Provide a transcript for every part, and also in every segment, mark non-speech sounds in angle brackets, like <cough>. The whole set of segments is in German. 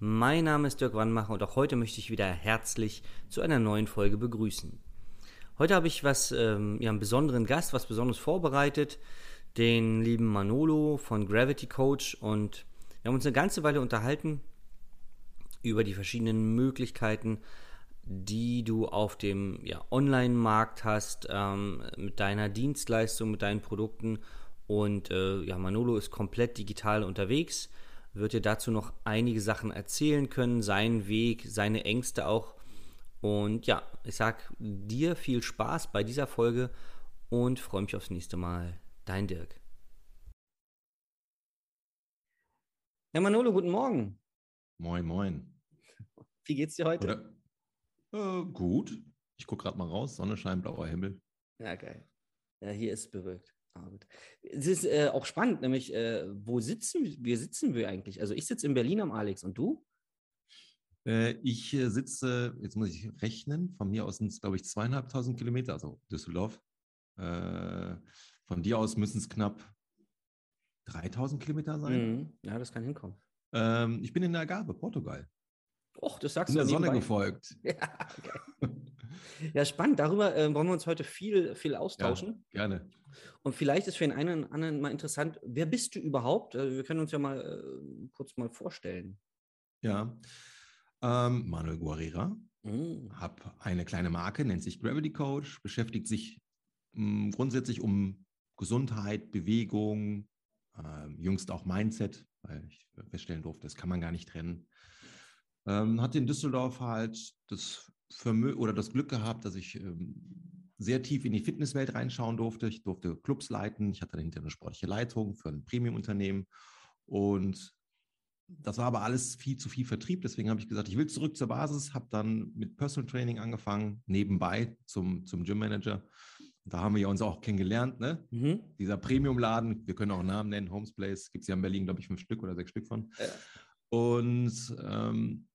Mein Name ist Dirk Wannmacher und auch heute möchte ich wieder herzlich zu einer neuen Folge begrüßen. Heute habe ich was, ähm, ja, einen besonderen Gast, was Besonderes vorbereitet, den lieben Manolo von Gravity Coach und wir haben uns eine ganze Weile unterhalten über die verschiedenen Möglichkeiten, die du auf dem ja, Online-Markt hast, ähm, mit deiner Dienstleistung, mit deinen Produkten. Und äh, ja, Manolo ist komplett digital unterwegs, wird dir dazu noch einige Sachen erzählen können, seinen Weg, seine Ängste auch. Und ja, ich sag dir viel Spaß bei dieser Folge und freue mich aufs nächste Mal. Dein Dirk. Ja, Manolo, guten Morgen. Moin, moin. Wie geht's dir heute? Oder, äh, gut. Ich gucke gerade mal raus. Sonne scheint, blauer Himmel. Ja, geil. Ja, hier ist bewölkt. Gut. Es ist äh, auch spannend, nämlich, äh, wo sitzen wir? Sitzen wir eigentlich? Also ich sitze in Berlin am Alex und du? Äh, ich äh, sitze, jetzt muss ich rechnen, von mir aus sind es, glaube ich, zweieinhalbtausend Kilometer, also Düsseldorf. Äh, von dir aus müssen es knapp 3000 Kilometer sein. Mhm. Ja, das kann hinkommen. Ähm, ich bin in der Algarve, Portugal. Och, das sagst in du der Sonne gefolgt. <laughs> Ja, okay. ja, spannend. Darüber äh, wollen wir uns heute viel, viel austauschen. Ja, gerne. Und vielleicht ist für den einen oder anderen mal interessant, wer bist du überhaupt? Also wir können uns ja mal äh, kurz mal vorstellen. Ja. Ähm, Manuel Guerrera. Mhm. Habe eine kleine Marke, nennt sich Gravity Coach, beschäftigt sich mh, grundsätzlich um Gesundheit, Bewegung, äh, jüngst auch Mindset, weil ich feststellen durfte, das kann man gar nicht trennen. Ähm, hatte in Düsseldorf halt das Vermö oder das Glück gehabt, dass ich ähm, sehr tief in die Fitnesswelt reinschauen durfte. Ich durfte Clubs leiten. Ich hatte dahinter eine sportliche Leitung für ein Premium-Unternehmen. Und das war aber alles viel zu viel Vertrieb. Deswegen habe ich gesagt, ich will zurück zur Basis, habe dann mit Personal Training angefangen, nebenbei zum, zum Gym Manager. Da haben wir ja uns auch kennengelernt, ne? Mhm. Dieser Premium-Laden, wir können auch Namen nennen, Homes Place, gibt es ja in Berlin, glaube ich, fünf Stück oder sechs Stück von. Ja. Und ähm,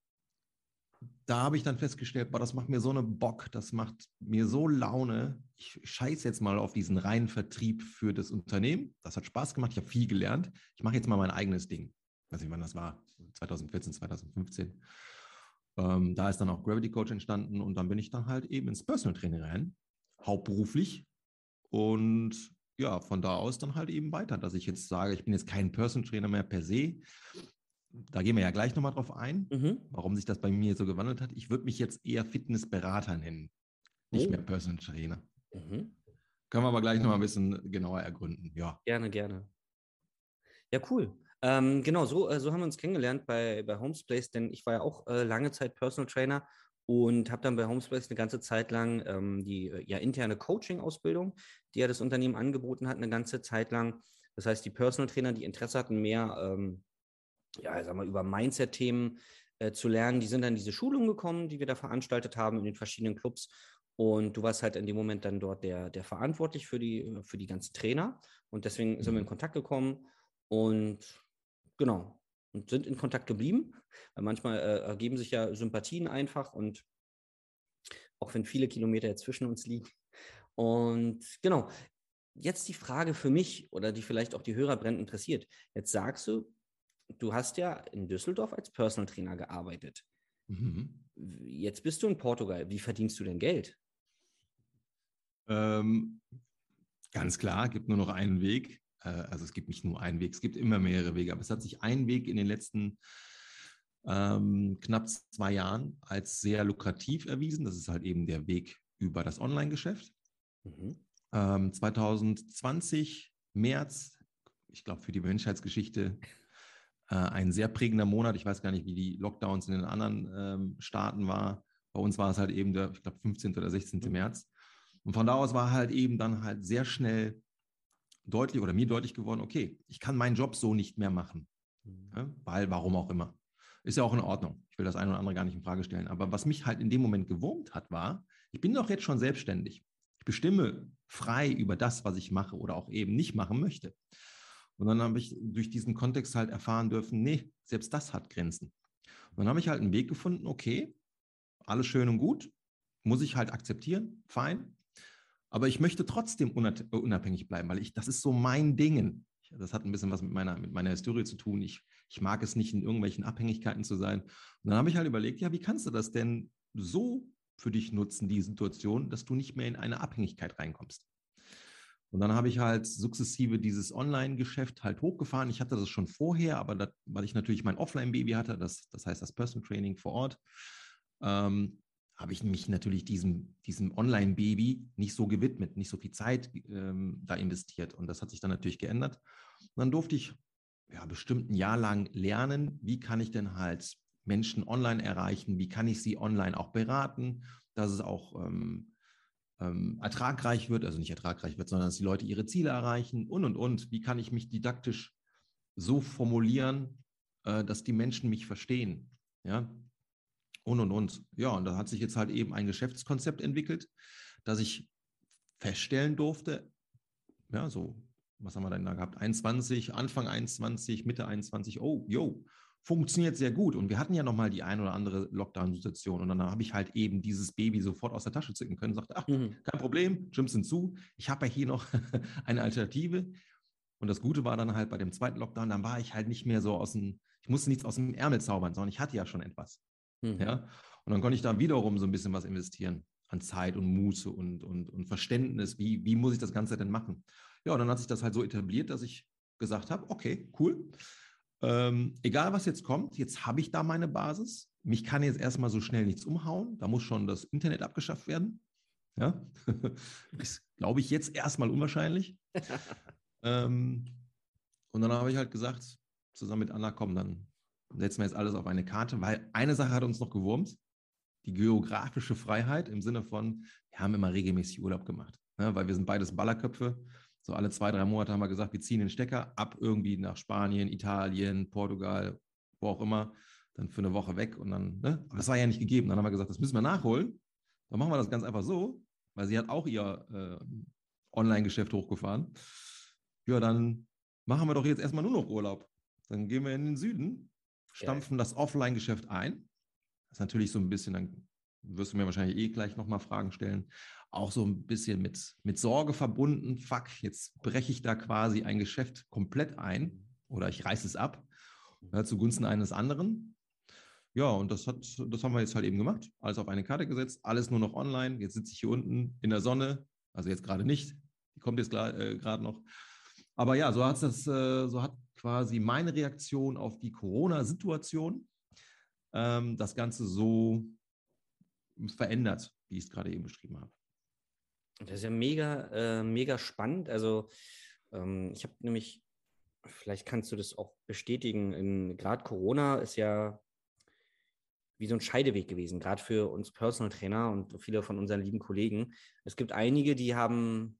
da habe ich dann festgestellt, boah, das macht mir so eine Bock, das macht mir so Laune. Ich scheiße jetzt mal auf diesen reinen Vertrieb für das Unternehmen. Das hat Spaß gemacht, ich habe viel gelernt. Ich mache jetzt mal mein eigenes Ding. Ich weiß nicht, wann das war, 2014, 2015. Ähm, da ist dann auch Gravity Coach entstanden und dann bin ich dann halt eben ins Personal Training rein, hauptberuflich. Und ja, von da aus dann halt eben weiter, dass ich jetzt sage, ich bin jetzt kein Personal Trainer mehr per se, da gehen wir ja gleich nochmal drauf ein, Mhm. warum sich das bei mir so gewandelt hat. Ich würde mich jetzt eher Fitnessberater nennen, nicht Oh. mehr Personal Trainer. Mhm. Können wir aber gleich nochmal ein bisschen genauer ergründen. Ja. Gerne, gerne. Ja, cool. Ähm, genau, so, äh, so haben wir uns kennengelernt bei, bei Homesplace, denn ich war ja auch äh, lange Zeit Personal Trainer und habe dann bei Homesplace eine ganze Zeit lang ähm, die äh, ja, interne Coaching-Ausbildung, die ja das Unternehmen angeboten hat, eine ganze Zeit lang. Das heißt, die Personal Trainer, die Interesse hatten, mehr ähm, ja, sag mal, über Mindset-Themen äh, zu lernen, die sind dann diese Schulung gekommen, die wir da veranstaltet haben in den verschiedenen Clubs. Und du warst halt in dem Moment dann dort der, der verantwortlich für die, für die ganzen Trainer. Und deswegen sind wir in Mhm. Kontakt gekommen und genau, und sind in Kontakt geblieben. Weil manchmal äh, ergeben sich ja Sympathien einfach und auch wenn viele Kilometer jetzt zwischen uns liegen. Und genau, jetzt die Frage für mich oder die vielleicht auch die Hörer brennend interessiert. Jetzt sagst du, du hast ja in Düsseldorf als Personal Trainer gearbeitet. Mhm. Jetzt bist du in Portugal. Wie verdienst du denn Geld? Ähm, ganz klar, gibt nur noch einen Weg. Äh, also es gibt nicht nur einen Weg, es gibt immer mehrere Wege. Aber es hat sich ein Weg in den letzten ähm, knapp zwei Jahren als sehr lukrativ erwiesen. Das ist halt eben der Weg über das Online-Geschäft. Mhm. Ähm, 2020, März, ich glaube für die Menschheitsgeschichte äh, ein sehr prägender Monat. Ich weiß gar nicht, wie die Lockdowns in den anderen ähm, Staaten waren. Bei uns war es halt eben der, ich glaube, 15. oder 16. Mhm. März. Und von da aus war halt eben dann halt sehr schnell deutlich oder mir deutlich geworden, okay, ich kann meinen Job so nicht mehr machen. Mhm. Ja, weil, warum auch immer. Ist ja auch in Ordnung. Ich will das eine oder andere gar nicht in Frage stellen. Aber was mich halt in dem Moment gewurmt hat, war, ich bin doch jetzt schon selbstständig. Ich bestimme frei über das, was ich mache oder auch eben nicht machen möchte. Und dann habe ich durch diesen Kontext halt erfahren dürfen, nee, selbst das hat Grenzen. Und dann habe ich halt einen Weg gefunden, okay, alles schön und gut, muss ich halt akzeptieren, fein. Aber ich möchte trotzdem unabhängig bleiben, weil ich, das ist so mein Ding. Das hat ein bisschen was mit meiner, mit meiner Historie zu tun. Ich, ich mag es nicht, in irgendwelchen Abhängigkeiten zu sein. Und dann habe ich halt überlegt, ja, wie kannst du das denn so für dich nutzen, die Situation, dass du nicht mehr in eine Abhängigkeit reinkommst? Und dann habe ich halt sukzessive dieses Online-Geschäft halt hochgefahren. Ich hatte das schon vorher, aber das, weil ich natürlich mein Offline-Baby hatte, das, das heißt das Personal Training vor Ort, ähm, habe ich mich natürlich diesem, diesem Online-Baby nicht so gewidmet, nicht so viel Zeit ähm, da investiert. Und das hat sich dann natürlich geändert. Und dann durfte ich ja, bestimmt ein Jahr lang lernen, wie kann ich denn halt Menschen online erreichen, wie kann ich sie online auch beraten, dass es auch ähm, ähm, ertragreich wird, also nicht ertragreich wird, sondern dass die Leute ihre Ziele erreichen und, und, und. Wie kann ich mich didaktisch so formulieren, äh, dass die Menschen mich verstehen. Ja, und und und. Ja, und da hat sich jetzt halt eben ein Geschäftskonzept entwickelt, dass ich feststellen durfte, ja, so, was haben wir denn da gehabt? 21, Anfang 21, Mitte 21, oh, yo, funktioniert sehr gut. Und wir hatten ja nochmal die ein oder andere Lockdown-Situation. Und dann habe ich halt eben dieses Baby sofort aus der Tasche zücken können und sagte, ach, mhm. kein Problem, Gyms sind zu. Ich habe ja hier noch <laughs> eine Alternative. Und das Gute war dann halt bei dem zweiten Lockdown, dann war ich halt nicht mehr so aus dem, ich musste nichts aus dem Ärmel zaubern, sondern ich hatte ja schon etwas. Mhm. Ja? Und dann konnte ich da wiederum so ein bisschen was investieren an Zeit und Muße und, und, und Verständnis, wie, wie muss ich das Ganze denn machen. Ja, und dann hat sich das halt so etabliert, dass ich gesagt habe, okay, cool. Ähm, egal was jetzt kommt, jetzt habe ich da meine Basis. Mich kann jetzt erstmal so schnell nichts umhauen. Da muss schon das Internet abgeschafft werden. Ja, <laughs> ist, glaube ich, jetzt erstmal unwahrscheinlich. <laughs> ähm, und dann habe ich halt gesagt, zusammen mit Anna, komm, dann setzen wir jetzt alles auf eine Karte, weil eine Sache hat uns noch gewurmt, die geografische Freiheit im Sinne von, wir haben immer regelmäßig Urlaub gemacht, ne, weil wir sind beides Ballerköpfe. So alle zwei, drei Monate haben wir gesagt, wir ziehen den Stecker ab irgendwie nach Spanien, Italien, Portugal, wo auch immer, dann für eine Woche weg und dann, ne? aber das war ja nicht gegeben. Dann haben wir gesagt, das müssen wir nachholen. Dann machen wir das ganz einfach so, weil sie hat auch ihr äh, Online-Geschäft hochgefahren. Ja, dann machen wir doch jetzt erstmal nur noch Urlaub. Dann gehen wir in den Süden stampfen das Offline-Geschäft ein. Das ist natürlich so ein bisschen, dann wirst du mir wahrscheinlich eh gleich nochmal Fragen stellen, auch so ein bisschen mit, mit Sorge verbunden. Fuck, jetzt breche ich da quasi ein Geschäft komplett ein oder ich reiße es ab ja, zugunsten eines anderen. Ja, und das, hat, das haben wir jetzt halt eben gemacht. Alles auf eine Karte gesetzt, alles nur noch online. Jetzt sitze ich hier unten in der Sonne, also jetzt gerade nicht, die kommt jetzt äh, gerade noch. Aber ja, so hat das, äh, so hat quasi meine Reaktion auf die Corona-Situation ähm, das Ganze so verändert, wie ich es gerade eben beschrieben habe. Das ist ja mega, äh, mega spannend. Also ähm, ich habe nämlich, vielleicht kannst du das auch bestätigen, gerade Corona ist ja wie so ein Scheideweg gewesen, gerade für uns Personal Trainer und viele von unseren lieben Kollegen. Es gibt einige, die haben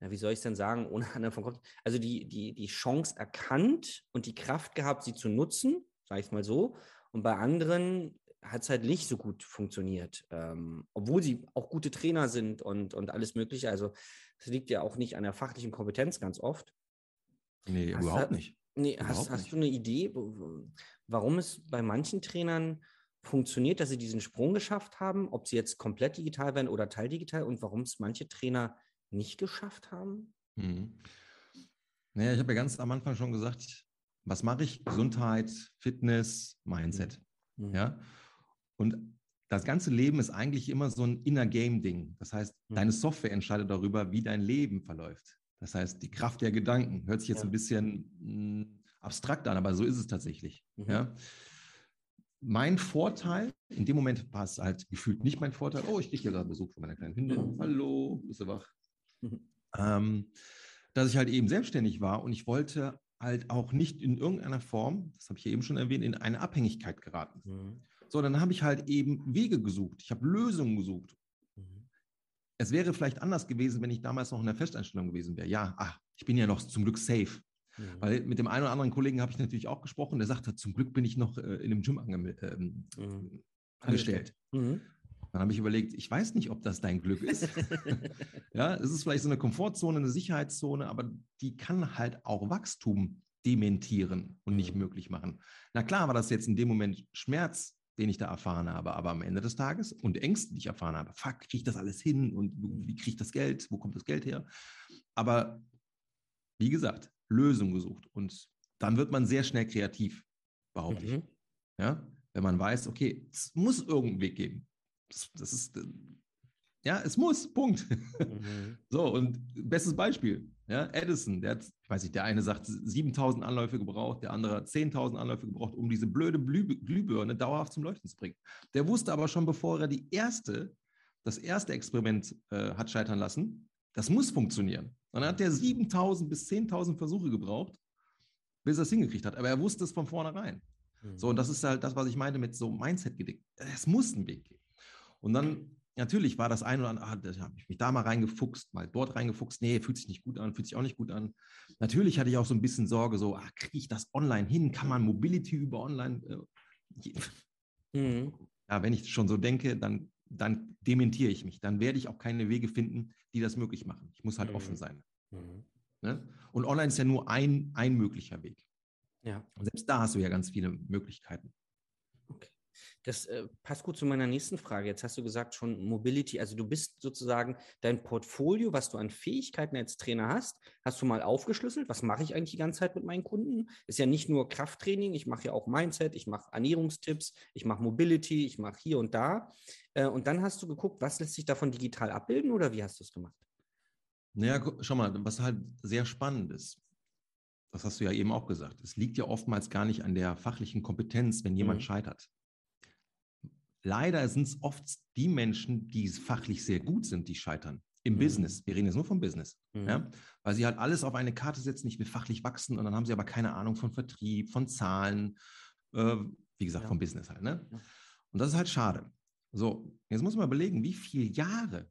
ja, wie soll ich es denn sagen, ohne <laughs> anderen von Kopf, also die, die, die Chance erkannt und die Kraft gehabt, sie zu nutzen, sage ich mal so. Und bei anderen hat es halt nicht so gut funktioniert, ähm, obwohl sie auch gute Trainer sind und, und alles Mögliche. Also es liegt ja auch nicht an der fachlichen Kompetenz ganz oft. Nee, hast überhaupt du, nicht. Nee, überhaupt hast, hast du eine Idee, warum es bei manchen Trainern funktioniert, dass sie diesen Sprung geschafft haben, ob sie jetzt komplett digital werden oder teildigital und warum es manche Trainer nicht geschafft haben? Mhm. Naja, ich habe ja ganz am Anfang schon gesagt, was mache ich? Gesundheit, Fitness, Mindset. Mhm. Ja. Und das ganze Leben ist eigentlich immer so ein Inner Game-Ding. Das heißt, mhm. deine Software entscheidet darüber, wie dein Leben verläuft. Das heißt, die Kraft der Gedanken hört sich jetzt ja. ein bisschen mh, hm, abstrakt an, aber so ist es tatsächlich. Mhm. Ja. Mein Vorteil, in dem Moment war es halt gefühlt nicht mein Vorteil. Oh, ich kriege hier gerade Besuch von meiner kleinen Hündin. Mhm. Hallo, bist du wach? Mhm. Ähm, dass ich halt eben selbstständig war und ich wollte halt auch nicht in irgendeiner Form, das habe ich ja eben schon erwähnt, in eine Abhängigkeit geraten. So, dann habe ich halt eben Wege gesucht. Ich habe Lösungen gesucht. Mhm. Es wäre vielleicht anders gewesen, wenn ich damals noch in der Festeinstellung gewesen wäre. Ja, ach, ich bin ja noch zum Glück safe. Mhm. Weil mit dem einen oder anderen Kollegen habe ich natürlich auch gesprochen, der sagte, zum Glück bin ich noch äh, in einem Gym ange ähm, mhm. angestellt. Mhm. Dann habe ich überlegt, ich weiß nicht, ob das dein Glück ist. <laughs> <laughs> ja, es ist vielleicht so eine Komfortzone, eine Sicherheitszone, aber die kann halt auch Wachstum dementieren und nicht mhm. möglich machen. Na klar war das jetzt in dem Moment Schmerz, den ich da erfahren habe, aber am Ende des Tages und Ängste, die ich erfahren habe, fuck, kriege ich das alles hin und wie kriege ich das Geld, wo kommt das Geld her? Aber wie gesagt, Lösung gesucht und dann wird man sehr schnell kreativ, behaupte mhm. ich. Ja, wenn man weiß, okay, es muss irgendeinen Weg geben. Das, das ist, äh, ja, es muss, Punkt. <laughs> Mhm. So, und bestes Beispiel, ja, Edison, der hat, ich weiß nicht, der eine sagt 7000 Anläufe gebraucht, der andere hat 10.000 Anläufe gebraucht, um diese blöde Glühbirne dauerhaft zum Leuchten zu bringen. Der wusste aber schon, bevor er die erste, das erste Experiment äh, hat scheitern lassen, das muss funktionieren. Dann hat er 7000 bis 10.000 Versuche gebraucht, bis er es hingekriegt hat. Aber er wusste es von vornherein. Mhm. So, und das ist halt das, was ich meinte mit so Mindset-Gedickt. Es muss einen Weg geben. Und dann, natürlich war das ein oder andere, ah, da habe ich mich da mal reingefuchst, mal dort reingefuchst. Nee, fühlt sich nicht gut an, fühlt sich auch nicht gut an. Natürlich hatte ich auch so ein bisschen Sorge, so, ah, kriege ich das online hin? Kann man Mobility über online? Äh, <laughs> mhm. Ja, wenn ich schon so denke, dann, dann dementiere ich mich. Dann werde ich auch keine Wege finden, die das möglich machen. Ich muss halt mhm. offen sein. Mhm. Ne? Und online ist ja nur ein, ein möglicher Weg. Ja. Und selbst da hast du ja ganz viele Möglichkeiten. Das äh, passt gut zu meiner nächsten Frage. Jetzt hast du gesagt schon Mobility, also du bist sozusagen dein Portfolio, was du an Fähigkeiten als Trainer hast, hast du mal aufgeschlüsselt. Was mache ich eigentlich die ganze Zeit mit meinen Kunden? Ist ja nicht nur Krafttraining, ich mache ja auch Mindset, ich mache Ernährungstipps, ich mache Mobility, ich mache hier und da. Äh, und dann hast du geguckt, was lässt sich davon digital abbilden oder wie hast du es gemacht? Naja, schau mal, was halt sehr spannend ist, das hast du ja eben auch gesagt, es liegt ja oftmals gar nicht an der fachlichen Kompetenz, wenn jemand mhm. scheitert leider sind es oft die Menschen, die fachlich sehr gut sind, die scheitern. Im mhm. Business. Wir reden jetzt nur vom Business. Mhm. Ja? Weil sie halt alles auf eine Karte setzen, nicht mit fachlich wachsen und dann haben sie aber keine Ahnung von Vertrieb, von Zahlen, äh, wie gesagt, ja. vom Business halt. Ne? Ja. Und das ist halt schade. So, jetzt muss man überlegen, wie viele Jahre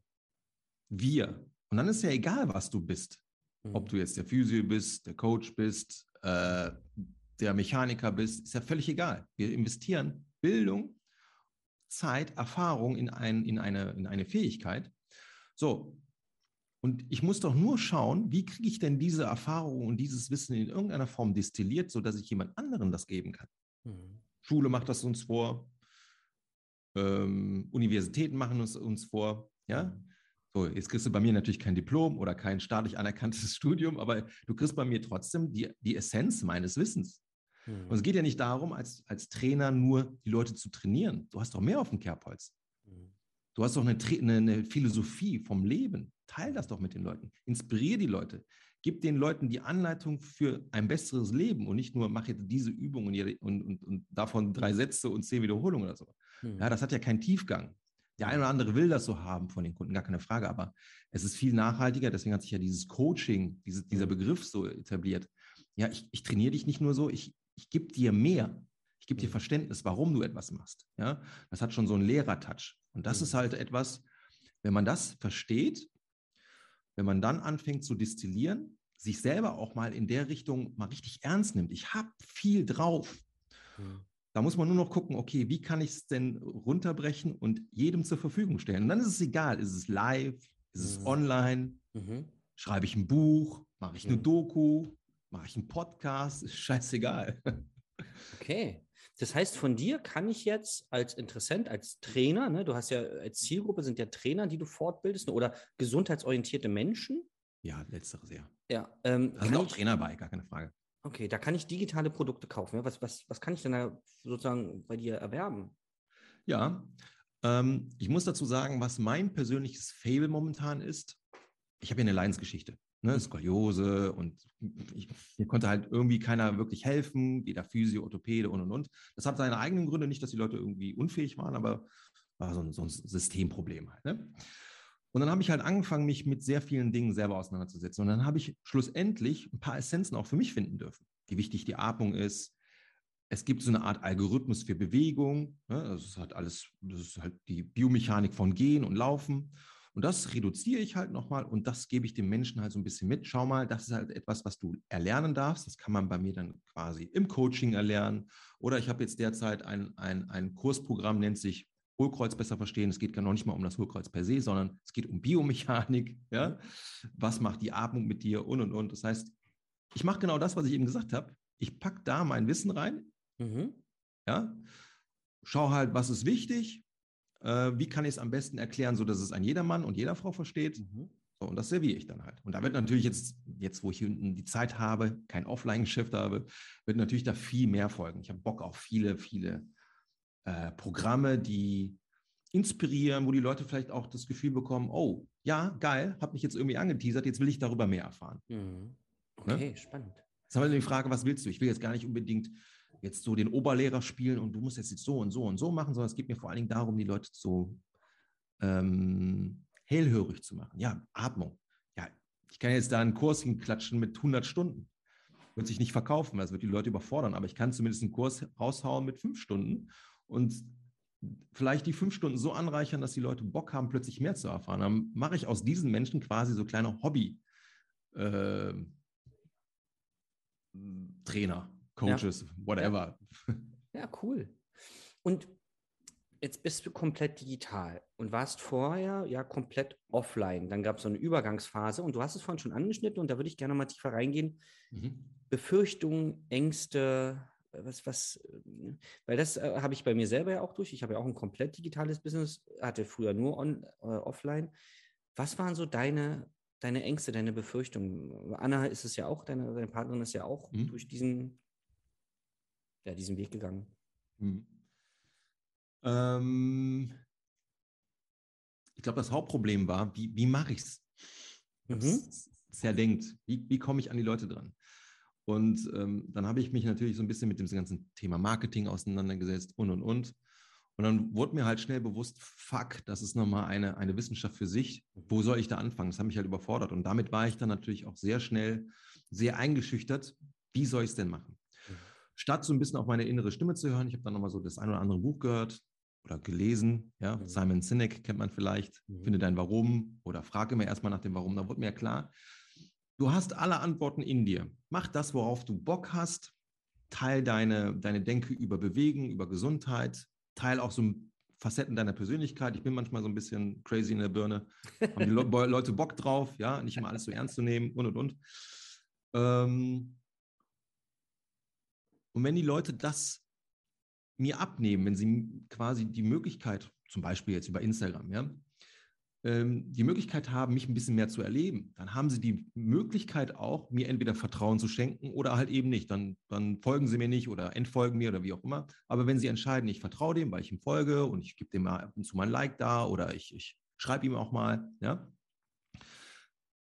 wir, und dann ist ja egal, was du bist, mhm. ob du jetzt der Physio bist, der Coach bist, äh, der Mechaniker bist, ist ja völlig egal. Wir investieren Bildung Zeit, Erfahrung in, ein, in, eine, in eine Fähigkeit. So, und ich muss doch nur schauen, wie kriege ich denn diese Erfahrung und dieses Wissen in irgendeiner Form destilliert, sodass ich jemand anderen das geben kann. Mhm. Schule macht das uns vor, ähm, Universitäten machen es uns vor, ja. Mhm. So, jetzt kriegst du bei mir natürlich kein Diplom oder kein staatlich anerkanntes <laughs> Studium, aber du kriegst bei mir trotzdem die, die Essenz meines Wissens. Mhm. Und es geht ja nicht darum, als, als Trainer nur die Leute zu trainieren. Du hast doch mehr auf dem Kerbholz. Mhm. Du hast doch eine, eine, eine, Philosophie vom Leben. Teil das doch mit den Leuten. Inspiriere die Leute. Gib den Leuten die Anleitung für ein besseres Leben und nicht nur, mach jetzt diese Übung und, und, und, und davon drei Sätze und zehn Wiederholungen oder so. Mhm. Ja, das hat ja keinen Tiefgang. Der eine oder andere will das so haben von den Kunden, gar keine Frage, aber es ist viel nachhaltiger. Deswegen hat sich ja dieses Coaching, dieses, dieser mhm. Begriff so etabliert. Ja, ich, ich trainiere dich nicht nur so, ich, ich gebe dir mehr. Ich gebe dir mhm. Verständnis, warum du etwas machst. Ja, das hat schon so einen Lehrer-Touch. Und das ist mhm. halt etwas, wenn man das versteht, wenn man dann anfängt zu destillieren, sich selber auch mal in der Richtung mal richtig ernst nimmt. Ich habe viel drauf. Mhm. Da muss man nur noch gucken, okay, wie kann ich es denn runterbrechen und jedem zur Verfügung stellen? Und dann ist es egal, ist es live, ist es mhm. online, mhm. schreibe ich ein Buch, mache ich eine Doku, mache ich einen Podcast, ist scheißegal. Okay. Das heißt, von dir kann ich jetzt als Interessent, als Trainer, ne, du hast ja als Zielgruppe sind ja Trainer, die du fortbildest, ne, oder gesundheitsorientierte Menschen. Ja, letzteres, ja. Ja, ähm, da sind auch Trainer bei, gar keine Frage. Okay, da kann ich digitale Produkte kaufen. Ja? Was, was, was kann ich denn da sozusagen bei dir erwerben? Ja, ähm, ich muss dazu sagen, was mein persönliches Fable momentan ist, ich habe ja eine Leidensgeschichte. Ne, Skoliose und ich, mir konnte halt irgendwie keiner wirklich helfen, weder Physio, Orthopäde und und und. Das hat seine eigenen Gründe, nicht, dass die Leute irgendwie unfähig waren, aber war so ein, so ein Systemproblem halt. Ne? Und dann habe ich halt angefangen, mich mit sehr vielen Dingen selber auseinanderzusetzen. Und dann habe ich schlussendlich ein paar Essenzen auch für mich finden dürfen, wie wichtig die Atmung ist. Es gibt so eine Art Algorithmus für Bewegung. Ne? Das ist halt alles, das ist halt die Biomechanik von Gehen und Laufen. Und das reduziere ich halt nochmal und das gebe ich dem Menschen halt so ein bisschen mit. Schau mal, das ist halt etwas, was du erlernen darfst. Das kann man bei mir dann quasi im Coaching erlernen. Oder ich habe jetzt derzeit ein, ein, ein Kursprogramm, nennt sich Hohlkreuz besser verstehen. Es geht gar noch nicht mal um das Hohlkreuz per se, sondern es geht um Biomechanik. <laughs> Ja? Was macht die Atmung mit dir und und und. Das heißt, ich mache genau das, was ich eben gesagt habe. Ich packe da mein Wissen rein. Mhm. Ja? Schau halt, was ist wichtig. Äh, wie kann ich es am besten erklären, sodass es ein jeder Mann und jeder Frau versteht. Mhm. So, und das serviere ich dann halt. Und da wird natürlich jetzt, jetzt wo ich hinten die Zeit habe, kein Offline-Geschäft habe, wird natürlich da viel mehr folgen. Ich habe Bock auf viele, viele äh, Programme, die inspirieren, wo die Leute vielleicht auch das Gefühl bekommen, oh, ja, geil, habe mich jetzt irgendwie angeteasert, jetzt will ich darüber mehr erfahren. Mhm. Ne? Okay, ne? spannend. Jetzt haben wir die Frage, was willst du? Ich will jetzt gar nicht unbedingt jetzt so den Oberlehrer spielen und du musst jetzt, so und so und so machen, sondern es geht mir vor allen Dingen darum, die Leute so ähm, hellhörig zu machen. Ja, Atmung. Ja, ich kann jetzt da einen Kurs hinklatschen mit 100 Stunden. Wird sich nicht verkaufen, das wird die Leute überfordern, aber ich kann zumindest einen Kurs raushauen mit fünf Stunden und vielleicht die fünf Stunden so anreichern, dass die Leute Bock haben, plötzlich mehr zu erfahren. Dann mache ich aus diesen Menschen quasi so kleine Hobby- äh, Coaches, ja. whatever. <laughs> Ja, cool. Und jetzt bist du komplett digital und warst vorher ja komplett offline. Dann gab es so eine Übergangsphase und du hast es vorhin schon angeschnitten und da würde ich gerne mal tiefer reingehen. Mhm. Befürchtungen, Ängste, was, was, weil das äh, habe ich bei mir selber ja auch durch. Ich habe ja auch ein komplett digitales Business, hatte früher nur on, äh, offline. Was waren so deine, deine Ängste, deine Befürchtungen? Anna ist es ja auch, deine, deine Partnerin ist ja auch mhm. durch diesen, ja, diesen Weg gegangen. Mhm. Ähm, ich glaube, das Hauptproblem war, wie, wie mache ich es? Mhm. Zerdenkt. Wie, wie komme ich an die Leute dran? Und ähm, dann habe ich mich natürlich so ein bisschen mit dem ganzen Thema Marketing auseinandergesetzt und und und. Und dann wurde mir halt schnell bewusst, fuck, das ist nochmal eine, eine Wissenschaft für sich. Wo soll ich da anfangen? Das hat mich halt überfordert. Und damit war ich dann natürlich auch sehr schnell sehr eingeschüchtert. Wie soll ich es denn machen? Statt so ein bisschen auf meine innere Stimme zu hören, ich habe dann nochmal so das ein oder andere Buch gehört oder gelesen. Ja, mhm. Simon Sinek kennt man vielleicht. Mhm. Finde dein Warum oder frage immer erstmal nach dem Warum. Da wurde mir klar, Du hast alle Antworten in dir. Mach das, worauf du Bock hast. Teil deine, deine Denke über Bewegen, über Gesundheit. Teil auch so Facetten deiner Persönlichkeit. Ich bin manchmal so ein bisschen crazy in der Birne. Haben die <laughs> Le Leute Bock drauf, ja, nicht immer alles so ernst zu nehmen und und und. Ähm und wenn die Leute das mir abnehmen, wenn sie quasi die Möglichkeit, zum Beispiel jetzt über Instagram, ja, ähm, die Möglichkeit haben, mich ein bisschen mehr zu erleben, dann haben sie die Möglichkeit auch, mir entweder Vertrauen zu schenken oder halt eben nicht. Dann, dann folgen sie mir nicht oder entfolgen mir oder wie auch immer. Aber wenn sie entscheiden, ich vertraue dem, weil ich ihm folge und ich gebe dem mal ab und zu mein Like da oder ich, ich schreibe ihm auch mal, ja,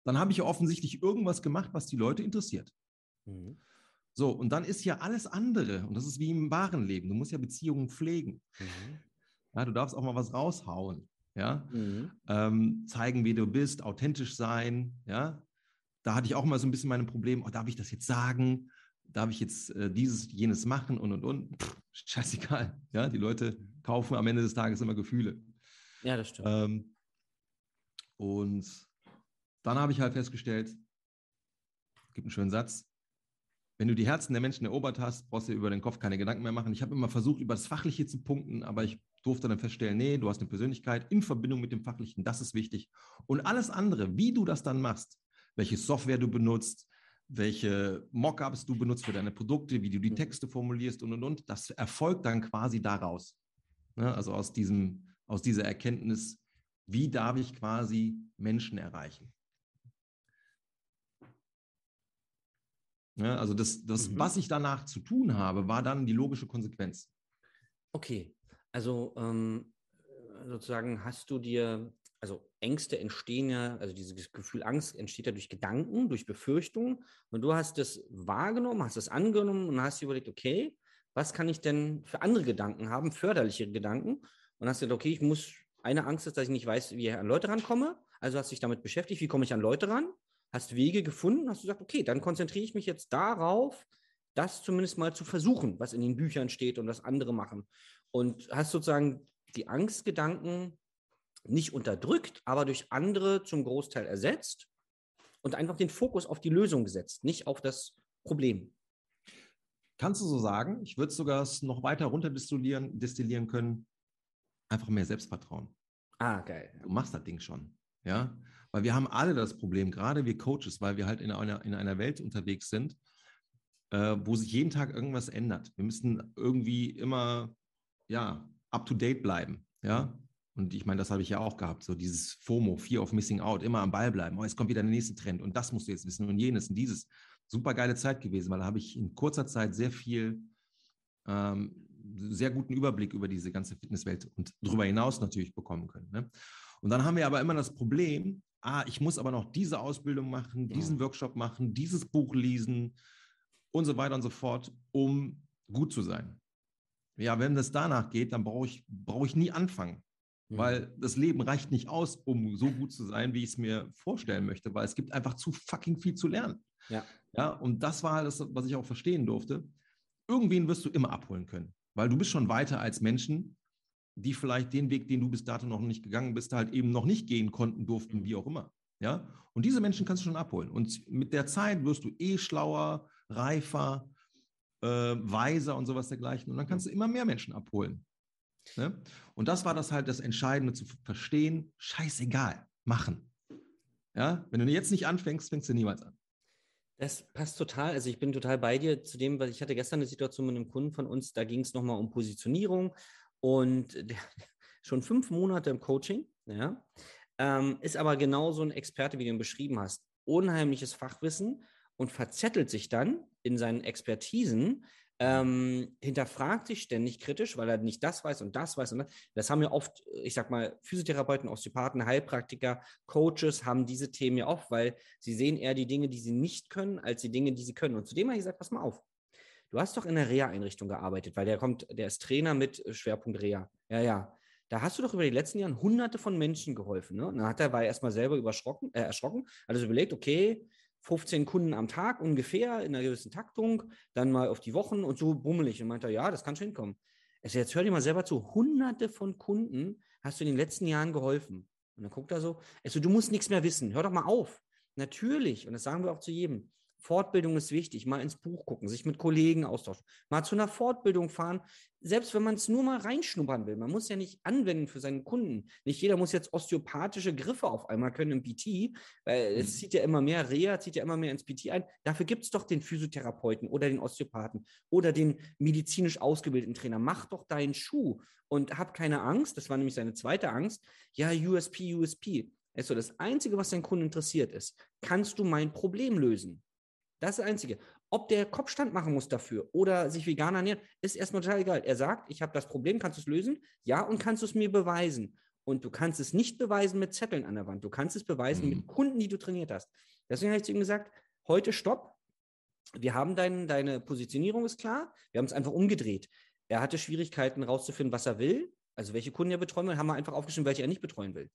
dann habe ich ja offensichtlich irgendwas gemacht, was die Leute interessiert. Mhm. So, und dann ist ja alles andere, und das ist wie im wahren Leben, du musst ja Beziehungen pflegen. Mhm. Ja, du darfst auch mal was raushauen ja, mhm. ähm, zeigen, wie du bist, authentisch sein, ja. Da hatte ich auch mal so ein bisschen meine Probleme, oh, darf ich das jetzt sagen? Darf ich jetzt äh, dieses, jenes machen und und und? Pff, scheißegal, ja. Die Leute kaufen am Ende des Tages immer Gefühle. Ja, das stimmt. Ähm, und dann habe ich halt festgestellt, es gibt einen schönen Satz, wenn du die Herzen der Menschen erobert hast, brauchst du dir über den Kopf keine Gedanken mehr machen. Ich habe immer versucht, über das Fachliche zu punkten, aber ich durfte dann feststellen, nee, du hast eine Persönlichkeit in Verbindung mit dem Fachlichen, das ist wichtig. Und alles andere, wie du das dann machst, welche Software du benutzt, welche Mockups du benutzt für deine Produkte, wie du die. Texte formulierst und und und. Das erfolgt dann quasi daraus. Ne? Also aus diesem, aus dieser Erkenntnis, wie darf ich quasi Menschen erreichen. Ja, also das, das mhm. was ich danach zu tun habe, war dann die logische Konsequenz. Okay, also ähm, sozusagen hast du dir, also Ängste entstehen ja, also dieses Gefühl Angst entsteht ja durch Gedanken, durch Befürchtungen. Und du hast es wahrgenommen, hast es angenommen und hast dir überlegt, okay, was kann ich denn für andere Gedanken haben, förderliche Gedanken? Und hast gesagt, okay, ich muss, eine Angst ist, dass ich nicht weiß, wie ich an Leute rankomme, also hast dich damit beschäftigt, wie komme ich an Leute ran hast Wege gefunden, hast du gesagt, okay, dann konzentriere ich mich jetzt darauf, das zumindest mal zu versuchen, was in den Büchern steht und was andere machen. Und hast sozusagen die Angstgedanken nicht unterdrückt, aber durch andere zum Großteil ersetzt und einfach den Fokus auf die Lösung gesetzt, nicht auf das Problem. Kannst du so sagen? Ich würde es sogar noch weiter runterdestillieren destillieren können. Einfach mehr Selbstvertrauen. Ah, geil. Du machst das Ding schon. Ja, weil wir haben alle das Problem, gerade wir Coaches, weil wir halt in einer, in einer Welt unterwegs sind, äh, wo sich jeden Tag irgendwas ändert. Wir müssen irgendwie immer, ja, up to date bleiben. Ja, und ich meine, das habe ich ja auch gehabt, so dieses FOMO, Fear of Missing Out, immer am Ball bleiben. Oh, jetzt kommt wieder der nächste Trend und das musst du jetzt wissen und jenes und dieses. Super geile Zeit gewesen, weil da habe ich in kurzer Zeit sehr viel, ähm, sehr guten Überblick über diese ganze Fitnesswelt und darüber hinaus natürlich bekommen können. Ne? Und dann haben wir aber immer das Problem, ah, ich muss aber noch diese Ausbildung machen, diesen Workshop machen, dieses Buch lesen und so weiter und so fort, um gut zu sein. Ja, wenn das danach geht, dann brauche ich, brauche ich nie anfangen. Mhm. Weil das Leben reicht nicht aus, um so gut zu sein, wie ich es mir vorstellen möchte, weil es gibt einfach zu fucking viel zu lernen. Ja. Ja, und das war das, was ich auch verstehen durfte. Irgendwen wirst du immer abholen können, weil du bist schon weiter als Menschen, die vielleicht den Weg, den du bis dato noch nicht gegangen bist, halt eben noch nicht gehen konnten, durften, mhm. wie auch immer. Ja? Und diese Menschen kannst du schon abholen. Und mit der Zeit wirst du eh schlauer, reifer, äh, weiser und sowas dergleichen. Und dann kannst du immer mehr Menschen abholen. Ne? Und das war das halt das Entscheidende zu verstehen, scheißegal, machen. Ja? Wenn du jetzt nicht anfängst, fängst du niemals an. Das passt total. Also ich bin total bei dir zu dem, weil ich hatte gestern eine Situation mit einem Kunden von uns, da ging es nochmal um Positionierung und <laughs> schon fünf Monate im Coaching, ja, ähm, ist aber genauso ein Experte, wie du ihn beschrieben hast. Unheimliches Fachwissen und verzettelt sich dann in seinen Expertisen, ähm, hinterfragt sich ständig kritisch, weil er nicht das weiß und das weiß. Und das, das haben ja oft, ich sag mal, Physiotherapeuten, Osteopathen, Heilpraktiker, Coaches haben diese Themen ja oft, weil sie sehen eher die Dinge, die sie nicht können, als die Dinge, die sie können. Und zudem habe ich gesagt, pass mal auf, Du hast doch in der Reha-Einrichtung gearbeitet, weil der kommt, der ist Trainer mit äh, Schwerpunkt Reha. Ja, ja. Da hast du doch über die letzten Jahre hunderte von Menschen geholfen. Ne? Und dann hat er, war er erstmal selber überschrocken, äh, erschrocken, hat also überlegt, okay, 15 Kunden am Tag ungefähr in einer gewissen Taktung, dann mal auf die Wochen und so bummelig. Und meinte ja, das kann schon hinkommen. Also jetzt hör dir mal selber zu, hunderte von Kunden hast du in den letzten Jahren geholfen. Und dann guckt er so, also du musst nichts mehr wissen, hör doch mal auf. Natürlich, und das sagen wir auch zu jedem, Fortbildung ist wichtig, mal ins Buch gucken, sich mit Kollegen austauschen, mal zu einer Fortbildung fahren, selbst wenn man es nur mal reinschnuppern will. Man muss ja nicht anwenden für seinen Kunden. Nicht jeder muss jetzt osteopathische Griffe auf einmal können im PT, weil mhm. es zieht ja immer mehr Reha, zieht ja immer mehr ins PT ein. Dafür gibt es doch den Physiotherapeuten oder den Osteopathen oder den medizinisch ausgebildeten Trainer. Mach doch deinen Schuh und hab keine Angst. Das war nämlich seine zweite Angst. Ja, USP, USP. Also das Einzige, was dein Kunde interessiert ist, kannst du mein Problem lösen? Das ist das Einzige. Ob der Kopfstand machen muss dafür oder sich vegan ernährt, ist erstmal total egal. Er sagt, ich habe das Problem, kannst du es lösen? Ja, und kannst du es mir beweisen? Und du kannst es nicht beweisen mit Zetteln an der Wand. Du kannst es beweisen mhm. mit Kunden, die du trainiert hast. Deswegen habe ich zu ihm gesagt, heute stopp. Wir haben dein, deine Positionierung ist klar. Wir haben es einfach umgedreht. Er hatte Schwierigkeiten rauszufinden, was er will. Also welche Kunden er betreuen will, haben wir einfach aufgeschrieben, welche er nicht betreuen will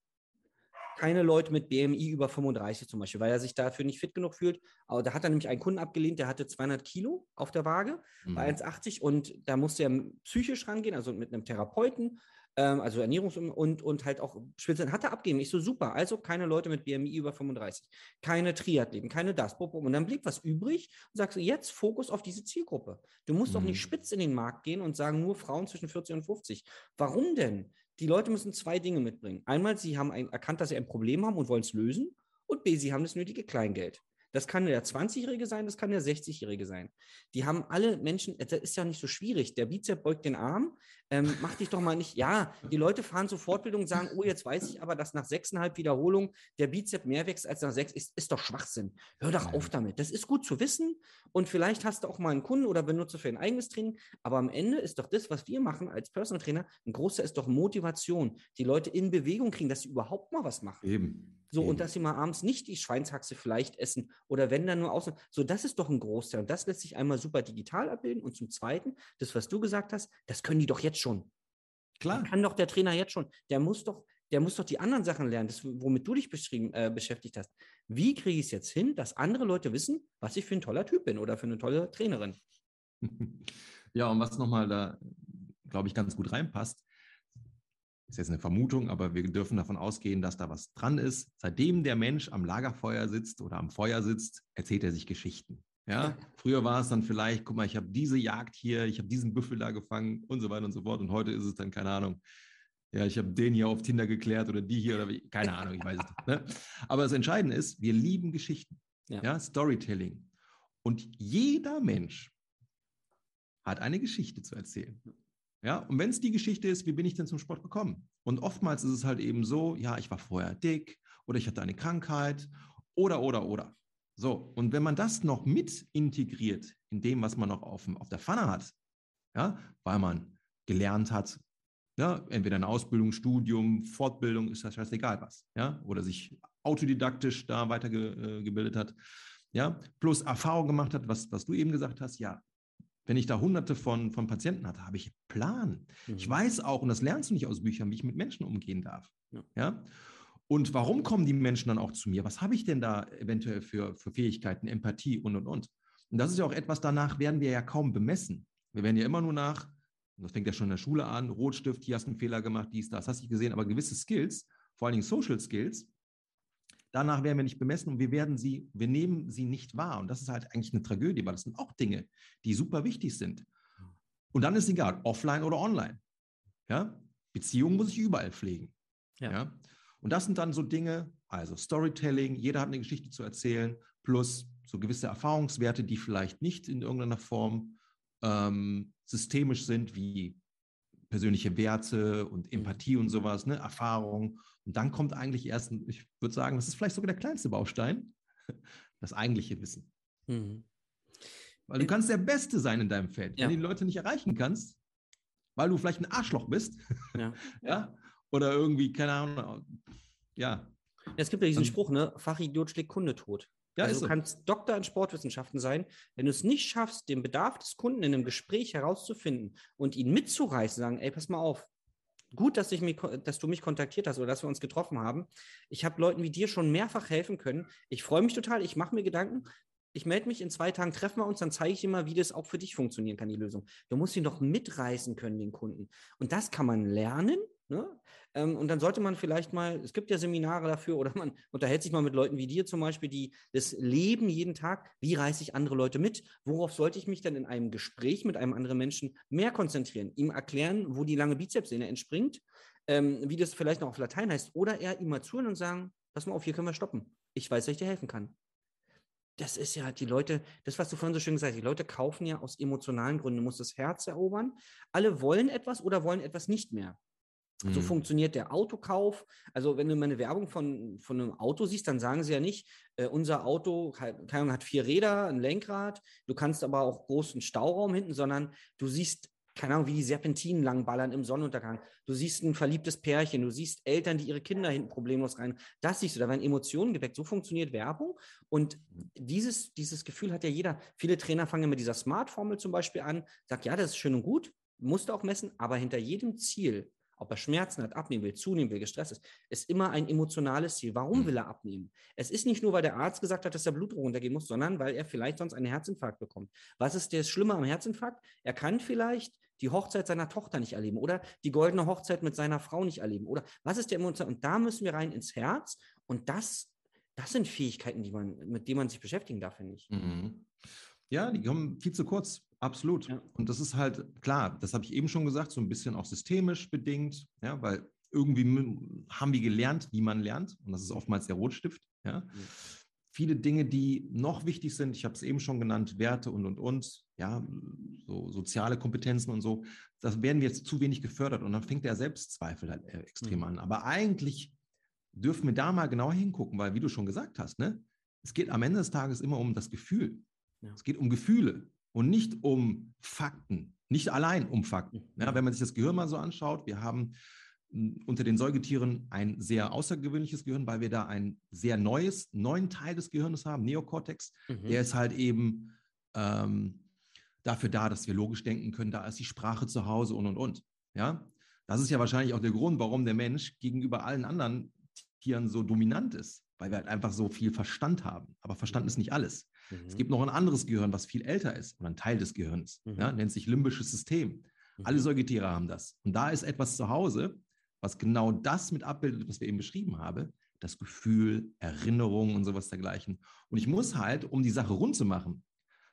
keine Leute mit BMI über 35 zum Beispiel, weil er sich dafür nicht fit genug fühlt. Aber da hat er nämlich einen Kunden abgelehnt, der hatte 200 Kilo auf der Waage mhm. bei 1,80 und da musste er psychisch rangehen, also mit einem Therapeuten, ähm, also Ernährungs- und, und halt auch Schwitzen. Hat er abgegeben. Ich so, super. Also keine Leute mit BMI über 35, keine Triathleten, keine das. Und dann blieb was übrig und sagst du, jetzt Fokus auf diese Zielgruppe. Du musst mhm. doch nicht mhm. spitz in den Markt gehen und sagen, nur Frauen zwischen 40 und 50. Warum denn? Die Leute müssen zwei Dinge mitbringen. Einmal, sie haben ein, erkannt, dass sie ein Problem haben und wollen es lösen. Und B, sie haben das nötige Kleingeld. Das kann der 20-Jährige sein, das kann der 60-Jährige sein. Die haben alle Menschen, das ist ja nicht so schwierig. Der Bizep beugt den Arm, ähm, mach dich doch mal nicht. Ja, die Leute fahren zur Fortbildung und sagen, oh, jetzt weiß ich aber, dass nach sechseinhalb Wiederholungen der Bizep mehr wächst als nach sechs. Ist, ist doch Schwachsinn. Hör doch auf damit. Das ist gut zu wissen und vielleicht hast du auch mal einen Kunden oder Benutzer für ein eigenes Training. Aber am Ende ist doch das, was wir machen als Personal Trainer, ein großer ist doch Motivation. Die Leute in Bewegung kriegen, dass sie überhaupt mal was machen. Eben. So, Eben. und dass sie mal abends nicht die Schweinshaxe vielleicht essen oder wenn dann nur außen. So, das ist doch ein Großteil. Und das lässt sich einmal super digital abbilden. Und zum Zweiten, das, was du gesagt hast, das können die doch jetzt schon. Klar. Kann doch der Trainer jetzt schon. Der muss doch, der muss doch die anderen Sachen lernen, das, womit du dich äh, beschäftigt hast. Wie kriege ich es jetzt hin, dass andere Leute wissen, was ich für ein toller Typ bin oder für eine tolle Trainerin? <laughs> Ja, und was nochmal da, glaube ich, ganz gut reinpasst, ist jetzt eine Vermutung, aber wir dürfen davon ausgehen, dass da was dran ist. Seitdem der Mensch am Lagerfeuer sitzt oder am Feuer sitzt, erzählt er sich Geschichten. Ja, früher war es dann vielleicht, guck mal, ich habe diese Jagd hier, ich habe diesen Büffel da gefangen und so weiter und so fort. Und heute ist es dann, keine Ahnung, ja, ich habe den hier auf Tinder geklärt oder die hier oder wie, keine Ahnung, ich weiß es nicht. Ne? Aber das Entscheidende ist, wir lieben Geschichten, ja. ja, Storytelling. Und jeder Mensch hat eine Geschichte zu erzählen. Ja, und wenn es die Geschichte ist, wie bin ich denn zum Sport gekommen? Und oftmals ist es halt eben so, ja, ich war vorher dick oder ich hatte eine Krankheit oder, oder, oder. So, und wenn man das noch mit integriert in dem, was man noch auf, auf der Pfanne hat, ja, weil man gelernt hat, ja, entweder eine Ausbildung, Studium, Fortbildung, ist das scheißegal was, ja, oder sich autodidaktisch da weitergebildet äh, hat, ja, plus Erfahrung gemacht hat, was, was du eben gesagt hast, ja, wenn ich da hunderte von, von Patienten hatte, habe ich einen Plan. Mhm. Ich weiß auch, und das lernst du nicht aus Büchern, wie ich mit Menschen umgehen darf. Ja. ja? Und warum kommen die Menschen dann auch zu mir? Was habe ich denn da eventuell für, für Fähigkeiten, Empathie und, und, und? Und das ist ja auch etwas, danach werden wir ja kaum bemessen. Wir werden ja immer nur nach, das fängt ja schon in der Schule an, Rotstift, hier hast du einen Fehler gemacht, dies, das, hast du gesehen, aber gewisse Skills, vor allen Dingen Social Skills, Danach werden wir nicht bemessen und wir werden sie, wir nehmen sie nicht wahr. Und das ist halt eigentlich eine Tragödie, weil das sind auch Dinge, die super wichtig sind. Und dann ist egal, offline oder online. Ja? Beziehungen muss ich überall pflegen. Ja. ja. Und das sind dann so Dinge, also Storytelling, jeder hat eine Geschichte zu erzählen, plus so gewisse Erfahrungswerte, die vielleicht nicht in irgendeiner Form ähm, systemisch sind, wie persönliche Werte und mhm. Empathie und sowas, ne, Erfahrung. Und dann kommt eigentlich erst, ich würde sagen, das ist vielleicht sogar der kleinste Baustein, <laughs> das eigentliche Wissen. Mhm. Weil du kannst der Beste sein in deinem Feld. Ja. Wenn du die Leute nicht erreichen kannst, weil du vielleicht ein Arschloch bist, ja, <laughs> ja oder irgendwie, keine Ahnung, ja. Es gibt ja diesen Spruch, ne, Fachidiot schlägt Kunde tot. Ja, also du so. kannst Doktor in Sportwissenschaften sein. Wenn du es nicht schaffst, den Bedarf des Kunden in einem Gespräch herauszufinden und ihn mitzureißen, sagen, ey, pass mal auf, gut, dass, ich mich, dass du mich kontaktiert hast oder dass wir uns getroffen haben. Ich habe Leuten wie dir schon mehrfach helfen können. Ich freue mich total, ich mache mir Gedanken. Ich melde mich in zwei Tagen, treffen wir uns, dann zeige ich dir mal, wie das auch für dich funktionieren kann, die Lösung. Du musst ihn doch mitreißen können, den Kunden. Und das kann man lernen. Ne? Ähm, und dann sollte man vielleicht mal, es gibt ja Seminare dafür oder man <laughs> unterhält sich mal mit Leuten wie dir zum Beispiel, die das leben jeden Tag. Wie reiße ich andere Leute mit? Worauf sollte ich mich dann in einem Gespräch mit einem anderen Menschen mehr konzentrieren? Ihm erklären, wo die lange Bizepssehne entspringt, ähm, wie das vielleicht noch auf Latein heißt, oder eher ihm mal zuhören und sagen, pass mal auf, hier können wir stoppen. Ich weiß, dass ich dir helfen kann. Das ist ja die Leute, das, was du vorhin so schön gesagt hast, die Leute kaufen ja aus emotionalen Gründen, du musst das Herz erobern. Alle wollen etwas oder wollen etwas nicht mehr. So mhm. funktioniert der Autokauf. Also wenn du mal eine Werbung von, von einem Auto siehst, dann sagen sie ja nicht, äh, unser Auto kann, hat vier Räder, ein Lenkrad, du kannst aber auch großen Stauraum hinten, sondern du siehst, keine Ahnung, wie die Serpentinen langballern im Sonnenuntergang. Du siehst ein verliebtes Pärchen, du siehst Eltern, die ihre Kinder hinten problemlos rein. Das siehst du, da werden Emotionen geweckt. So funktioniert Werbung. Und dieses, dieses Gefühl hat ja jeder. Viele Trainer fangen mit dieser Smart-Formel zum Beispiel an, sagt, ja, das ist schön und gut, musst du auch messen, aber hinter jedem Ziel ob er Schmerzen hat, abnehmen will, zunehmen will, gestresst ist, ist immer ein emotionales Ziel. Warum hm. will er abnehmen? Es ist nicht nur, weil der Arzt gesagt hat, dass der Blutdruck runtergehen muss, sondern weil er vielleicht sonst einen Herzinfarkt bekommt. Was ist das Schlimme am Herzinfarkt? Er kann vielleicht die Hochzeit seiner Tochter nicht erleben oder die goldene Hochzeit mit seiner Frau nicht erleben oder was ist der Emotion? Und da müssen wir rein ins Herz und das, das sind Fähigkeiten, die man, mit denen man sich beschäftigen darf, finde ich. Mhm. Ja, die kommen viel zu kurz. Absolut. Ja. Und das ist halt klar, das habe ich eben schon gesagt, so ein bisschen auch systemisch bedingt, ja, weil irgendwie haben wir gelernt, wie man lernt. Und das ist oftmals der Rotstift. Ja. Mhm. viele Dinge, die noch wichtig sind. Ich habe es eben schon genannt, Werte und, und, und, ja, so soziale Kompetenzen und so. Das werden jetzt zu wenig gefördert und dann fängt der Selbstzweifel halt äh, extrem mhm. an. Aber eigentlich dürfen wir da mal genau hingucken, weil wie du schon gesagt hast, ne, es geht am Ende des Tages immer um das Gefühl. Ja. Es geht um Gefühle und nicht um Fakten, nicht allein um Fakten. Mhm. Ja, wenn man sich das Gehirn mal so anschaut, wir haben unter den Säugetieren ein sehr außergewöhnliches Gehirn, weil wir da ein sehr neues, neuen Teil des Gehirns haben, Neokortex. Mhm. Der ist halt eben ähm, dafür da, dass wir logisch denken können. Da ist die Sprache zu Hause und und und. Ja, das ist ja wahrscheinlich auch der Grund, warum der Mensch gegenüber allen anderen Tieren so dominant ist, weil wir halt einfach so viel Verstand haben. Aber Verstand ist nicht alles. Mhm. Es gibt noch ein anderes Gehirn, was viel älter ist oder ein Teil des Gehirns. Mhm. Ja, nennt sich limbisches System. Alle mhm. Säugetiere haben das. Und da ist etwas zu Hause, was genau das mit abbildet, was wir eben beschrieben haben, das Gefühl, Erinnerung und sowas dergleichen. Und ich muss halt, um die Sache rund zu machen,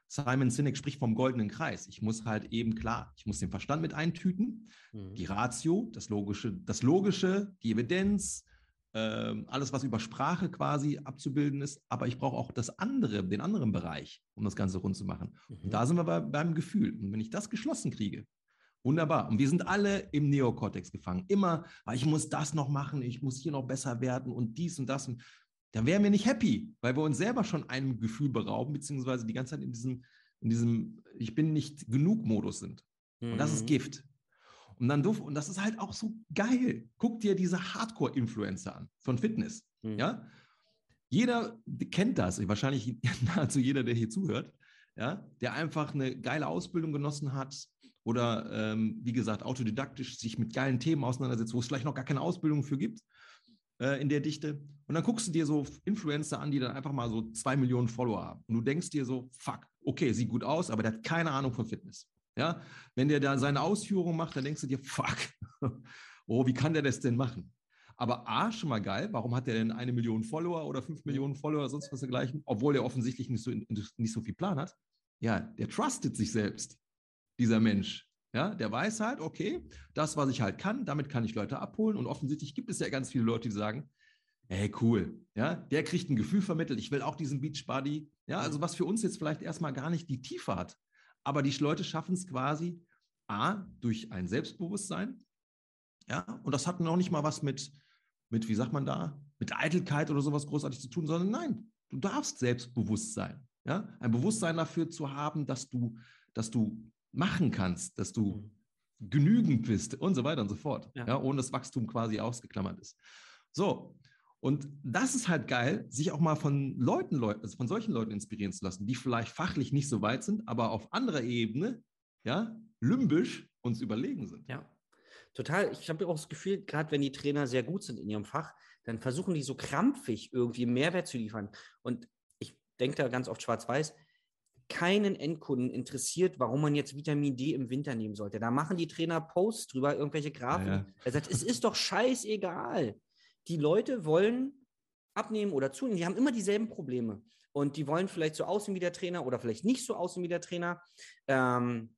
Simon Sinek spricht vom goldenen Kreis. Ich muss halt eben klar, ich muss den Verstand mit eintüten, mhm. die Ratio, das Logische, das Logische, die Evidenz, alles, was über Sprache quasi abzubilden ist. Aber ich brauche auch das andere, den anderen Bereich, um das Ganze rund zu machen. Mhm. Und da sind wir bei, beim Gefühl. Und wenn ich das geschlossen kriege, Wunderbar. Und wir sind alle im Neokortex gefangen. Immer, weil ich muss das noch machen, ich muss hier noch besser werden und dies und das. Und dann wären wir nicht happy, weil wir uns selber schon einem Gefühl berauben, beziehungsweise die ganze Zeit in diesem, in diesem Ich bin nicht genug Modus sind. Mhm. Und das ist mhm. Gift. Und dann und das ist halt auch so geil. Guck dir diese Hardcore-Influencer an von Fitness. Mhm. Ja? Jeder kennt das, wahrscheinlich <laughs> nahezu jeder, der hier zuhört, ja, der einfach eine geile Ausbildung genossen hat, oder ähm, wie gesagt, autodidaktisch sich mit geilen Themen auseinandersetzt, wo es vielleicht noch gar keine Ausbildung für gibt äh, in der Dichte. Und dann guckst du dir so Influencer an, die dann einfach mal so zwei Millionen Follower haben. Und du denkst dir so, fuck, okay, sieht gut aus, aber der hat keine Ahnung von Fitness. Ja, wenn der da seine Ausführungen macht, dann denkst du dir, fuck, <laughs> oh, wie kann der das denn machen? Aber A, schon mal geil, warum hat der denn eine Million Follower oder fünf Millionen Follower, sonst was dergleichen, obwohl er offensichtlich nicht so, nicht so viel Plan hat? Ja, der trustet sich selbst dieser Mensch. Ja, der weiß halt, okay, das, was ich halt kann, damit kann ich Leute abholen. Und offensichtlich gibt es ja ganz viele Leute, die sagen, hey, cool, ja, der kriegt ein Gefühl vermittelt, ich will auch diesen Beach Buddy. Ja, also was für uns jetzt vielleicht erstmal gar nicht die Tiefe hat. Aber die Leute schaffen es quasi, A, durch ein Selbstbewusstsein, ja, und das hat noch nicht mal was mit, mit, wie sagt man da, mit Eitelkeit oder sowas großartig zu tun, sondern nein, du darfst selbstbewusst sein. Ja, ein Bewusstsein dafür zu haben, dass du, dass du machen kannst, dass du mhm. genügend bist und so weiter und so fort, ja. ja, ohne das Wachstum quasi ausgeklammert ist. So, und das ist halt geil, sich auch mal von Leuten, also von solchen Leuten inspirieren zu lassen, die vielleicht fachlich nicht so weit sind, aber auf anderer Ebene, ja, limbisch uns überlegen sind. Ja, total. Ich habe auch das Gefühl, gerade wenn die Trainer sehr gut sind in ihrem Fach, dann versuchen die so krampfig irgendwie Mehrwert zu liefern. Und ich denke da ganz oft schwarz-weiß, keinen Endkunden interessiert, warum man jetzt Vitamin D im Winter nehmen sollte. Da machen die Trainer Posts drüber, irgendwelche Grafiken. Ja, ja. Er sagt, es ist doch scheißegal. Die Leute wollen abnehmen oder zunehmen. Die haben immer dieselben Probleme. Und die wollen vielleicht so aussehen wie der Trainer oder vielleicht nicht so aussehen wie der Trainer. Ähm,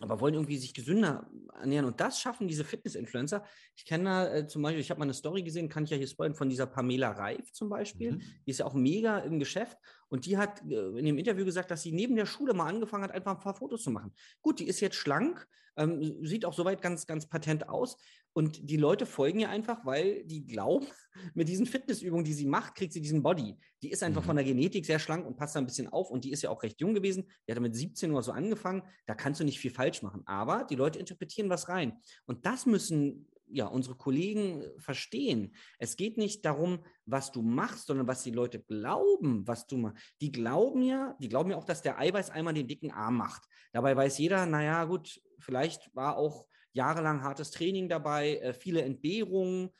aber wollen irgendwie sich gesünder ernähren. Und das schaffen diese Fitness-Influencer. Ich kenne da äh, zum Beispiel, ich habe mal eine Story gesehen, kann ich ja hier spoilern, von dieser Pamela Reif zum Beispiel. Mhm. Die ist ja auch mega im Geschäft. Und die hat äh, in dem Interview gesagt, dass sie neben der Schule mal angefangen hat, einfach ein paar Fotos zu machen. Gut, die ist jetzt schlank, ähm, sieht auch soweit ganz, ganz patent aus. Und die Leute folgen ihr einfach, weil die glauben, <laughs> mit diesen Fitnessübungen, die sie macht, kriegt sie diesen Body. Die ist einfach mhm. von der Genetik sehr schlank und passt da ein bisschen auf. Und die ist ja auch recht jung gewesen. Die hat mit 17 Uhr so angefangen. Da kannst du nicht viel falsch machen. Aber die Leute interpretieren was rein. Und das müssen ja, unsere Kollegen verstehen. Es geht nicht darum, was du machst, sondern was die Leute glauben, was du machst. Die glauben ja, die glauben ja auch, dass der Eiweiß einmal den dicken Arm macht. Dabei weiß jeder, naja, gut, vielleicht war auch jahrelang hartes Training dabei, äh, viele Entbehrungen.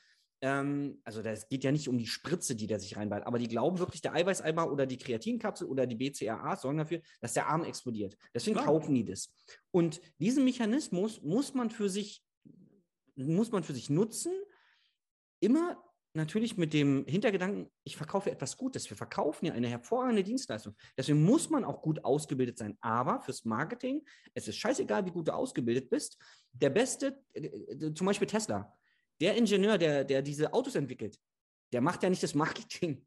Ähm, also das geht ja nicht um die Spritze, die der sich reinballt, aber die glauben wirklich, der Eiweißeimer oder die Kreatinkapsel oder die BCAA sorgen dafür, dass der Arm explodiert. Deswegen Klar. kaufen die das. Und diesen Mechanismus muss man für sich, muss man für sich nutzen, immer natürlich mit dem Hintergedanken, ich verkaufe etwas Gutes. Wir verkaufen ja eine hervorragende Dienstleistung. Deswegen muss man auch gut ausgebildet sein. Aber fürs Marketing, es ist scheißegal, wie gut du ausgebildet bist. Der beste, äh, äh, zum Beispiel Tesla, der Ingenieur, der, der diese Autos entwickelt, der macht ja nicht das Marketing,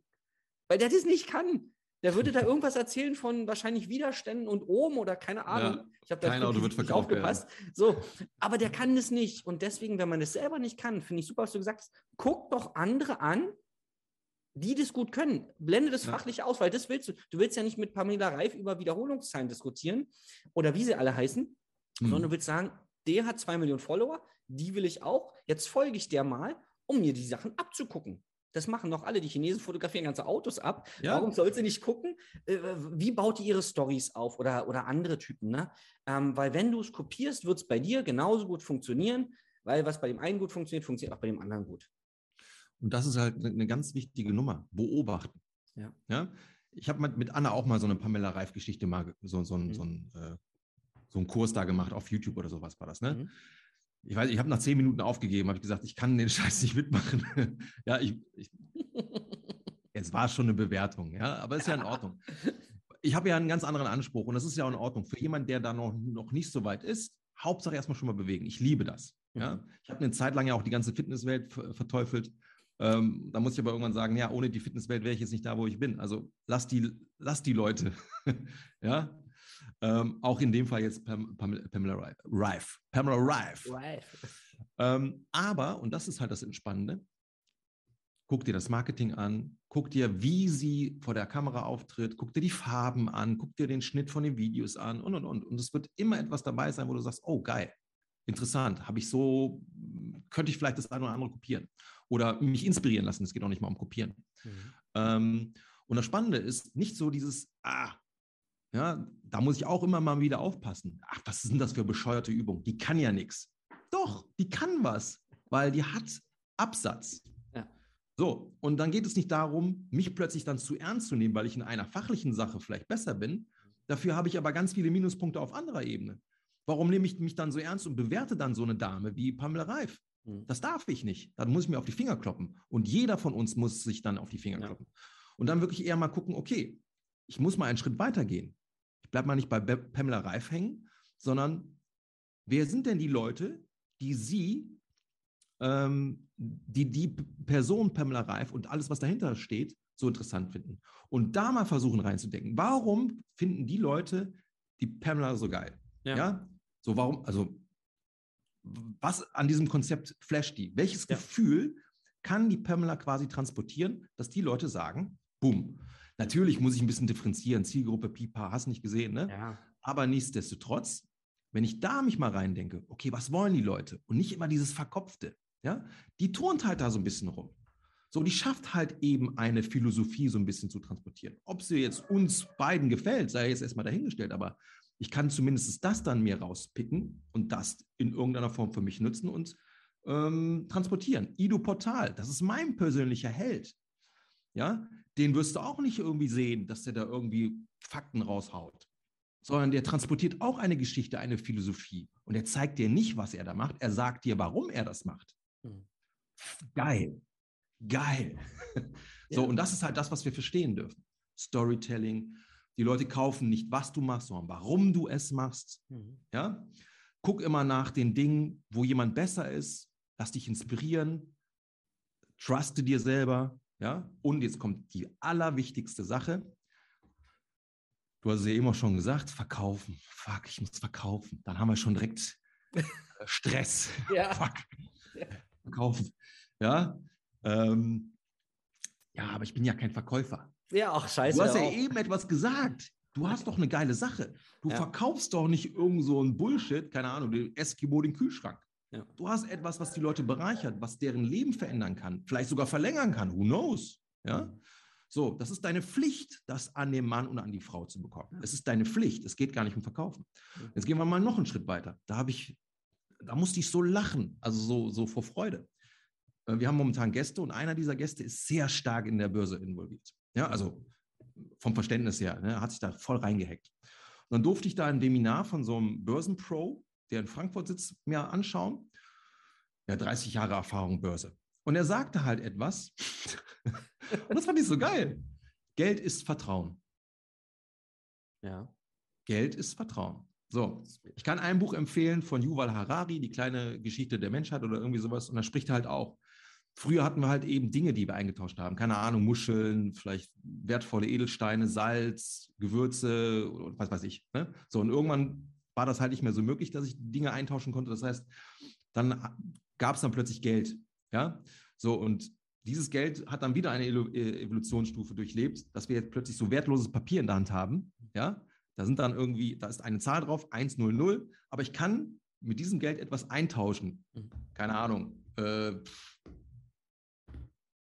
weil der das nicht kann. Der würde da irgendwas erzählen von wahrscheinlich Widerständen und Ohm oder keine Ahnung. Ja, ich habe da kein Auto wird verkauft aufgepasst. So, aber der kann das nicht. Und deswegen, wenn man das selber nicht kann, finde ich super, was du gesagt hast, guck doch andere an, die das gut können. Blende das Ja. fachlich aus, weil das willst du. Du willst ja nicht mit Pamela Reif über Wiederholungszahlen diskutieren oder wie sie alle heißen, Hm. sondern du willst sagen, der hat zwei Millionen Follower, die will ich auch. Jetzt folge ich der mal, um mir die Sachen abzugucken. Das machen doch alle. Die Chinesen fotografieren ganze Autos ab. Ja. Warum soll sie nicht gucken? Äh, wie baut die ihre Stories auf oder, oder andere Typen? Ne? Ähm, weil wenn du es kopierst, wird es bei dir genauso gut funktionieren, weil was bei dem einen gut funktioniert, funktioniert auch bei dem anderen gut. Und das ist halt eine, eine ganz wichtige Nummer. Beobachten. Ja. ja? Ich habe mit, Anna auch mal so eine Pamela Reif-Geschichte mal, so, so, Mhm. so, ein, äh, so einen Kurs da gemacht, auf YouTube oder sowas war das, ne? Mhm. Ich weiß, ich habe nach zehn Minuten aufgegeben, habe ich gesagt, ich kann den <laughs> Scheiß nicht mitmachen. ja, ich, ich, es war schon eine Bewertung, ja, aber ist ja in Ordnung. Ich habe ja einen ganz anderen Anspruch und das ist ja auch in Ordnung. Für jemanden, der da noch, noch nicht so weit ist, Hauptsache erstmal schon mal bewegen. Ich liebe das. Ja? Ich habe eine Zeit lang ja auch die ganze Fitnesswelt ver- verteufelt. Ähm, da muss ich aber irgendwann sagen, ja, ohne die Fitnesswelt wäre ich jetzt nicht da, wo ich bin. Also lass die, lass die Leute. <laughs> ja. Ähm, auch in dem Fall jetzt Pam, Pam, Pamela. Reif. Pamela Reif. Ähm, aber, und das ist halt das Entspannende, guck dir das Marketing an, guck dir, wie sie vor der Kamera auftritt, guck dir die Farben an, guck dir den Schnitt von den Videos an und, und, und. Und es wird immer etwas dabei sein, wo du sagst, oh, geil, interessant, habe ich so, könnte ich vielleicht das eine oder andere kopieren oder mich inspirieren lassen. Es geht auch nicht mal um Kopieren. Mhm. Ähm, und das Spannende ist nicht so dieses, ah, ja, da muss ich auch immer mal wieder aufpassen. Ach, was sind das für bescheuerte Übungen? Die kann ja nichts. Doch, die kann was, weil die hat Absatz. Ja. So, und dann geht es nicht darum, mich plötzlich dann zu ernst zu nehmen, weil ich in einer fachlichen Sache vielleicht besser bin. Dafür habe ich aber ganz viele Minuspunkte auf anderer Ebene. Warum nehme ich mich dann so ernst und bewerte dann so eine Dame wie Pamela Reif? Mhm. Das darf ich nicht. Dann muss ich mir auf die Finger kloppen. Und jeder von uns muss sich dann auf die Finger Ja. kloppen. Und dann wirklich eher mal gucken, okay, ich muss mal einen Schritt weiter gehen. Ich bleibe mal nicht bei Be Pamela Reif hängen, sondern wer sind denn die Leute, die sie, ähm, die die Person Pamela Reif und alles, was dahinter steht, so interessant finden? Und da mal versuchen reinzudenken. Warum finden die Leute die Pamela so geil? Ja. ja? So, warum, also, was an diesem Konzept flasht die? Welches Ja. Gefühl kann die Pamela quasi transportieren, dass die Leute sagen, boom. Natürlich muss ich ein bisschen differenzieren, Zielgruppe, Pipa, hast nicht gesehen, ne? Ja. Aber nichtsdestotrotz, wenn ich da mich mal reindenke, okay, was wollen die Leute? Und nicht immer dieses Verkopfte, ja? Die turnt halt da so ein bisschen rum. So, die schafft halt eben eine Philosophie so ein bisschen zu transportieren. Ob sie jetzt uns beiden gefällt, sei jetzt erstmal dahingestellt, aber ich kann zumindest das dann mir rauspicken und das in irgendeiner Form für mich nutzen und ähm, transportieren. Ido Portal, das ist mein persönlicher Held. Ja, den wirst du auch nicht irgendwie sehen, dass der da irgendwie Fakten raushaut, sondern der transportiert auch eine Geschichte, eine Philosophie. Und er zeigt dir nicht, was er da macht, er sagt dir, warum er das macht. Mhm. Geil. Geil. <laughs> So, Ja. und das ist halt das, was wir verstehen dürfen. Storytelling. Die Leute kaufen nicht, was du machst, sondern warum du es machst. Mhm. Ja? Guck immer nach den Dingen, wo jemand besser ist. Lass dich inspirieren. Truste dir selber. Ja? Und jetzt kommt die allerwichtigste Sache. Du hast es ja auch schon gesagt, verkaufen. Fuck, ich muss verkaufen. Dann haben wir schon direkt <laughs> äh, Stress. Ja. <laughs> Fuck. Ja. Verkaufen. Ja. Ähm, ja, aber ich bin ja kein Verkäufer. ja, auch scheiße. Du hast ja auch. eben etwas gesagt. Du hast doch eine geile Sache. Du Ja. verkaufst doch nicht irgend so ein Bullshit, keine Ahnung, den Eskimo den Kühlschrank. Ja. Du hast etwas, was die Leute bereichert, was deren Leben verändern kann, vielleicht sogar verlängern kann. Who knows? Ja. So, das ist deine Pflicht, das an den Mann und an die Frau zu bekommen. Es ist deine Pflicht. Es geht gar nicht um Verkaufen. Jetzt gehen wir mal noch einen Schritt weiter. Da habe ich, da musste ich so lachen, also so, so vor Freude. Äh, Wir haben momentan Gäste und einer dieser Gäste ist sehr stark in der Börse involviert. Ja, also vom Verständnis her, ne, hat sich da voll reingehackt. Und dann durfte ich da ein Webinar von so einem Börsenpro, der in Frankfurt sitzt, mir anschauen. Ja, 30 Jahre Erfahrung Börse. Und er sagte halt etwas, <laughs> und das fand ich so geil. Geld ist Vertrauen. Ja. Geld ist Vertrauen. So, ich kann ein Buch empfehlen von Yuval Harari, die kleine Geschichte der Menschheit oder irgendwie sowas. Und da spricht er halt auch, früher hatten wir halt eben Dinge, die wir eingetauscht haben. Keine Ahnung, Muscheln, vielleicht wertvolle Edelsteine, Salz, Gewürze und was weiß ich. Ne? So, und irgendwann war das halt nicht mehr so möglich, dass ich Dinge eintauschen konnte. Das heißt, dann gab es dann plötzlich Geld. Ja, so und dieses Geld hat dann wieder eine äh, Evolutionsstufe durchlebt, dass wir jetzt plötzlich so wertloses Papier in der Hand haben. Ja, da sind dann irgendwie, da ist eine Zahl drauf, 100, aber ich kann mit diesem Geld etwas eintauschen. Mhm. Keine Ahnung. Äh,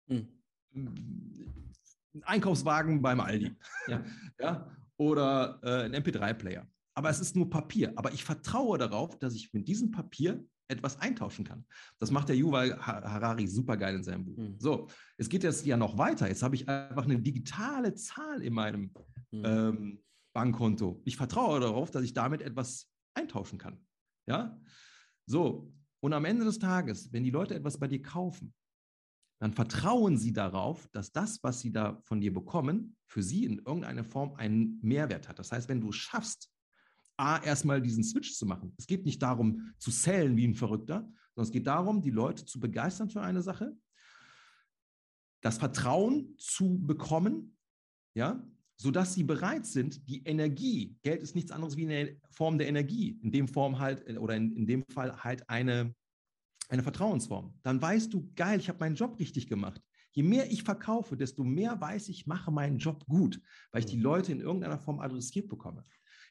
mhm. Ein Einkaufswagen beim Aldi. Ja. <laughs> ja? Oder äh, ein MP3-Player. Aber es ist nur Papier. Aber ich vertraue darauf, dass ich mit diesem Papier etwas eintauschen kann. Das macht der Yuval Harari super geil in seinem Buch. Mhm. So, es geht jetzt ja noch weiter. Jetzt habe ich einfach eine digitale Zahl in meinem mhm. ähm, Bankkonto. Ich vertraue darauf, dass ich damit etwas eintauschen kann. Ja, so. Und am Ende des Tages, wenn die Leute etwas bei dir kaufen, dann vertrauen sie darauf, dass das, was sie da von dir bekommen, für sie in irgendeiner Form einen Mehrwert hat. Das heißt, wenn du es schaffst, A, erstmal diesen Switch zu machen. Es geht nicht darum, zu zählen wie ein Verrückter, sondern es geht darum, die Leute zu begeistern für eine Sache, das Vertrauen zu bekommen, ja, sodass sie bereit sind, die Energie, Geld ist nichts anderes wie eine Form der Energie, in dem Form halt, oder in, in dem Fall halt eine, eine Vertrauensform. Dann weißt du, geil, ich habe meinen Job richtig gemacht. Je mehr ich verkaufe, desto mehr weiß ich, mache meinen Job gut, weil ich die mhm. Leute in irgendeiner Form adressiert bekomme.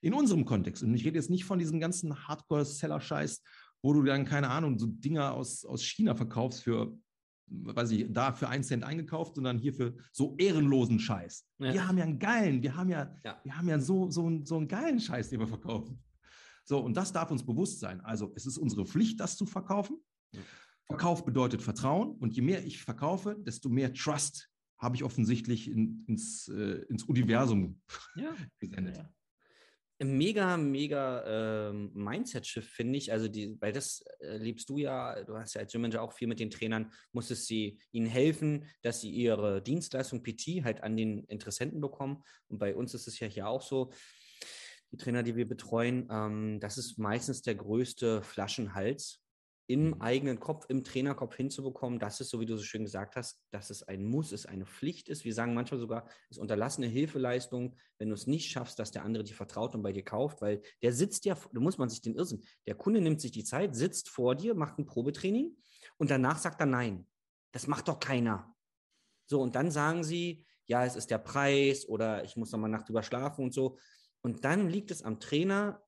In unserem Kontext, und ich rede jetzt nicht von diesem ganzen Hardcore-Seller-Scheiß, wo du dann, keine Ahnung, so Dinger aus, aus China verkaufst für, weiß ich, da für einen Cent eingekauft dann hier für so ehrenlosen Scheiß. Ja. Wir haben ja einen geilen, wir haben ja, ja. wir haben ja so, so, so einen geilen Scheiß, den wir verkaufen. So, und das darf uns bewusst sein. Also, es ist unsere Pflicht, das zu verkaufen. Ja. Verkauf bedeutet Vertrauen und je mehr ich verkaufe, desto mehr Trust habe ich offensichtlich in, ins, äh, ins Universum ja. <laughs> gesendet mega, mega ähm, Mindset-Shift, finde ich. Also, die, weil das äh, liebst du ja, du hast ja als Gym auch viel mit den Trainern, musstest sie ihnen helfen, dass sie ihre Dienstleistung PT halt an den Interessenten bekommen. Und bei uns ist es ja hier auch so, die Trainer, die wir betreuen, ähm, das ist meistens der größte Flaschenhals, im mhm. eigenen Kopf, im Trainerkopf hinzubekommen, dass es, so wie du so schön gesagt hast, dass es ein Muss ist, eine Pflicht ist. Wir sagen manchmal sogar, es ist unterlassene Hilfeleistung, wenn du es nicht schaffst, dass der andere dir vertraut und bei dir kauft, weil der sitzt ja, da muss man sich den Irrsinn, der Kunde nimmt sich die Zeit, sitzt vor dir, macht ein Probetraining und danach sagt er nein. Das macht doch keiner. So, und dann sagen sie, ja, es ist der Preis oder ich muss noch mal Nacht drüber schlafen und so. Und dann liegt es am Trainer,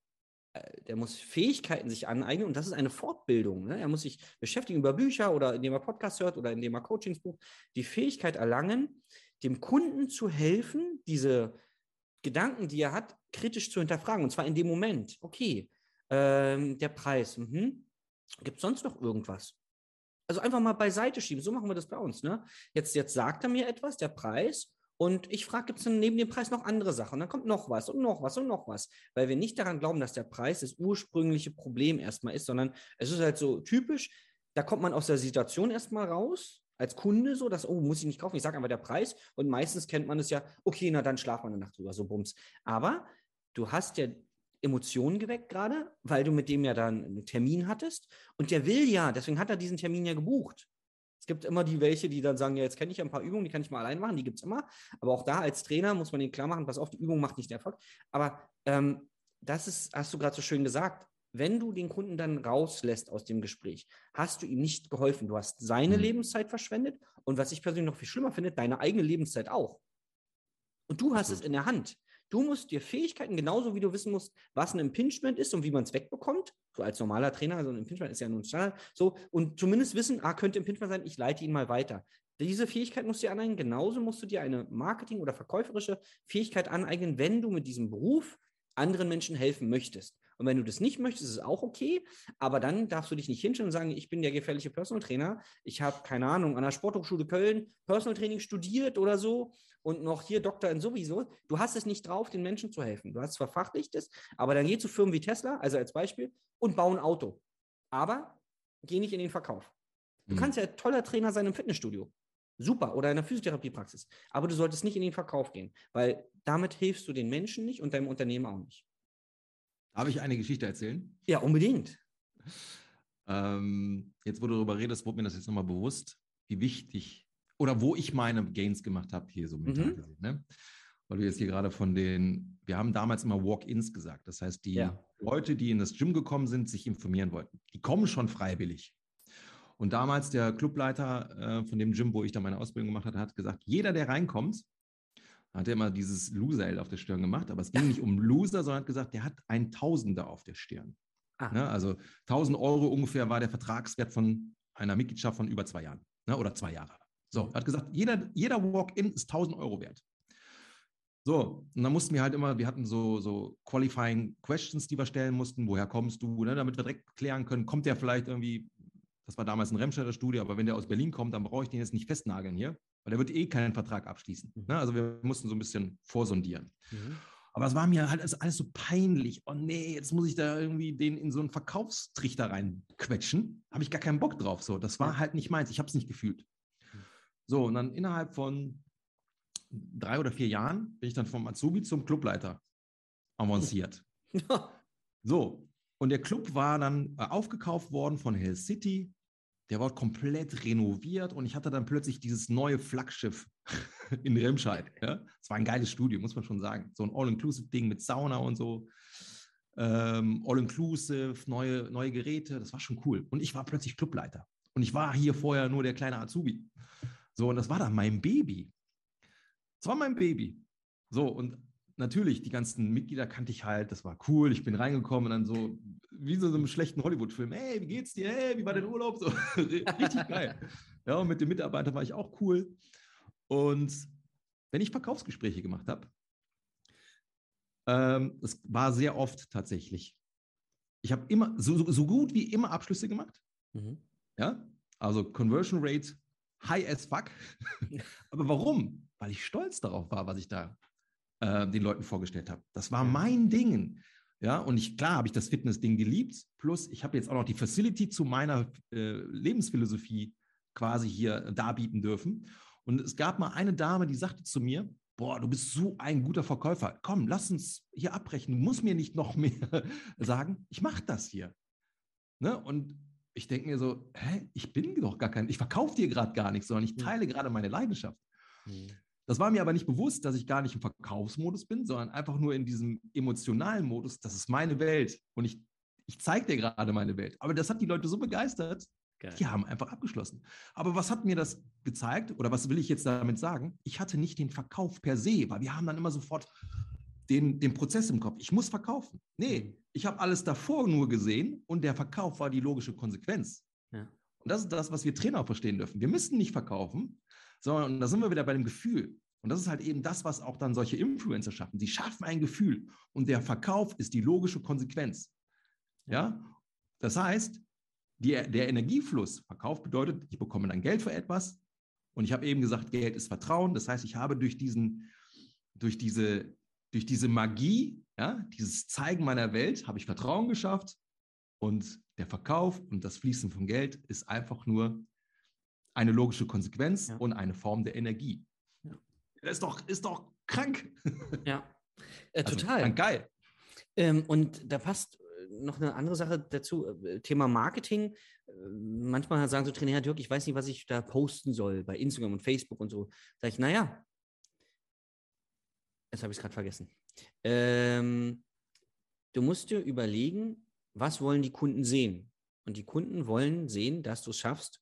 der muss Fähigkeiten sich aneignen und das ist eine Fortbildung. Ne? Er muss sich beschäftigen über Bücher oder indem er Podcast hört oder indem er Coachings bucht, die Fähigkeit erlangen, dem Kunden zu helfen, diese Gedanken, die er hat, kritisch zu hinterfragen. Und zwar in dem Moment. Okay, ähm, der Preis. Mhm. Gibt es sonst noch irgendwas? Also einfach mal beiseite schieben. So machen wir das bei uns. Ne? Jetzt, jetzt sagt er mir etwas, der Preis. Und ich frage, gibt es neben dem Preis noch andere Sachen? Und dann kommt noch was und noch was und noch was. Weil wir nicht daran glauben, dass der Preis das ursprüngliche Problem erstmal ist, sondern es ist halt so typisch, da kommt man aus der Situation erstmal raus, als Kunde so, dass, oh, muss ich nicht kaufen, ich sage einfach der Preis. Und meistens kennt man es ja, okay, na dann schlaf mal eine Nacht drüber, so bums. Aber du hast ja Emotionen geweckt gerade, weil du mit dem ja dann einen Termin hattest. Und der will ja, deswegen hat er diesen Termin ja gebucht gibt immer die welche, die dann sagen, ja, jetzt kenne ich ein paar Übungen, die kann ich mal allein machen, die gibt es immer. Aber auch da als Trainer muss man ihnen klar machen, pass auf, die Übung macht nicht den Erfolg. Aber ähm, das ist, hast du gerade so schön gesagt, wenn du den Kunden dann rauslässt aus dem Gespräch, hast du ihm nicht geholfen. Du hast seine mhm. Lebenszeit verschwendet und was ich persönlich noch viel schlimmer finde, deine eigene Lebenszeit auch. Und du hast es in der Hand. Du musst dir Fähigkeiten, genauso wie du wissen musst, was ein Impingement ist und wie man es wegbekommt. So als normaler Trainer, also ein Impingement ist ja nun Standard. So, und zumindest wissen, ah, könnte Impingement sein, ich leite ihn mal weiter. Diese Fähigkeit musst du dir aneignen. Genauso musst du dir eine Marketing- oder verkäuferische Fähigkeit aneignen, wenn du mit diesem Beruf anderen Menschen helfen möchtest. Und wenn du das nicht möchtest, ist es auch okay. Aber dann darfst du dich nicht hinstellen und sagen, ich bin der gefährliche Personal Trainer. Ich habe, keine Ahnung, an der Sporthochschule Köln Personal Training studiert oder so und noch hier Doktor in sowieso. Du hast es nicht drauf, den Menschen zu helfen. Du hast zwar fachliches, aber dann geh zu Firmen wie Tesla, also als Beispiel, und bau ein Auto. Aber geh nicht in den Verkauf. Du mhm. kannst ja toller Trainer sein im Fitnessstudio. Super. Oder in der Physiotherapiepraxis. Aber du solltest nicht in den Verkauf gehen, weil damit hilfst du den Menschen nicht und deinem Unternehmen auch nicht. Darf ich eine Geschichte erzählen? Ja, unbedingt. Ähm, jetzt, wo du darüber redest, wurde mir das jetzt nochmal bewusst. wie wichtig oder wo ich meine Gains gemacht habe, hier so mental Mhm. gesehen. Ne? Weil du jetzt hier gerade von den, wir haben damals immer Walk-ins gesagt. Das heißt, die Ja. Leute, die in das Gym gekommen sind, sich informieren wollten, die kommen schon freiwillig. Und damals der Clubleiter äh, von dem Gym, wo ich da meine Ausbildung gemacht hatte, hat gesagt, jeder, der reinkommt, hat er immer dieses Loser-L auf der Stirn gemacht, aber es ging nicht um Loser, sondern hat gesagt, der hat ein Tausender auf der Stirn. Ah. Ne? Also 1000 Euro ungefähr war der Vertragswert von einer Mitgliedschaft von über zwei Jahren ne? oder zwei Jahre. So, Mhm. er hat gesagt, jeder, jeder Walk-in ist 1000 Euro wert. So, und dann mussten wir halt immer, wir hatten so, so Qualifying Questions, die wir stellen mussten. Woher kommst du? Ne? Damit wir direkt klären können, kommt der vielleicht irgendwie, das war damals ein Remscheider Studie, aber wenn der aus Berlin kommt, dann brauche ich den jetzt nicht festnageln hier, weil der wird eh keinen Vertrag abschließen. Mhm. Ne? Also wir mussten so ein bisschen vorsondieren. Mhm. Aber es war mir halt alles, alles so peinlich. Oh nee, jetzt muss ich da irgendwie den in so einen Verkaufstrichter reinquetschen. Habe ich gar keinen Bock drauf. So, das war halt nicht meins. Ich habe es nicht gefühlt. So, und dann innerhalb von drei oder vier Jahren bin ich dann vom Azubi zum Clubleiter avanciert. <laughs> So, und der Club war dann äh, aufgekauft worden von Hell City. Der war komplett renoviert und ich hatte dann plötzlich dieses neue Flaggschiff <laughs> in Remscheid. Ja? Es war ein geiles Studio, muss man schon sagen. So ein All-Inclusive-Ding mit Sauna und so. Ähm, All-Inclusive, neue, neue Geräte, das war schon cool. Und ich war plötzlich Clubleiter. Und ich war hier vorher nur der kleine Azubi. So, und das war dann mein Baby. Das war mein Baby. So, und natürlich, die ganzen Mitglieder kannte ich halt, das war cool. Ich bin reingekommen und dann so, wie so in einem schlechten Hollywood-Film, hey, wie geht's dir? Hey, wie war dein Urlaub? So, <laughs> richtig geil. Ja, und mit dem Mitarbeiter war ich auch cool. Und wenn ich Verkaufsgespräche gemacht habe, ähm, das war sehr oft tatsächlich. Ich habe immer, so, so- so gut wie immer Abschlüsse gemacht. Mhm. Ja, also Conversion Rate high as fuck. <laughs> Aber warum? Weil ich stolz darauf war, was ich da äh, den Leuten vorgestellt habe. Das war mein Ding. Ja, und ich, klar habe ich das Fitness-Ding geliebt. Plus, ich habe jetzt auch noch die Facility zu meiner äh, Lebensphilosophie quasi hier darbieten dürfen. Und es gab mal eine Dame, die sagte zu mir, boah, du bist so ein guter Verkäufer. Komm, lass uns hier abbrechen. Du musst mir nicht noch mehr <laughs> sagen. Ich mache das hier. Ne? Und ich denke mir so, hä, ich bin doch gar kein, ich verkaufe dir gerade gar nichts, sondern ich Hm. teile gerade meine Leidenschaft. Mhm. Das war mir aber nicht bewusst, dass ich gar nicht im Verkaufsmodus bin, sondern einfach nur in diesem emotionalen Modus. Das ist meine Welt und ich, ich zeige dir gerade meine Welt. Aber das hat die Leute so begeistert, Geil. die haben einfach abgeschlossen. Aber was hat mir das gezeigt oder was will ich jetzt damit sagen? Ich hatte nicht den Verkauf per se, weil wir haben dann immer sofort den, den Prozess im Kopf. Ich muss verkaufen. Nee, ich habe alles davor nur gesehen und der Verkauf war die logische Konsequenz. Ja. Und das ist das, was wir Trainer auch verstehen dürfen. Wir müssen nicht verkaufen, sondern da sind wir wieder bei dem Gefühl. Und das ist halt eben das, was auch dann solche Influencer schaffen. Sie schaffen ein Gefühl und der Verkauf ist die logische Konsequenz. Ja, das heißt, die, der Energiefluss, Verkauf bedeutet, ich bekomme dann Geld für etwas und ich habe eben gesagt, Geld ist Vertrauen. Das heißt, ich habe durch diesen, durch diese, durch diese Magie, ja, dieses Zeigen meiner Welt, habe ich Vertrauen geschafft und der Verkauf und das Fließen von Geld ist einfach nur eine logische Konsequenz Ja. und eine Form der Energie. Ja. Das ist doch, ist doch krank. Ja, <laughs> äh, Also, total. krank geil. Ähm, und da passt äh, noch eine andere Sache dazu, äh, Thema Marketing. Äh, Manchmal sagen so Trainer, Herr Dirk, ich weiß nicht, was ich da posten soll bei Instagram und Facebook und so. Sag ich, naja, jetzt habe ich es gerade vergessen. Ähm, du musst dir überlegen, was wollen die Kunden sehen? Und die Kunden wollen sehen, dass du es schaffst,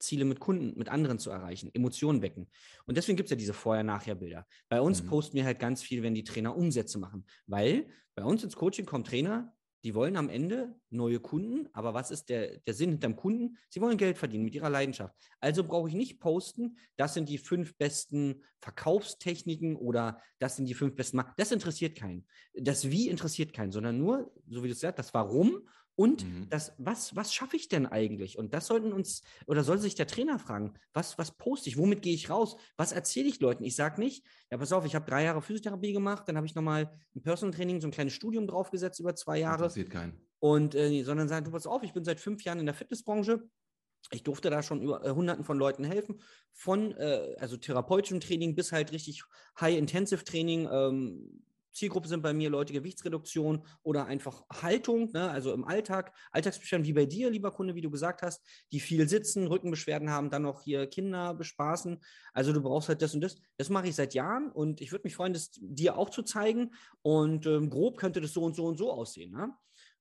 Ziele mit Kunden, mit anderen zu erreichen, Emotionen wecken. Und deswegen gibt es ja diese Vorher-Nachher-Bilder. Bei uns Mhm. posten wir halt ganz viel, wenn die Trainer Umsätze machen. Weil bei uns ins Coaching kommen Trainer, die wollen am Ende neue Kunden, aber was ist der, der Sinn hinterm Kunden? Sie wollen Geld verdienen mit ihrer Leidenschaft. Also brauche ich nicht posten, das sind die fünf besten Verkaufstechniken oder das sind die fünf besten. Ma das interessiert keinen. Das Wie interessiert keinen, sondern nur, so wie du es sagst, das Warum und Mhm. das, was, was schaffe ich denn eigentlich? Und das sollten uns, oder soll sich der Trainer fragen, was, was poste ich, womit gehe ich raus, was erzähle ich Leuten? Ich sage nicht, ja, pass auf, ich habe drei Jahre Physiotherapie gemacht, dann habe ich nochmal ein Personal Training, so ein kleines Studium draufgesetzt über zwei Jahre. Interessiert keinen. Und äh, sondern sagen, du pass auf, ich bin seit fünf Jahren in der Fitnessbranche. Ich durfte da schon über äh, hunderten von Leuten helfen, von äh, also therapeutischem Training bis halt richtig High-Intensive-Training, ähm, Zielgruppe sind bei mir Leute Gewichtsreduktion oder einfach Haltung, ne? also im Alltag, Alltagsbeschwerden wie bei dir, lieber Kunde, wie du gesagt hast, die viel sitzen, Rückenbeschwerden haben, dann noch hier Kinder bespaßen. Also du brauchst halt das und das. Das mache ich seit Jahren und ich würde mich freuen, das dir auch zu zeigen. Und ähm, grob könnte das so und so und so aussehen. Ne?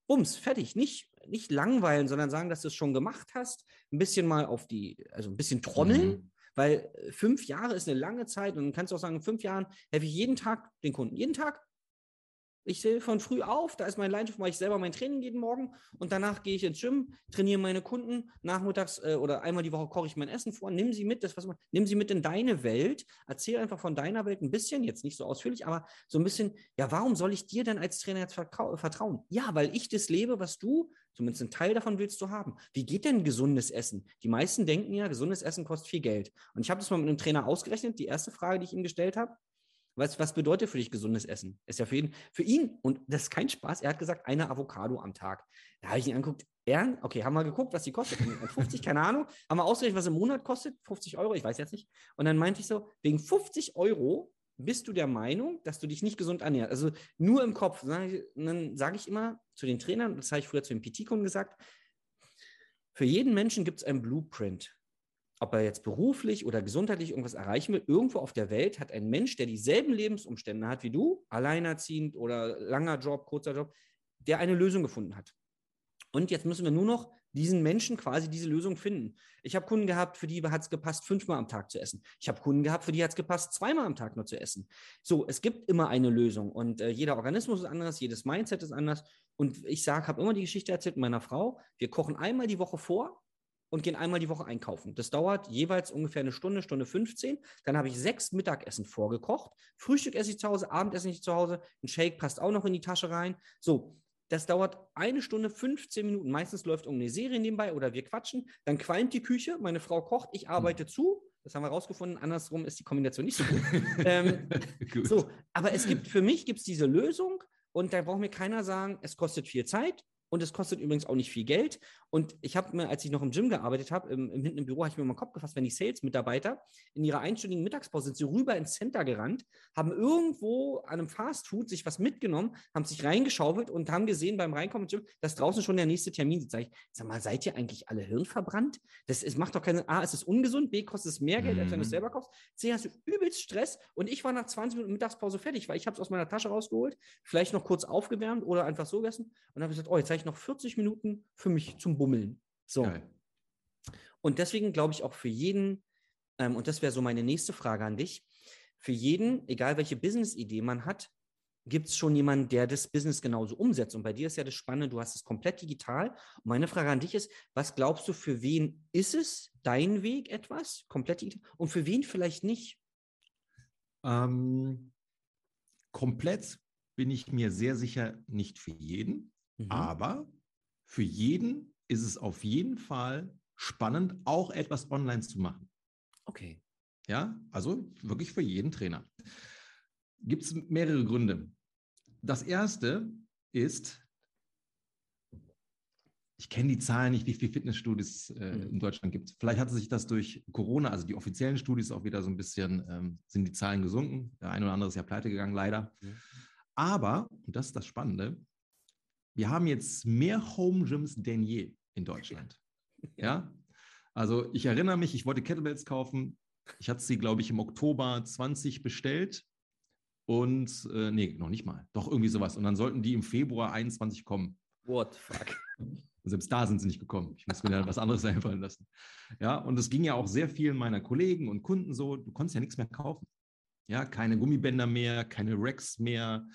Bums, fertig. Nicht, nicht langweilen, sondern sagen, dass du es schon gemacht hast. Ein bisschen mal auf die, also ein bisschen trommeln. Mhm. Weil äh, fünf Jahre ist eine lange Zeit und dann kannst du auch sagen, in fünf Jahren helfe ich jeden Tag den Kunden. Jeden Tag ich sehe von früh auf, da ist mein Leidenschaft, mache ich selber mein Training jeden Morgen und danach gehe ich ins Gym, trainiere meine Kunden. Nachmittags äh, oder einmal die Woche koche ich mein Essen vor. Nimm sie mit, das was man, nimm sie mit in deine Welt. Erzähl einfach von deiner Welt ein bisschen, jetzt nicht so ausführlich, aber so ein bisschen. Ja, warum soll ich dir denn als Trainer jetzt vertrauen? Ja, weil ich das lebe, was du, zumindest ein Teil davon willst du haben. Wie geht denn gesundes Essen? Die meisten denken ja, gesundes Essen kostet viel Geld. Und ich habe das mal mit einem Trainer ausgerechnet. Die erste Frage, die ich ihm gestellt habe, was, was bedeutet für dich gesundes Essen? Ist ja für ihn, für ihn, und das ist kein Spaß, er hat gesagt, eine Avocado am Tag. Da habe ich ihn angeguckt, er, okay, haben wir geguckt, was die kostet. 50, keine Ahnung. Haben wir ausgerechnet, was im Monat kostet? 50 Euro, ich weiß jetzt nicht. Und dann meinte ich so, wegen 50 Euro bist du der Meinung, dass du dich nicht gesund ernährst. Also nur im Kopf. Dann sage ich immer zu den Trainern, das habe ich früher zu den PT-Kunden gesagt, für jeden Menschen gibt es einen Blueprint ob er jetzt beruflich oder gesundheitlich irgendwas erreichen will, irgendwo auf der Welt hat ein Mensch, der dieselben Lebensumstände hat wie du, alleinerziehend oder langer Job, kurzer Job, der eine Lösung gefunden hat. Und jetzt müssen wir nur noch diesen Menschen quasi diese Lösung finden. Ich habe Kunden gehabt, für die hat es gepasst, fünfmal am Tag zu essen. Ich habe Kunden gehabt, für die hat es gepasst, zweimal am Tag nur zu essen. So, es gibt immer eine Lösung und äh, jeder Organismus ist anders, jedes Mindset ist anders. Und ich sage, habe immer die Geschichte erzählt meiner Frau, wir kochen einmal die Woche vor und gehen einmal die Woche einkaufen. Das dauert jeweils ungefähr eine Stunde, Stunde 15. Dann habe ich sechs Mittagessen vorgekocht. Frühstück esse ich zu Hause, Abendessen ich zu Hause. Ein Shake passt auch noch in die Tasche rein. So, das dauert eine Stunde, 15 Minuten. Meistens läuft irgendeine Serie nebenbei oder wir quatschen. Dann qualmt die Küche, meine Frau kocht, ich arbeite mhm. zu. Das haben wir rausgefunden. Andersrum ist die Kombination nicht so gut. <laughs> ähm, <laughs> gut. So, aber es gibt für mich gibt es diese Lösung und da braucht mir keiner sagen, es kostet viel Zeit, und es kostet übrigens auch nicht viel Geld. Und ich habe mir, als ich noch im Gym gearbeitet habe, im, im hinten im Büro, habe ich mir mal den Kopf gefasst, wenn die Sales-Mitarbeiter in ihrer einstündigen Mittagspause sind sie rüber ins Center gerannt, haben irgendwo an einem Fastfood sich was mitgenommen, haben sich reingeschaufelt und haben gesehen beim Reinkommen ins Gym, dass draußen schon der nächste Termin sitzt. Sag ich, sag mal, seid ihr eigentlich alle hirnverbrannt? Das ist, macht doch keine, A, es ist ungesund, B, kostet es mehr Geld, mhm. als wenn du es mhm. selber kaufst. C, hast du übelst Stress und ich war nach 20 Minuten Mittagspause fertig, weil ich habe es aus meiner Tasche rausgeholt, vielleicht noch kurz aufgewärmt oder einfach so gegessen und habe gesagt, oh, jetzt habe ich noch 40 Minuten für mich zum Bummeln. So. Geil. Und deswegen glaube ich auch für jeden, ähm, und das wäre so meine nächste Frage an dich, für jeden, egal welche Business-Idee man hat, gibt es schon jemanden, der das Business genauso umsetzt. Und bei dir ist ja das Spannende, du hast es komplett digital. Und meine Frage an dich ist, was glaubst du, für wen ist es dein Weg etwas, komplett digital, und für wen vielleicht nicht? Ähm, komplett bin ich mir sehr sicher nicht für jeden, mhm. aber für jeden ist es auf jeden Fall spannend, auch etwas online zu machen. Okay. Ja, also wirklich für jeden Trainer. Gibt es mehrere Gründe. Das erste ist, ich kenne die Zahlen nicht, wie viele Fitnessstudios äh, mhm. in Deutschland gibt. Vielleicht hat sich das durch Corona, also die offiziellen Studios, auch wieder so ein bisschen, ähm, sind die Zahlen gesunken. Der eine oder andere ist ja pleite gegangen, leider. Mhm. Aber, und das ist das Spannende, wir haben jetzt mehr Home Gyms denn je in Deutschland. <laughs> Ja, also ich erinnere mich, ich wollte Kettlebells kaufen. Ich hatte sie, glaube ich, im Oktober 20 bestellt. Und äh, nee, noch nicht mal. Doch irgendwie sowas. Und dann sollten die im Februar 21 kommen. What the fuck? <laughs> Und selbst da sind sie nicht gekommen. Ich muss mir da was anderes <laughs> einfallen lassen. Ja, und es ging ja auch sehr vielen meiner Kollegen und Kunden so, du konntest ja nichts mehr kaufen. Ja, keine Gummibänder mehr, keine Racks mehr,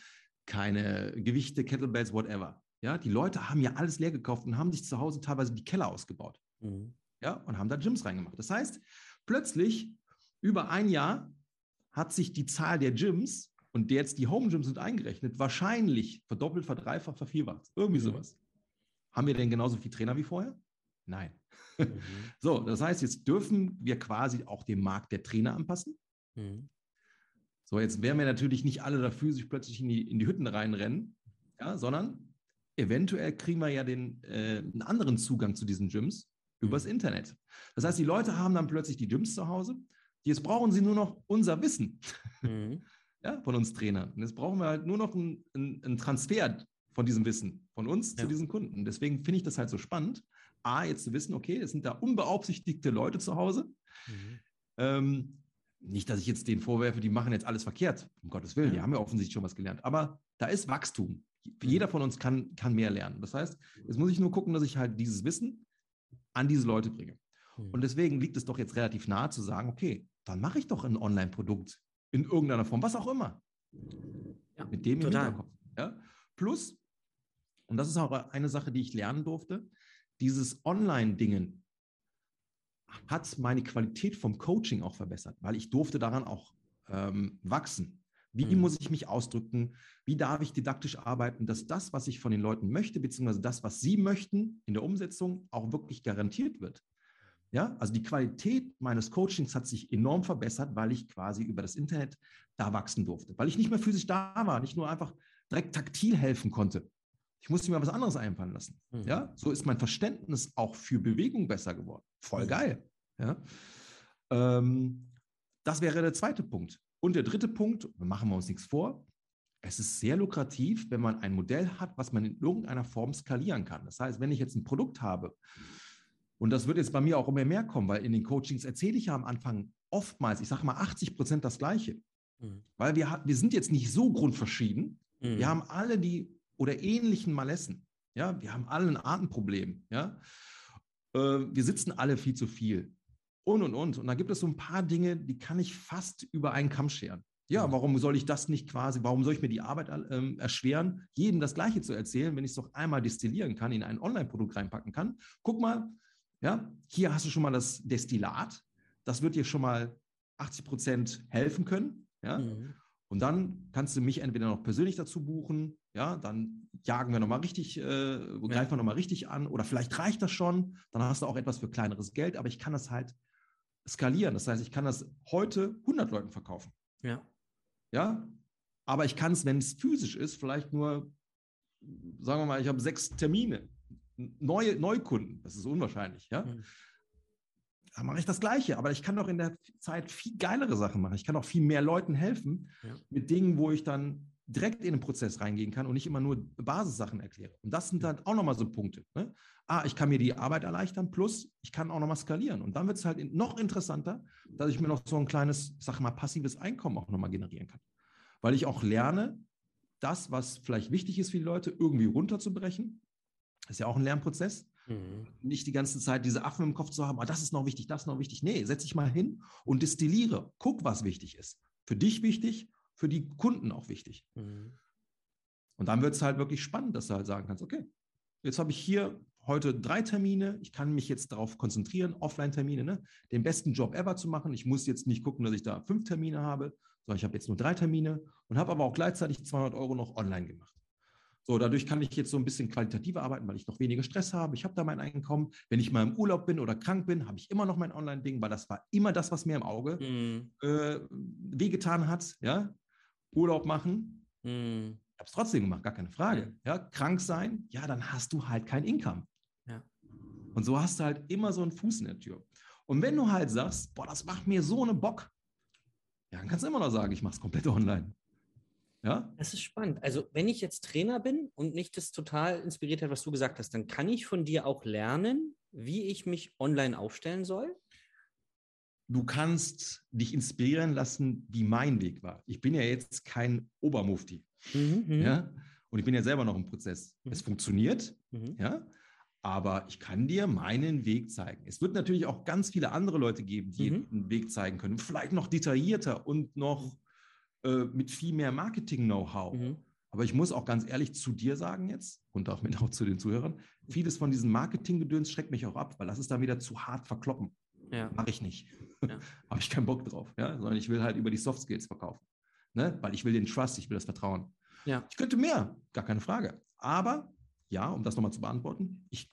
keine Gewichte, Kettlebells, whatever. Ja, die Leute haben ja alles leer gekauft und haben sich zu Hause teilweise die Keller ausgebaut. Mhm. Ja, und haben da Gyms reingemacht. Das heißt, plötzlich über ein Jahr hat sich die Zahl der Gyms und jetzt die Home Gyms sind eingerechnet, wahrscheinlich verdoppelt, verdreifacht, vervielfacht. Irgendwie mhm. sowas. Haben wir denn genauso viele Trainer wie vorher? Nein. Mhm. <laughs> so, das heißt, jetzt dürfen wir quasi auch den Markt der Trainer anpassen. Mhm. So, jetzt werden wir natürlich nicht alle dafür sich plötzlich in die, in die Hütten reinrennen, ja, sondern eventuell kriegen wir ja den, äh, einen anderen Zugang zu diesen Gyms übers mhm. Internet. Das heißt, die Leute haben dann plötzlich die Gyms zu Hause. Jetzt brauchen sie nur noch unser Wissen. Mhm. <laughs> ja, von uns Trainern. Und jetzt brauchen wir halt nur noch einen, einen Transfer von diesem Wissen, von uns ja. zu diesen Kunden. Deswegen finde ich das halt so spannend, A, jetzt zu wissen, okay, es sind da unbeaufsichtigte Leute zu Hause. Mhm. Ähm, nicht, dass ich jetzt denen vorwerfe, die machen jetzt alles verkehrt, um Gottes Willen, die haben ja offensichtlich schon was gelernt. Aber da ist Wachstum. Mhm. Jeder von uns kann, kann mehr lernen. Das heißt, jetzt muss ich nur gucken, dass ich halt dieses Wissen an diese Leute bringe. Mhm. Und deswegen liegt es doch jetzt relativ nahe zu sagen, okay, dann mache ich doch ein Online-Produkt in irgendeiner Form, was auch immer. Ja, mit dem total. im Hinterkopf. Ja? Plus, und das ist auch eine Sache, die ich lernen durfte, dieses Online-Dingen hat meine Qualität vom Coaching auch verbessert, weil ich durfte daran auch ähm, wachsen. Wie mhm. muss ich mich ausdrücken? Wie darf ich didaktisch arbeiten, dass das, was ich von den Leuten möchte, beziehungsweise das, was sie möchten in der Umsetzung, auch wirklich garantiert wird? Ja, also die Qualität meines Coachings hat sich enorm verbessert, weil ich quasi über das Internet da wachsen durfte, weil ich nicht mehr physisch da war, nicht nur einfach direkt taktil helfen konnte. Ich musste mir was anderes einfallen lassen. Mhm. Ja, so ist mein Verständnis auch für Bewegung besser geworden. Voll mhm. geil. Ja, ähm, das wäre der zweite Punkt. Und der dritte Punkt, machen wir uns nichts vor. Es ist sehr lukrativ, wenn man ein Modell hat, was man in irgendeiner Form skalieren kann. Das heißt, wenn ich jetzt ein Produkt habe, und das wird jetzt bei mir auch immer mehr kommen, weil in den Coachings erzähle ich ja am Anfang oftmals, ich sage mal 80 Prozent das Gleiche. Mhm. Weil wir, wir sind jetzt nicht so grundverschieden. Mhm. Wir haben alle die oder ähnlichen Malessen. Ja, wir haben alle ein Atemproblem. Ja, äh, wir sitzen alle viel zu viel. Und, und, und. Und da gibt es so ein paar Dinge, die kann ich fast über einen Kamm scheren. Ja, mhm. warum soll ich das nicht quasi, warum soll ich mir die Arbeit ähm, erschweren, jedem das Gleiche zu erzählen, wenn ich es doch einmal destillieren kann, in ein Online-Produkt reinpacken kann? Guck mal, ja, hier hast du schon mal das Destillat. Das wird dir schon mal 80 Prozent helfen können. Ja. Mhm. Und dann kannst du mich entweder noch persönlich dazu buchen, ja, dann jagen wir nochmal richtig, äh, greifen ja. wir nochmal richtig an, oder vielleicht reicht das schon, dann hast du auch etwas für kleineres Geld, aber ich kann das halt skalieren. Das heißt, ich kann das heute 100 Leuten verkaufen. Ja. Ja, aber ich kann es, wenn es physisch ist, vielleicht nur, sagen wir mal, ich habe sechs Termine neue Neukunden. Das ist unwahrscheinlich, ja. Mhm. Da mache ich das Gleiche, aber ich kann doch in der Zeit viel geilere Sachen machen. Ich kann auch viel mehr Leuten helfen ja. mit Dingen, wo ich dann direkt in den Prozess reingehen kann und nicht immer nur Basissachen erkläre. Und das sind dann auch nochmal so Punkte. Ne? Ah, ich kann mir die Arbeit erleichtern, plus ich kann auch nochmal skalieren. Und dann wird es halt noch interessanter, dass ich mir noch so ein kleines, sag mal, passives Einkommen auch nochmal generieren kann. Weil ich auch lerne, das, was vielleicht wichtig ist für die Leute, irgendwie runterzubrechen ist ja auch ein Lernprozess. Mhm. Nicht die ganze Zeit diese Affen im Kopf zu haben, ah, das ist noch wichtig, das ist noch wichtig. Nee, setz dich mal hin und destilliere. Guck, was wichtig ist. Für dich wichtig, für die Kunden auch wichtig. Mhm. Und dann wird es halt wirklich spannend, dass du halt sagen kannst, okay, jetzt habe ich hier heute drei Termine, ich kann mich jetzt darauf konzentrieren, Offline-Termine, ne? den besten Job ever zu machen. Ich muss jetzt nicht gucken, dass ich da fünf Termine habe, sondern ich habe jetzt nur drei Termine und habe aber auch gleichzeitig 200 Euro noch online gemacht. So, dadurch kann ich jetzt so ein bisschen qualitativer arbeiten, weil ich noch weniger Stress habe. Ich habe da mein Einkommen. Wenn ich mal im Urlaub bin oder krank bin, habe ich immer noch mein Online-Ding, weil das war immer das, was mir im Auge mm. äh, wehgetan hat. Ja? Urlaub machen. Mm. Ich habe es trotzdem gemacht, gar keine Frage. Ja? Krank sein, ja, dann hast du halt kein Income. Ja. Und so hast du halt immer so einen Fuß in der Tür. Und wenn du halt sagst, boah, das macht mir so einen Bock, ja, dann kannst du immer noch sagen, ich mache es komplett online. Ja? Das ist spannend. Also, wenn ich jetzt Trainer bin und mich das total inspiriert hat, was du gesagt hast, dann kann ich von dir auch lernen, wie ich mich online aufstellen soll? Du kannst dich inspirieren lassen, wie mein Weg war. Ich bin ja jetzt kein Obermufti. Mhm, mhm. ja? Und ich bin ja selber noch im Prozess. Mhm. Es funktioniert, mhm. ja, aber ich kann dir meinen Weg zeigen. Es wird natürlich auch ganz viele andere Leute geben, die mhm. einen Weg zeigen können. Vielleicht noch detaillierter und noch äh, mit viel mehr Marketing-Know-how. Mhm. Aber ich muss auch ganz ehrlich zu dir sagen jetzt und auch mit auch zu den Zuhörern, vieles von diesem Marketing-Gedöns schreckt mich auch ab, weil das ist dann wieder zu hart verkloppen. Ja. Mache ich nicht. Ja. <laughs> Habe ich keinen Bock drauf. Ja? Sondern ich will halt über die Soft Skills verkaufen. Ne? Weil ich will den Trust, ich will das Vertrauen. Ja. Ich könnte mehr, gar keine Frage. Aber ja, um das nochmal zu beantworten, ich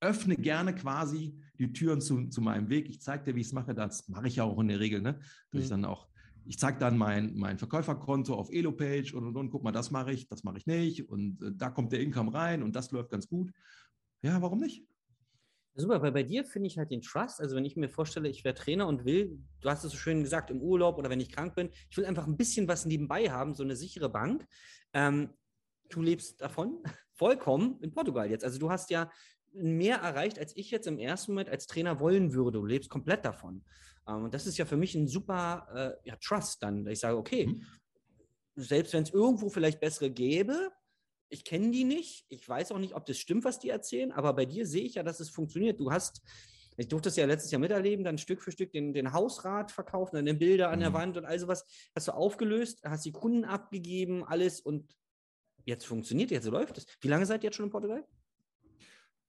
öffne gerne quasi die Türen zu, zu meinem Weg. Ich zeige dir, wie ich es mache. Das mache ich ja auch in der Regel, ne? dass mhm. ich dann auch ich zeige dann mein, mein Verkäuferkonto auf Elopage und, und, und, guck mal, das mache ich, das mache ich nicht und äh, da kommt der Income rein und das läuft ganz gut. Ja, warum nicht? Super, weil bei dir finde ich halt den Trust. Also, wenn ich mir vorstelle, ich wäre Trainer und will, du hast es so schön gesagt, im Urlaub oder wenn ich krank bin, ich will einfach ein bisschen was nebenbei haben, so eine sichere Bank. Ähm, du lebst davon <laughs> vollkommen in Portugal jetzt. Also, du hast ja mehr erreicht, als ich jetzt im ersten Moment als Trainer wollen würde. Du lebst komplett davon. Ähm, und das ist ja für mich ein super äh, ja, Trust dann. Ich sage, okay, mhm. selbst wenn es irgendwo vielleicht bessere gäbe, ich kenne die nicht, ich weiß auch nicht, ob das stimmt, was die erzählen, aber bei dir sehe ich ja, dass es funktioniert. Du hast, ich durfte das ja letztes Jahr miterleben, dann Stück für Stück den, den Hausrat verkauft, dann Bilder an der mhm. Wand und all sowas. Hast du aufgelöst, hast die Kunden abgegeben, alles und jetzt funktioniert, jetzt läuft es. Wie lange seid ihr jetzt schon in Portugal?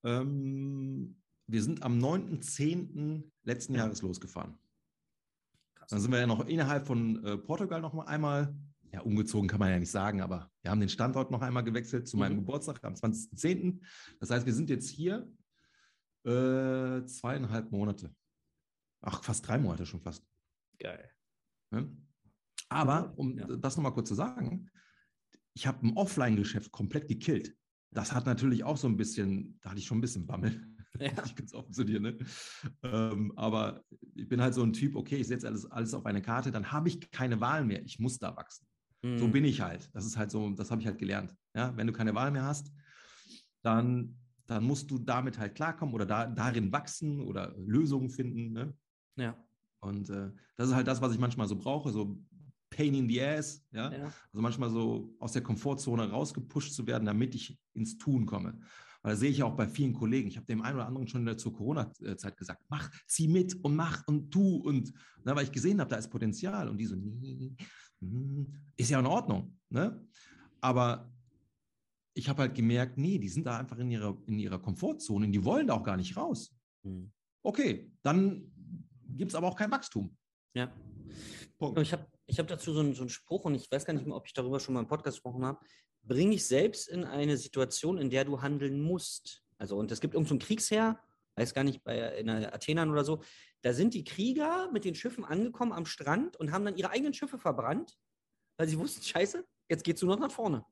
Ähm, wir sind am 9.10. letzten Jahres losgefahren. Krass. Dann sind wir ja noch innerhalb von äh, Portugal noch mal einmal, ja, umgezogen kann man ja nicht sagen, aber wir haben den Standort noch einmal gewechselt zu meinem mhm. Geburtstag am 20.10. Das heißt, wir sind jetzt hier äh, zweieinhalb Monate. Ach, fast drei Monate schon fast. Geil. Ja? Aber, um ja. das nochmal kurz zu sagen, ich habe ein Offline-Geschäft komplett gekillt das hat natürlich auch so ein bisschen, da hatte ich schon ein bisschen Bammel. <laughs> Ja. Ich ganz offen zu dir, ne? Ähm, aber ich bin halt so ein Typ, okay, ich setze alles, alles auf eine Karte, dann habe ich keine Wahl mehr. Ich muss da wachsen. Mhm. So bin ich halt. Das ist halt so, das habe ich halt gelernt. Ja? Wenn du keine Wahl mehr hast, dann, dann musst du damit halt klarkommen oder da, darin wachsen oder Lösungen finden. Ne? Ja. Und äh, das ist halt das, was ich manchmal so brauche, so Pain in the Ass, ja? ja? Also manchmal so aus der Komfortzone rausgepusht zu werden, damit ich ins Tun komme. Weil das sehe ich auch bei vielen Kollegen. Ich habe dem einen oder anderen schon zur Corona-Zeit gesagt, mach, zieh mit und mach und tu und, ne, weil ich gesehen habe, da ist Potenzial und die so, nee, ist ja in Ordnung, ne? Aber ich habe halt gemerkt, nee, die sind da einfach in ihrer, in ihrer Komfortzone und die wollen da auch gar nicht raus. Mhm. Okay, dann gibt es aber auch kein Wachstum. Ja. Punkt. Ich habe ich hab dazu so einen, so einen Spruch und ich weiß gar nicht mehr, ob ich darüber schon mal im Podcast gesprochen habe. Bring dich selbst in eine Situation, in der du handeln musst. Also, und es gibt irgendeinen so Kriegsherr, weiß gar nicht, bei in Athenern oder so. Da sind die Krieger mit den Schiffen angekommen am Strand und haben dann ihre eigenen Schiffe verbrannt, weil sie <laughs> wussten, scheiße, jetzt geht's nur noch nach vorne.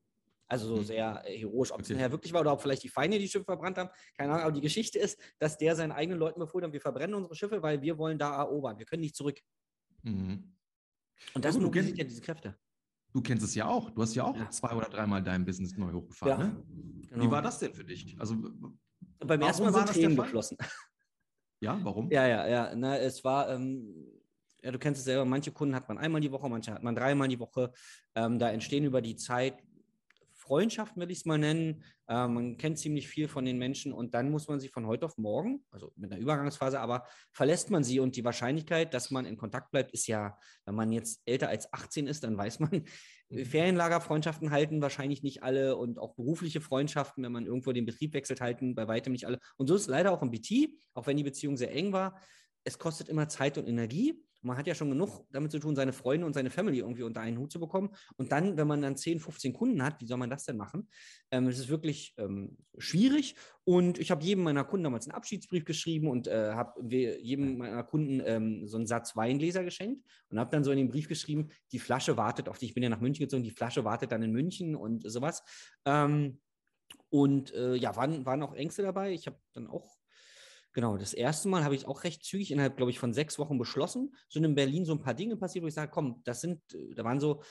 Also so mhm. sehr heroisch, ob es nachher wirklich war oder ob vielleicht die Feinde die Schiffe verbrannt haben. Keine Ahnung, aber die Geschichte ist, dass der seinen eigenen Leuten befohlen hat, wir verbrennen unsere Schiffe, weil wir wollen da erobern. Wir können nicht zurück. Mhm. Und das mobilisiert ja diese Kräfte. Du kennst es ja auch. Du hast ja auch ja. zwei oder dreimal dein Business neu hochgefahren. Ja, ne? genau. Wie war das denn für dich? Also beim ersten Mal sind Tränen geflossen. Ja, warum? Ja, ja, ja. Na, es war, ähm, ja, du kennst es selber, manche Kunden hat man einmal die Woche, manche hat man dreimal die Woche. Ähm, da entstehen über die Zeit Freundschaften, will ich es mal nennen. Äh, man kennt ziemlich viel von den Menschen und dann muss man sie von heute auf morgen, also mit einer Übergangsphase, aber verlässt man sie und die Wahrscheinlichkeit, dass man in Kontakt bleibt, ist ja, wenn man jetzt älter als 18 ist, dann weiß man, mhm. Ferienlagerfreundschaften halten wahrscheinlich nicht alle und auch berufliche Freundschaften, wenn man irgendwo den Betrieb wechselt, halten bei weitem nicht alle. Und so ist es leider auch im BT, auch wenn die Beziehung sehr eng war. Es kostet immer Zeit und Energie man hat ja schon genug damit zu tun, seine Freunde und seine Family irgendwie unter einen Hut zu bekommen. Und dann, wenn man dann 10, 15 Kunden hat, wie soll man das denn machen? Ähm, es ist wirklich ähm, schwierig. Und ich habe jedem meiner Kunden damals einen Abschiedsbrief geschrieben und äh, habe jedem meiner Kunden ähm, so einen Satz Weingläser geschenkt und habe dann so in den Brief geschrieben, die Flasche wartet auf dich. Ich bin ja nach München gezogen, die Flasche wartet dann in München und sowas. Ähm, und äh, ja, waren, waren auch Ängste dabei. Ich habe dann auch Genau, das erste Mal habe ich auch recht zügig innerhalb, glaube ich, von sechs Wochen beschlossen. Sind in Berlin so ein paar Dinge passiert, wo ich sage, komm, das sind, äh, da waren so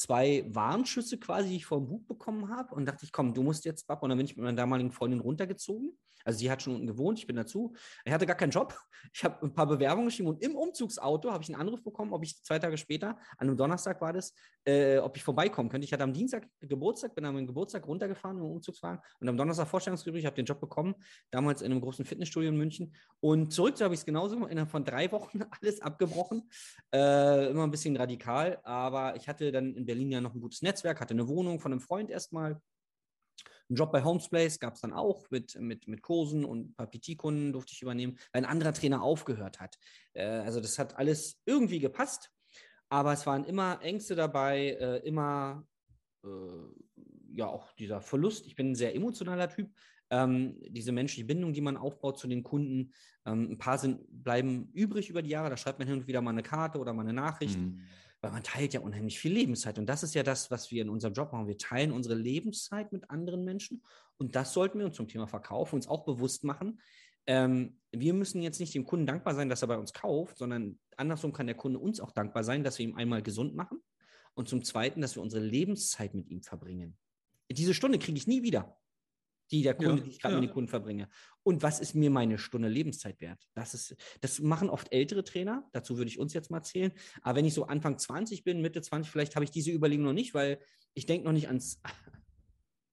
zwei Warnschüsse quasi, die ich vor dem Buch bekommen habe und dachte ich, komm, du musst jetzt ab. Und dann bin ich mit meiner damaligen Freundin runtergezogen also sie hat schon unten gewohnt, ich bin dazu. Ich hatte gar keinen Job. <laughs> Ich habe ein paar Bewerbungen geschrieben und im Umzugsauto habe ich einen Anruf bekommen, ob ich zwei Tage später, an einem Donnerstag war das, äh, ob ich vorbeikommen könnte. Ich hatte am Dienstag Geburtstag, bin am Geburtstag runtergefahren im Umzugswagen und am Donnerstag Vorstellungsgespräch, ich habe den Job bekommen, damals in einem großen Fitnessstudio in München. Und zurück so habe ich es genauso innerhalb von drei Wochen <laughs> alles abgebrochen. Äh, immer ein bisschen radikal, aber ich hatte dann in Berlin ja noch ein gutes Netzwerk, hatte eine Wohnung von einem Freund erstmal einen Job bei Homesplace gab es dann auch mit, mit, mit Kursen und ein paar PT-Kunden durfte ich übernehmen, weil ein anderer Trainer aufgehört hat. Äh, also das hat alles irgendwie gepasst, aber es waren immer Ängste dabei, äh, immer äh, ja auch dieser Verlust. Ich bin ein sehr emotionaler Typ. Ähm, diese menschliche Bindung, die man aufbaut zu den Kunden, ähm, ein paar sind, bleiben übrig über die Jahre. Da schreibt man hin und wieder mal eine Karte oder mal eine Nachricht. Mhm weil man teilt ja unheimlich viel Lebenszeit. Und das ist ja das, was wir in unserem Job machen. Wir teilen unsere Lebenszeit mit anderen Menschen. Und das sollten wir uns zum Thema Verkauf uns auch bewusst machen. Ähm, wir müssen jetzt nicht dem Kunden dankbar sein, dass er bei uns kauft, sondern andersrum kann der Kunde uns auch dankbar sein, dass wir ihn einmal gesund machen und zum Zweiten, dass wir unsere Lebenszeit mit ihm verbringen. Diese Stunde kriege ich nie wieder, die der Kunde, ja, die ich gerade ja. mit dem Kunden verbringe. Und was ist mir meine Stunde Lebenszeit wert? Das, ist, das machen oft ältere Trainer, dazu würde ich uns jetzt mal zählen. Aber wenn ich so Anfang 20 bin, Mitte 20, vielleicht habe ich diese Überlegung noch nicht, weil ich denke noch nicht ans, <laughs>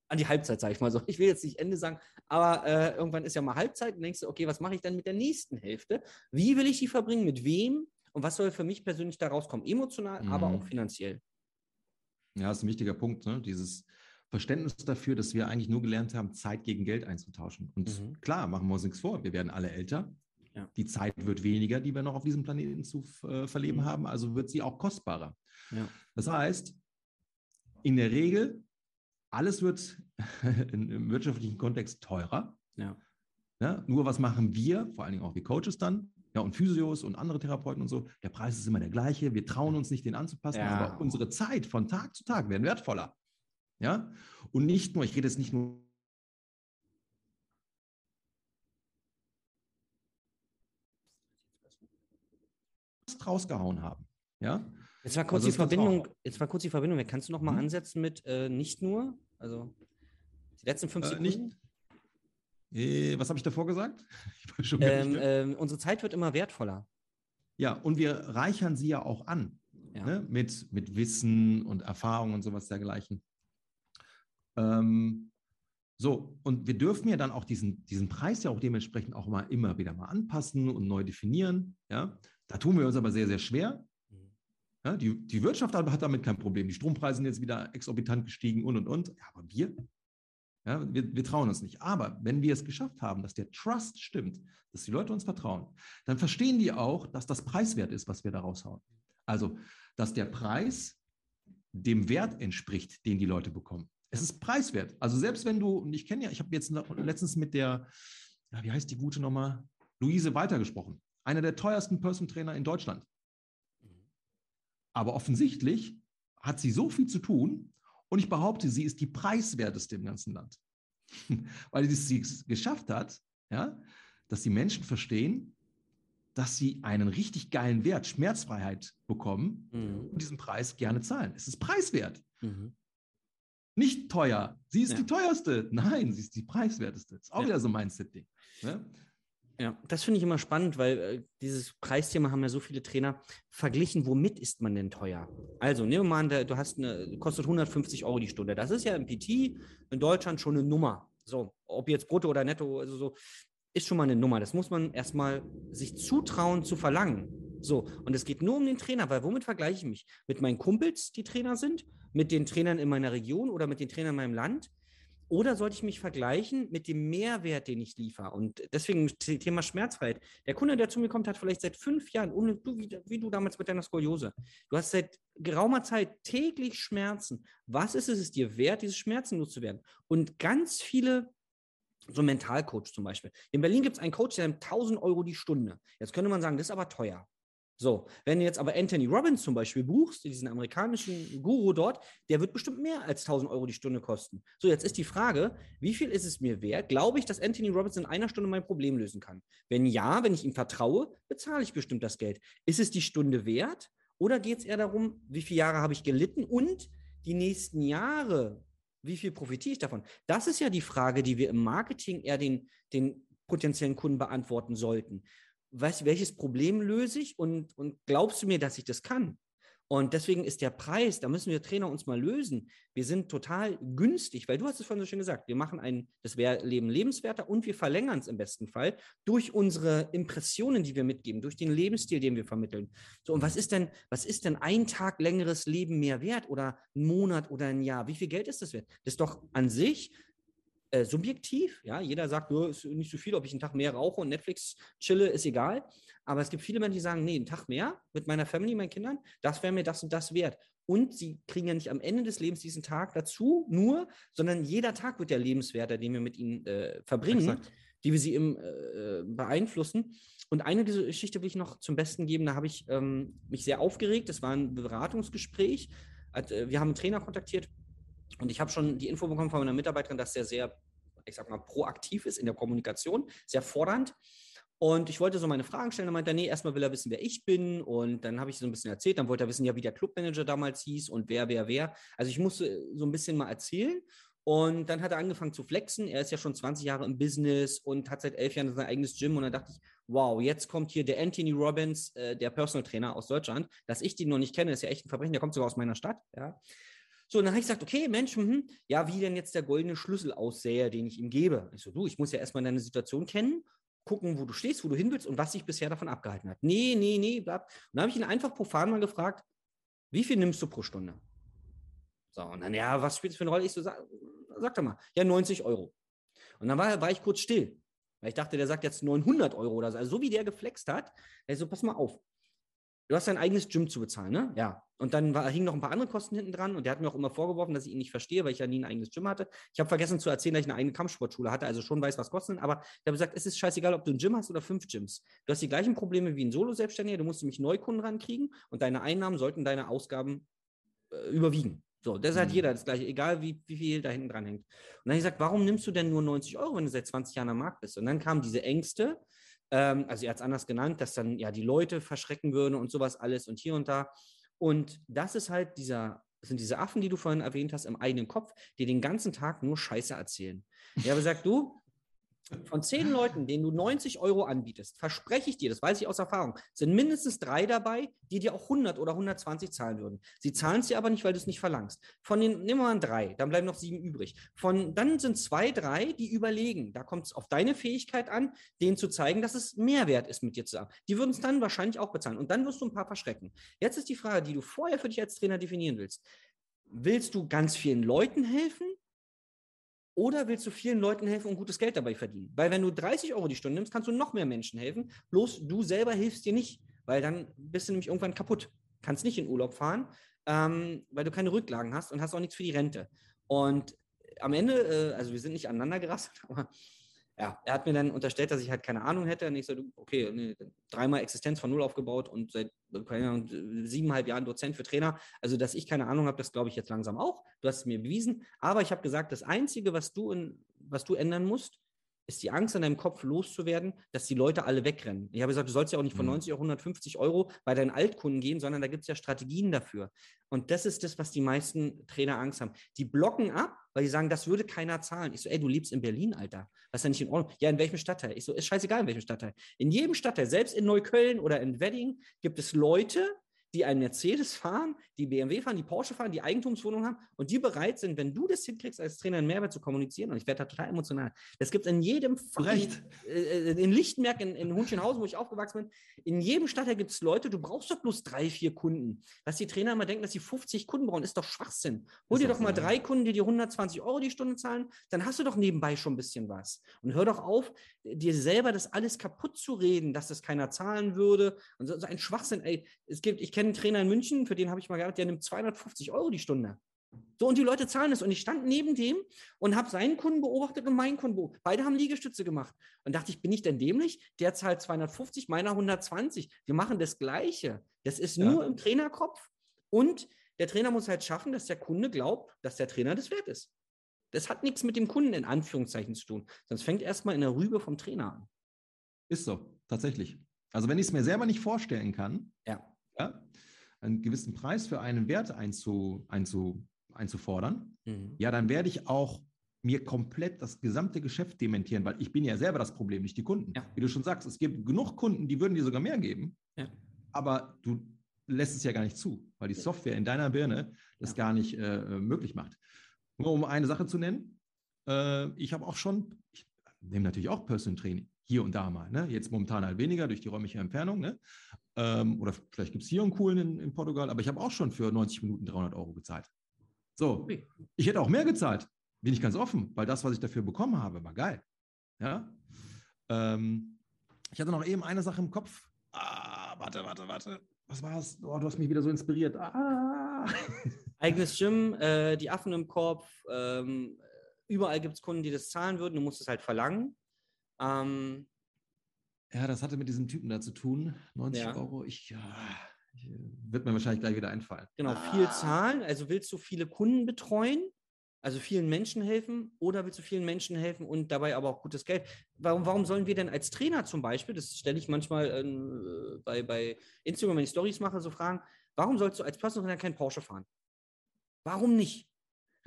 an die Halbzeit, sage ich mal so. Ich will jetzt nicht Ende sagen, aber äh, irgendwann ist ja mal Halbzeit und denkst du, okay, was mache ich dann mit der nächsten Hälfte? Wie will ich die verbringen? Mit wem? Und was soll für mich persönlich da rauskommen? Emotional, mhm. aber auch finanziell. Ja, das ist ein wichtiger Punkt, ne? dieses Verständnis dafür, dass wir eigentlich nur gelernt haben, Zeit gegen Geld einzutauschen. Und mhm. klar, machen wir uns nichts vor, wir werden alle älter. Ja. Die Zeit wird weniger, die wir noch auf diesem Planeten zu äh, verleben mhm. haben, also wird sie auch kostbarer. Ja. Das heißt, in der Regel alles wird <laughs> im wirtschaftlichen Kontext teurer. Ja. ja. Nur was machen wir, vor allen Dingen auch die Coaches dann, ja, und Physios und andere Therapeuten und so, der Preis ist immer der gleiche. Wir trauen uns nicht, den anzupassen, ja. aber unsere Zeit von Tag zu Tag werden wertvoller. Ja, und nicht nur, ich rede jetzt nicht nur rausgehauen haben. Ja, Jetzt war kurz also die Verbindung, jetzt war kurz die Verbindung. Kannst du noch mal hm? ansetzen mit äh, nicht nur? Also die letzten fünf äh, Sekunden? Äh, was habe ich davor gesagt? <laughs> Ich ähm, ähm, unsere Zeit wird immer wertvoller. Ja, und wir reichern sie ja auch an. Ja. Ne? Mit, mit Wissen und Erfahrung und sowas dergleichen. Ähm, so, und wir dürfen ja dann auch diesen, diesen Preis ja auch dementsprechend auch mal immer wieder mal anpassen und neu definieren. Ja, da tun wir uns aber sehr, sehr schwer. Ja, die, die Wirtschaft hat damit kein Problem. Die Strompreise sind jetzt wieder exorbitant gestiegen und und und. Ja, aber wir, ja, wir, wir trauen uns nicht. Aber wenn wir es geschafft haben, dass der Trust stimmt, dass die Leute uns vertrauen, dann verstehen die auch, dass das preiswert ist, was wir da raushauen. Also, dass der Preis dem Wert entspricht, den die Leute bekommen. Es ist preiswert. Also selbst wenn du, und ich kenne ja, ich habe jetzt letztens mit der, ja, wie heißt die gute nochmal, Luise weitergesprochen. Einer der teuersten Person Trainer in Deutschland. Aber offensichtlich hat sie so viel zu tun und ich behaupte, sie ist die preiswerteste im ganzen Land. <laughs> Weil sie es geschafft hat, ja, dass die Menschen verstehen, dass sie einen richtig geilen Wert, Schmerzfreiheit bekommen mhm. und diesen Preis gerne zahlen. Es ist preiswert. Mhm. Nicht teuer. Sie ist ja. die teuerste. Nein, sie ist die preiswerteste. Das ist auch ja. wieder so ein Mindset-Ding. Ne? Ja, das finde ich immer spannend, weil äh, dieses Preisthema haben ja so viele Trainer verglichen. Womit ist man denn teuer? Also, nehmen wir mal an, du hast eine, kostet 150 Euro die Stunde. Das ist ja im PT in Deutschland schon eine Nummer. So, ob jetzt brutto oder netto, also so, ist schon mal eine Nummer. Das muss man erstmal sich zutrauen zu verlangen. So, und es geht nur um den Trainer, weil womit vergleiche ich mich? Mit meinen Kumpels, die Trainer sind, mit den Trainern in meiner Region oder mit den Trainern in meinem Land? Oder sollte ich mich vergleichen mit dem Mehrwert, den ich liefere? Und deswegen Thema Schmerzfreiheit. Der Kunde, der zu mir kommt, hat vielleicht seit fünf Jahren, ohne du, wie, wie du damals mit deiner Skoliose, du hast seit geraumer Zeit täglich Schmerzen. Was ist es, es dir wert, diese Schmerzen loszuwerden? Und ganz viele so ein Mentalcoach zum Beispiel. In Berlin gibt es einen Coach, der nimmt 1000 Euro die Stunde. Jetzt könnte man sagen, das ist aber teuer. So, wenn du jetzt aber Anthony Robbins zum Beispiel buchst, diesen amerikanischen Guru dort, der wird bestimmt mehr als 1000 Euro die Stunde kosten. So, jetzt ist die Frage, wie viel ist es mir wert? Glaube ich, dass Anthony Robbins in einer Stunde mein Problem lösen kann? Wenn ja, wenn ich ihm vertraue, bezahle ich bestimmt das Geld. Ist es die Stunde wert? Oder geht es eher darum, wie viele Jahre habe ich gelitten und die nächsten Jahre, wie viel profitiere ich davon? Das ist ja die Frage, die wir im Marketing eher den, den potenziellen Kunden beantworten sollten was, welches Problem löse ich und, und glaubst du mir, dass ich das kann? Und deswegen ist der Preis, da müssen wir Trainer uns mal lösen. Wir sind total günstig, weil du hast es vorhin so schön gesagt, wir machen ein, das Leben lebenswerter und wir verlängern es im besten Fall durch unsere Impressionen, die wir mitgeben, durch den Lebensstil, den wir vermitteln. So, und was ist denn, was ist denn ein Tag längeres Leben mehr wert oder ein Monat oder ein Jahr? Wie viel Geld ist das wert? Das ist doch an sich äh, subjektiv. Ja, jeder sagt, nur ist nicht so viel, ob ich einen Tag mehr rauche und Netflix chille, ist egal. Aber es gibt viele Menschen, die sagen, nee, einen Tag mehr mit meiner Family, meinen Kindern, das wäre mir das und das wert. Und sie kriegen ja nicht am Ende des Lebens diesen Tag dazu, nur, sondern jeder Tag wird ja lebenswerter, den wir mit ihnen äh, verbringen, Exakt. die wir sie im, äh, beeinflussen. Und eine dieser Geschichte will ich noch zum Besten geben. Da habe ich ähm, mich sehr aufgeregt. Das war ein Beratungsgespräch. Äh, wir haben einen Trainer kontaktiert, und ich habe schon die Info bekommen von meiner Mitarbeiterin, dass er sehr ich sag mal, proaktiv ist in der Kommunikation, sehr fordernd. Und ich wollte so meine Fragen stellen. Dann meinte er, nee, erstmal will er wissen, wer ich bin. Und dann habe ich so ein bisschen erzählt. Dann wollte er wissen, ja, wie der Clubmanager damals hieß und wer, wer, wer. Also ich musste so ein bisschen mal erzählen. Und dann hat er angefangen zu flexen. Er ist ja schon 20 Jahre im Business und hat seit elf Jahren sein eigenes Gym. Und dann dachte ich, wow, jetzt kommt hier der Anthony Robbins, äh, der Personal Trainer aus Deutschland. Dass ich den noch nicht kenne, ist ja echt ein Verbrechen. Der kommt sogar aus meiner Stadt. Ja. So, dann habe ich gesagt, okay, Mensch, mh, ja, wie denn jetzt der goldene Schlüssel aussähe, den ich ihm gebe. Ich so, du, ich muss ja erstmal deine Situation kennen, gucken, wo du stehst, wo du hin willst und was dich bisher davon abgehalten hat. Nee, nee, nee, bleib. Und dann habe ich ihn einfach profan mal gefragt, wie viel nimmst du pro Stunde? So, und dann, ja, was spielt das für eine Rolle? Ich so, sag, sag doch mal, ja, 90 Euro. Und dann war, war ich kurz still, weil ich dachte, der sagt jetzt 900 Euro oder so. Also so wie der geflext hat, ich so, pass mal auf. Du hast dein eigenes Gym zu bezahlen, ne? Ja. Und dann war, hingen noch ein paar andere Kosten hinten dran und der hat mir auch immer vorgeworfen, dass ich ihn nicht verstehe, weil ich ja nie ein eigenes Gym hatte. Ich habe vergessen zu erzählen, dass ich eine eigene Kampfsportschule hatte, also schon weiß, was kosten. Aber der hat gesagt, es ist scheißegal, ob du ein Gym hast oder fünf Gyms. Du hast die gleichen Probleme wie ein Solo-Selbstständiger, du musst nämlich Neukunden rankriegen und deine Einnahmen sollten deine Ausgaben äh, überwiegen. So, das hat mhm. jeder das gleiche, egal wie, wie viel da hinten dran hängt. Und dann habe ich gesagt, warum nimmst du denn nur 90 Euro, wenn du seit 20 Jahren am Markt bist? Und dann kamen diese Ängste, ähm, also er hat es anders genannt, dass dann ja die Leute verschrecken würden und sowas alles und hier und da. Und das ist halt dieser, sind diese Affen, die du vorhin erwähnt hast, im eigenen Kopf, die den ganzen Tag nur Scheiße erzählen. Der aber sagt, du, von zehn Leuten, denen du 90 Euro anbietest, verspreche ich dir, das weiß ich aus Erfahrung, sind mindestens drei dabei, die dir auch 100 oder 120 zahlen würden. Sie zahlen es dir aber nicht, weil du es nicht verlangst. Von den, nehmen wir mal drei, dann bleiben noch sieben übrig. Von, dann sind zwei, drei, die überlegen. Da kommt es auf deine Fähigkeit an, denen zu zeigen, dass es Mehrwert ist, mit dir zu arbeiten. Die würden es dann wahrscheinlich auch bezahlen. Und dann wirst du ein paar verschrecken. Jetzt ist die Frage, die du vorher für dich als Trainer definieren willst. Willst du ganz vielen Leuten helfen oder willst du vielen Leuten helfen und gutes Geld dabei verdienen? Weil wenn du 30 Euro die Stunde nimmst, kannst du noch mehr Menschen helfen. Bloß du selber hilfst dir nicht, weil dann bist du nämlich irgendwann kaputt. Kannst nicht in Urlaub fahren, ähm, weil du keine Rücklagen hast und hast auch nichts für die Rente. Und am Ende, äh, also wir sind nicht aneinander gerasselt, <laughs> aber ja, er hat mir dann unterstellt, dass ich halt keine Ahnung hätte. Und ich so, okay, nee, dreimal Existenz von Null aufgebaut und seit Ahnung, siebeneinhalb Jahren Dozent für Trainer. Also, dass ich keine Ahnung habe, das glaube ich jetzt langsam auch. Du hast es mir bewiesen. Aber ich habe gesagt, das Einzige, was du, in, was du ändern musst, ist die Angst in deinem Kopf loszuwerden, dass die Leute alle wegrennen. Ich habe gesagt, du sollst ja auch nicht von 90 mhm. auf 150 Euro bei deinen Altkunden gehen, sondern da gibt es ja Strategien dafür. Und das ist das, was die meisten Trainer Angst haben. Die blocken ab, weil die sagen, das würde keiner zahlen. Ich so, ey, du lebst in Berlin, Alter. Was ist ja nicht in Ordnung? Ja, in welchem Stadtteil? Ich so, ist scheißegal, in welchem Stadtteil. In jedem Stadtteil, selbst in Neukölln oder in Wedding, gibt es Leute, die einen Mercedes fahren, die BMW fahren, die Porsche fahren, die Eigentumswohnungen haben und die bereit sind, wenn du das hinkriegst, als Trainer einen Mehrwert zu kommunizieren, und ich werde da total emotional. Das gibt es in jedem Recht. Äh, in Lichtenberg, in, in Hunschenhausen, wo ich aufgewachsen bin, in jedem Stadtteil gibt es Leute, du brauchst doch bloß drei, vier Kunden. Was die Trainer immer denken, dass sie 50 Kunden brauchen, ist doch Schwachsinn. Hol dir doch mal drei Kunden, die dir 120 Euro die Stunde zahlen, dann hast du doch nebenbei schon ein bisschen was. Und hör doch auf, dir selber das alles kaputt zu reden, dass das keiner zahlen würde. Und so, so ein Schwachsinn, ey. Es gibt, ich kenne einen Trainer in München, für den habe ich mal gehabt, der nimmt 250 Euro die Stunde. So, und die Leute zahlen es. Und ich stand neben dem und habe seinen Kunden beobachtet und meinen Kunden beobachtet. Beide haben Liegestütze gemacht. Und dachte ich, bin ich denn dämlich? Der zahlt 250, meiner 120. Wir machen das Gleiche. Das ist nur ja. im Trainerkopf. Und der Trainer muss halt schaffen, dass der Kunde glaubt, dass der Trainer das wert ist. Das hat nichts mit dem Kunden in Anführungszeichen zu tun. Sonst fängt erstmal in der Rübe vom Trainer an. Ist so, tatsächlich. Also wenn ich es mir selber nicht vorstellen kann, ja. Ja einen gewissen Preis für einen Wert einzu, einzu, einzufordern, mhm. ja, dann werde ich auch mir komplett das gesamte Geschäft dementieren, weil ich bin ja selber das Problem, nicht die Kunden. Ja. Wie du schon sagst, es gibt genug Kunden, die würden dir sogar mehr geben, ja. aber du lässt es ja gar nicht zu, weil die Software in deiner Birne das ja. gar nicht äh, möglich macht. Nur um eine Sache zu nennen, äh, ich habe auch schon, ich nehme natürlich auch Personal Training, hier und da mal. Ne? Jetzt momentan halt weniger durch die räumliche Entfernung. Ne? Ähm, oder vielleicht gibt es hier einen coolen in, in Portugal, aber ich habe auch schon für 90 Minuten 300 Euro gezahlt. So, ich hätte auch mehr gezahlt, bin ich ganz offen, weil das, was ich dafür bekommen habe, war geil. Ja. Ähm, ich hatte noch eben eine Sache im Kopf. Ah, warte, warte, warte. Was war es? Oh, du hast mich wieder so inspiriert. Ah. <laughs> Eigenes Gym, äh, die Affen im Kopf. Ähm, überall gibt es Kunden, die das zahlen würden. Du musst es halt verlangen. Ähm, ja, das hatte mit diesem Typen da zu tun. 90 ja. Euro, ich, ja, äh, wird mir wahrscheinlich gleich wieder einfallen. Genau, ah. viel zahlen. Also willst du viele Kunden betreuen? Also vielen Menschen helfen oder willst du vielen Menschen helfen und dabei aber auch gutes Geld? Warum, warum sollen wir denn als Trainer zum Beispiel, das stelle ich manchmal äh, bei, bei Instagram, wenn ich Stories mache, so fragen, warum sollst du als Personal Trainer kein Porsche fahren? Warum nicht?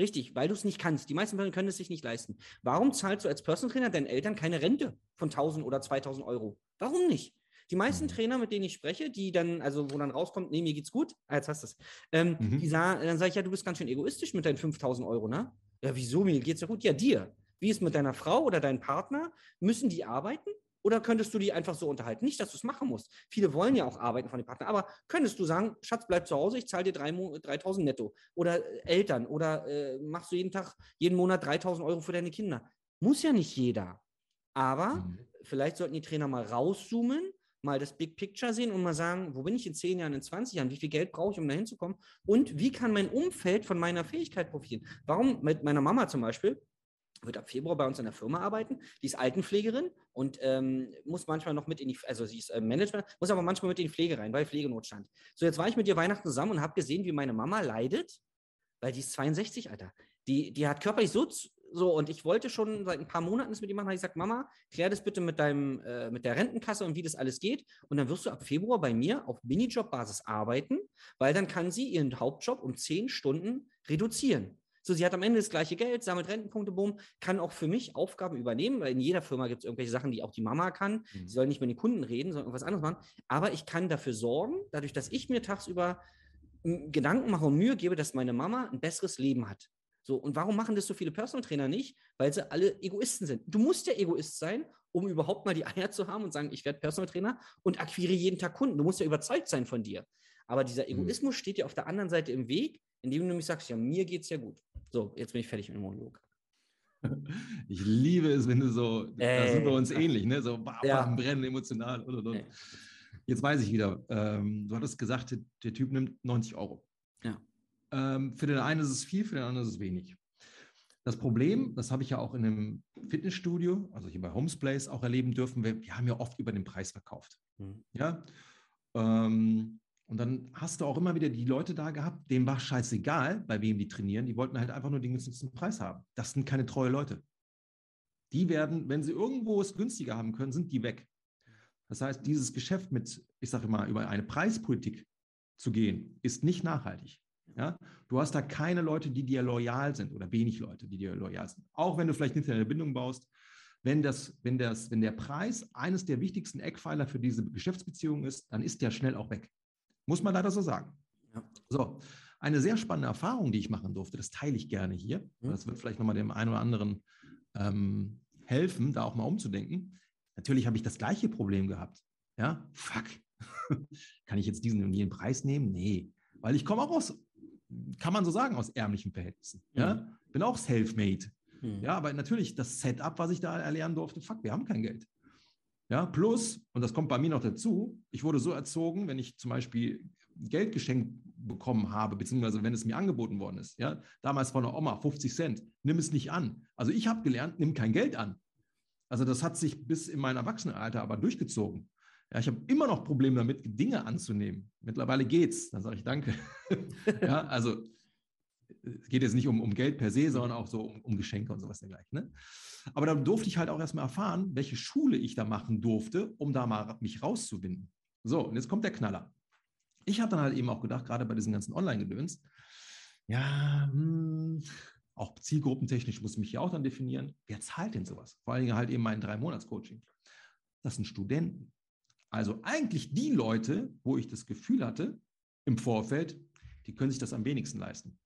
Richtig, weil du es nicht kannst. Die meisten Personen können es sich nicht leisten. Warum zahlst du als Personal Trainer deinen Eltern keine Rente von 1000 oder 2000 Euro? Warum nicht? Die meisten mhm. Trainer, mit denen ich spreche, die dann, also wo dann rauskommt, nee, mir geht's gut, ah, jetzt hast du es, ähm, mhm. die sagen, dann sage ich, ja, du bist ganz schön egoistisch mit deinen 5000 Euro, ne? Ja, wieso, mir geht's ja gut? Ja, dir. Wie ist mit deiner Frau oder deinem Partner? Müssen die arbeiten? Oder könntest du die einfach so unterhalten? Nicht, dass du es machen musst. Viele wollen ja auch arbeiten von den Partnern. Aber könntest du sagen, Schatz, bleib zu Hause, ich zahle dir 3000 netto. Oder äh, Eltern. Oder äh, machst du jeden Tag, jeden Monat 3000 Euro für deine Kinder. Muss ja nicht jeder. Aber mhm. vielleicht sollten die Trainer mal rauszoomen mal das Big Picture sehen und mal sagen, wo bin ich in 10 Jahren, in 20 Jahren, wie viel Geld brauche ich, um da hinzukommen und wie kann mein Umfeld von meiner Fähigkeit profitieren. Warum mit meiner Mama zum Beispiel, wird ab Februar bei uns in der Firma arbeiten. Die ist Altenpflegerin und ähm, muss manchmal noch mit in die, also sie ist äh, Management, muss aber manchmal mit in die Pflege rein, weil Pflegenotstand. So, jetzt war ich mit ihr Weihnachten zusammen und habe gesehen, wie meine Mama leidet, weil die ist 62, Alter. Die, die hat körperlich so so, und ich wollte schon seit ein paar Monaten das mit ihm machen, habe ich gesagt, Mama, klär das bitte mit deinem, äh, mit der Rentenkasse und wie das alles geht. Und dann wirst du ab Februar bei mir auf Minijob-Basis arbeiten, weil dann kann sie ihren Hauptjob um zehn Stunden reduzieren. So, sie hat am Ende das gleiche Geld, sammelt Rentenpunkte, boom, kann auch für mich Aufgaben übernehmen, weil in jeder Firma gibt es irgendwelche Sachen, die auch die Mama kann. Mhm. Sie soll nicht mit den Kunden reden, sondern irgendwas anderes machen. Aber ich kann dafür sorgen, dadurch, dass ich mir tagsüber Gedanken mache und Mühe gebe, dass meine Mama ein besseres Leben hat. So, und warum machen das so viele Personal Trainer nicht? Weil sie alle Egoisten sind. Du musst ja Egoist sein, um überhaupt mal die <laughs> Eier zu haben und sagen, ich werde Personal Trainer und akquiriere jeden Tag Kunden. Du musst ja überzeugt sein von dir. Aber dieser mhm. Egoismus mhm. steht dir auf der anderen Seite im Weg, indem du nämlich sagst, ja, mir geht es ja gut. So, jetzt bin ich fertig mit dem Monolog. <laughs> Ich liebe es, wenn du so, äh, da sind wir uns ähnlich, ne? So bah, ja. brennen, emotional und, und, und. Jetzt weiß ich wieder, ähm, du hattest gesagt, der Typ nimmt 90 Euro. Ja. Ähm, für den einen ist es viel, für den anderen ist es wenig. Das Problem, das habe ich ja auch in einem Fitnessstudio, also hier bei Homesplace auch erleben dürfen, wir, wir haben ja oft über den Preis verkauft. Mhm. Ja. Ähm, und dann hast du auch immer wieder die Leute da gehabt, denen war scheißegal, bei wem die trainieren. Die wollten halt einfach nur den günstigsten Preis haben. Das sind keine treue Leute. Die werden, wenn sie irgendwo es günstiger haben können, sind die weg. Das heißt, dieses Geschäft mit, ich sage mal, über eine Preispolitik zu gehen, ist nicht nachhaltig. Ja? Du hast da keine Leute, die dir loyal sind oder wenig Leute, die dir loyal sind. Auch wenn du vielleicht hinterher eine Bindung baust. Wenn, das, wenn, das, wenn der Preis eines der wichtigsten Eckpfeiler für diese Geschäftsbeziehung ist, dann ist der schnell auch weg. Muss man leider so sagen. Ja. So, eine sehr spannende Erfahrung, die ich machen durfte, das teile ich gerne hier. Mhm. Das wird vielleicht nochmal dem einen oder anderen ähm, helfen, da auch mal umzudenken. Natürlich habe ich das gleiche Problem gehabt. Ja, fuck. <laughs> Kann ich jetzt diesen und jenen Preis nehmen? Nee, weil ich komme auch aus kann man so sagen, aus ärmlichen Verhältnissen. Mhm. Ja? Bin auch self-made. Mhm. Ja, aber natürlich das Setup, was ich da erlernen durfte, fuck, wir haben kein Geld. Ja, plus, und das kommt bei mir noch dazu, ich wurde so erzogen, wenn ich zum Beispiel Geld geschenkt bekommen habe, beziehungsweise wenn es mir angeboten worden ist, ja, damals von der Oma, 50 Cent, nimm es nicht an. Also ich habe gelernt, nimm kein Geld an. Also das hat sich bis in mein Erwachsenenalter aber durchgezogen. Ja, ich habe immer noch Probleme damit, Dinge anzunehmen. Mittlerweile geht's. Dann sage ich Danke. <laughs> ja, also es geht jetzt nicht um, um Geld per se, sondern auch so um, um Geschenke und sowas dergleichen. Ne? Aber da durfte ich halt auch erstmal erfahren, welche Schule ich da machen durfte, um da mal mich rauszuwinden. So, und jetzt kommt der Knaller. Ich habe dann halt eben auch gedacht, gerade bei diesen ganzen Online-Gedöns, ja, hm, auch zielgruppentechnisch muss ich mich ja auch dann definieren. Wer zahlt denn sowas? Vor allen Dingen halt eben mein Drei-Monats-Coaching. Das sind Studenten. Also eigentlich die Leute, wo ich das Gefühl hatte im Vorfeld, die können sich das am wenigsten leisten.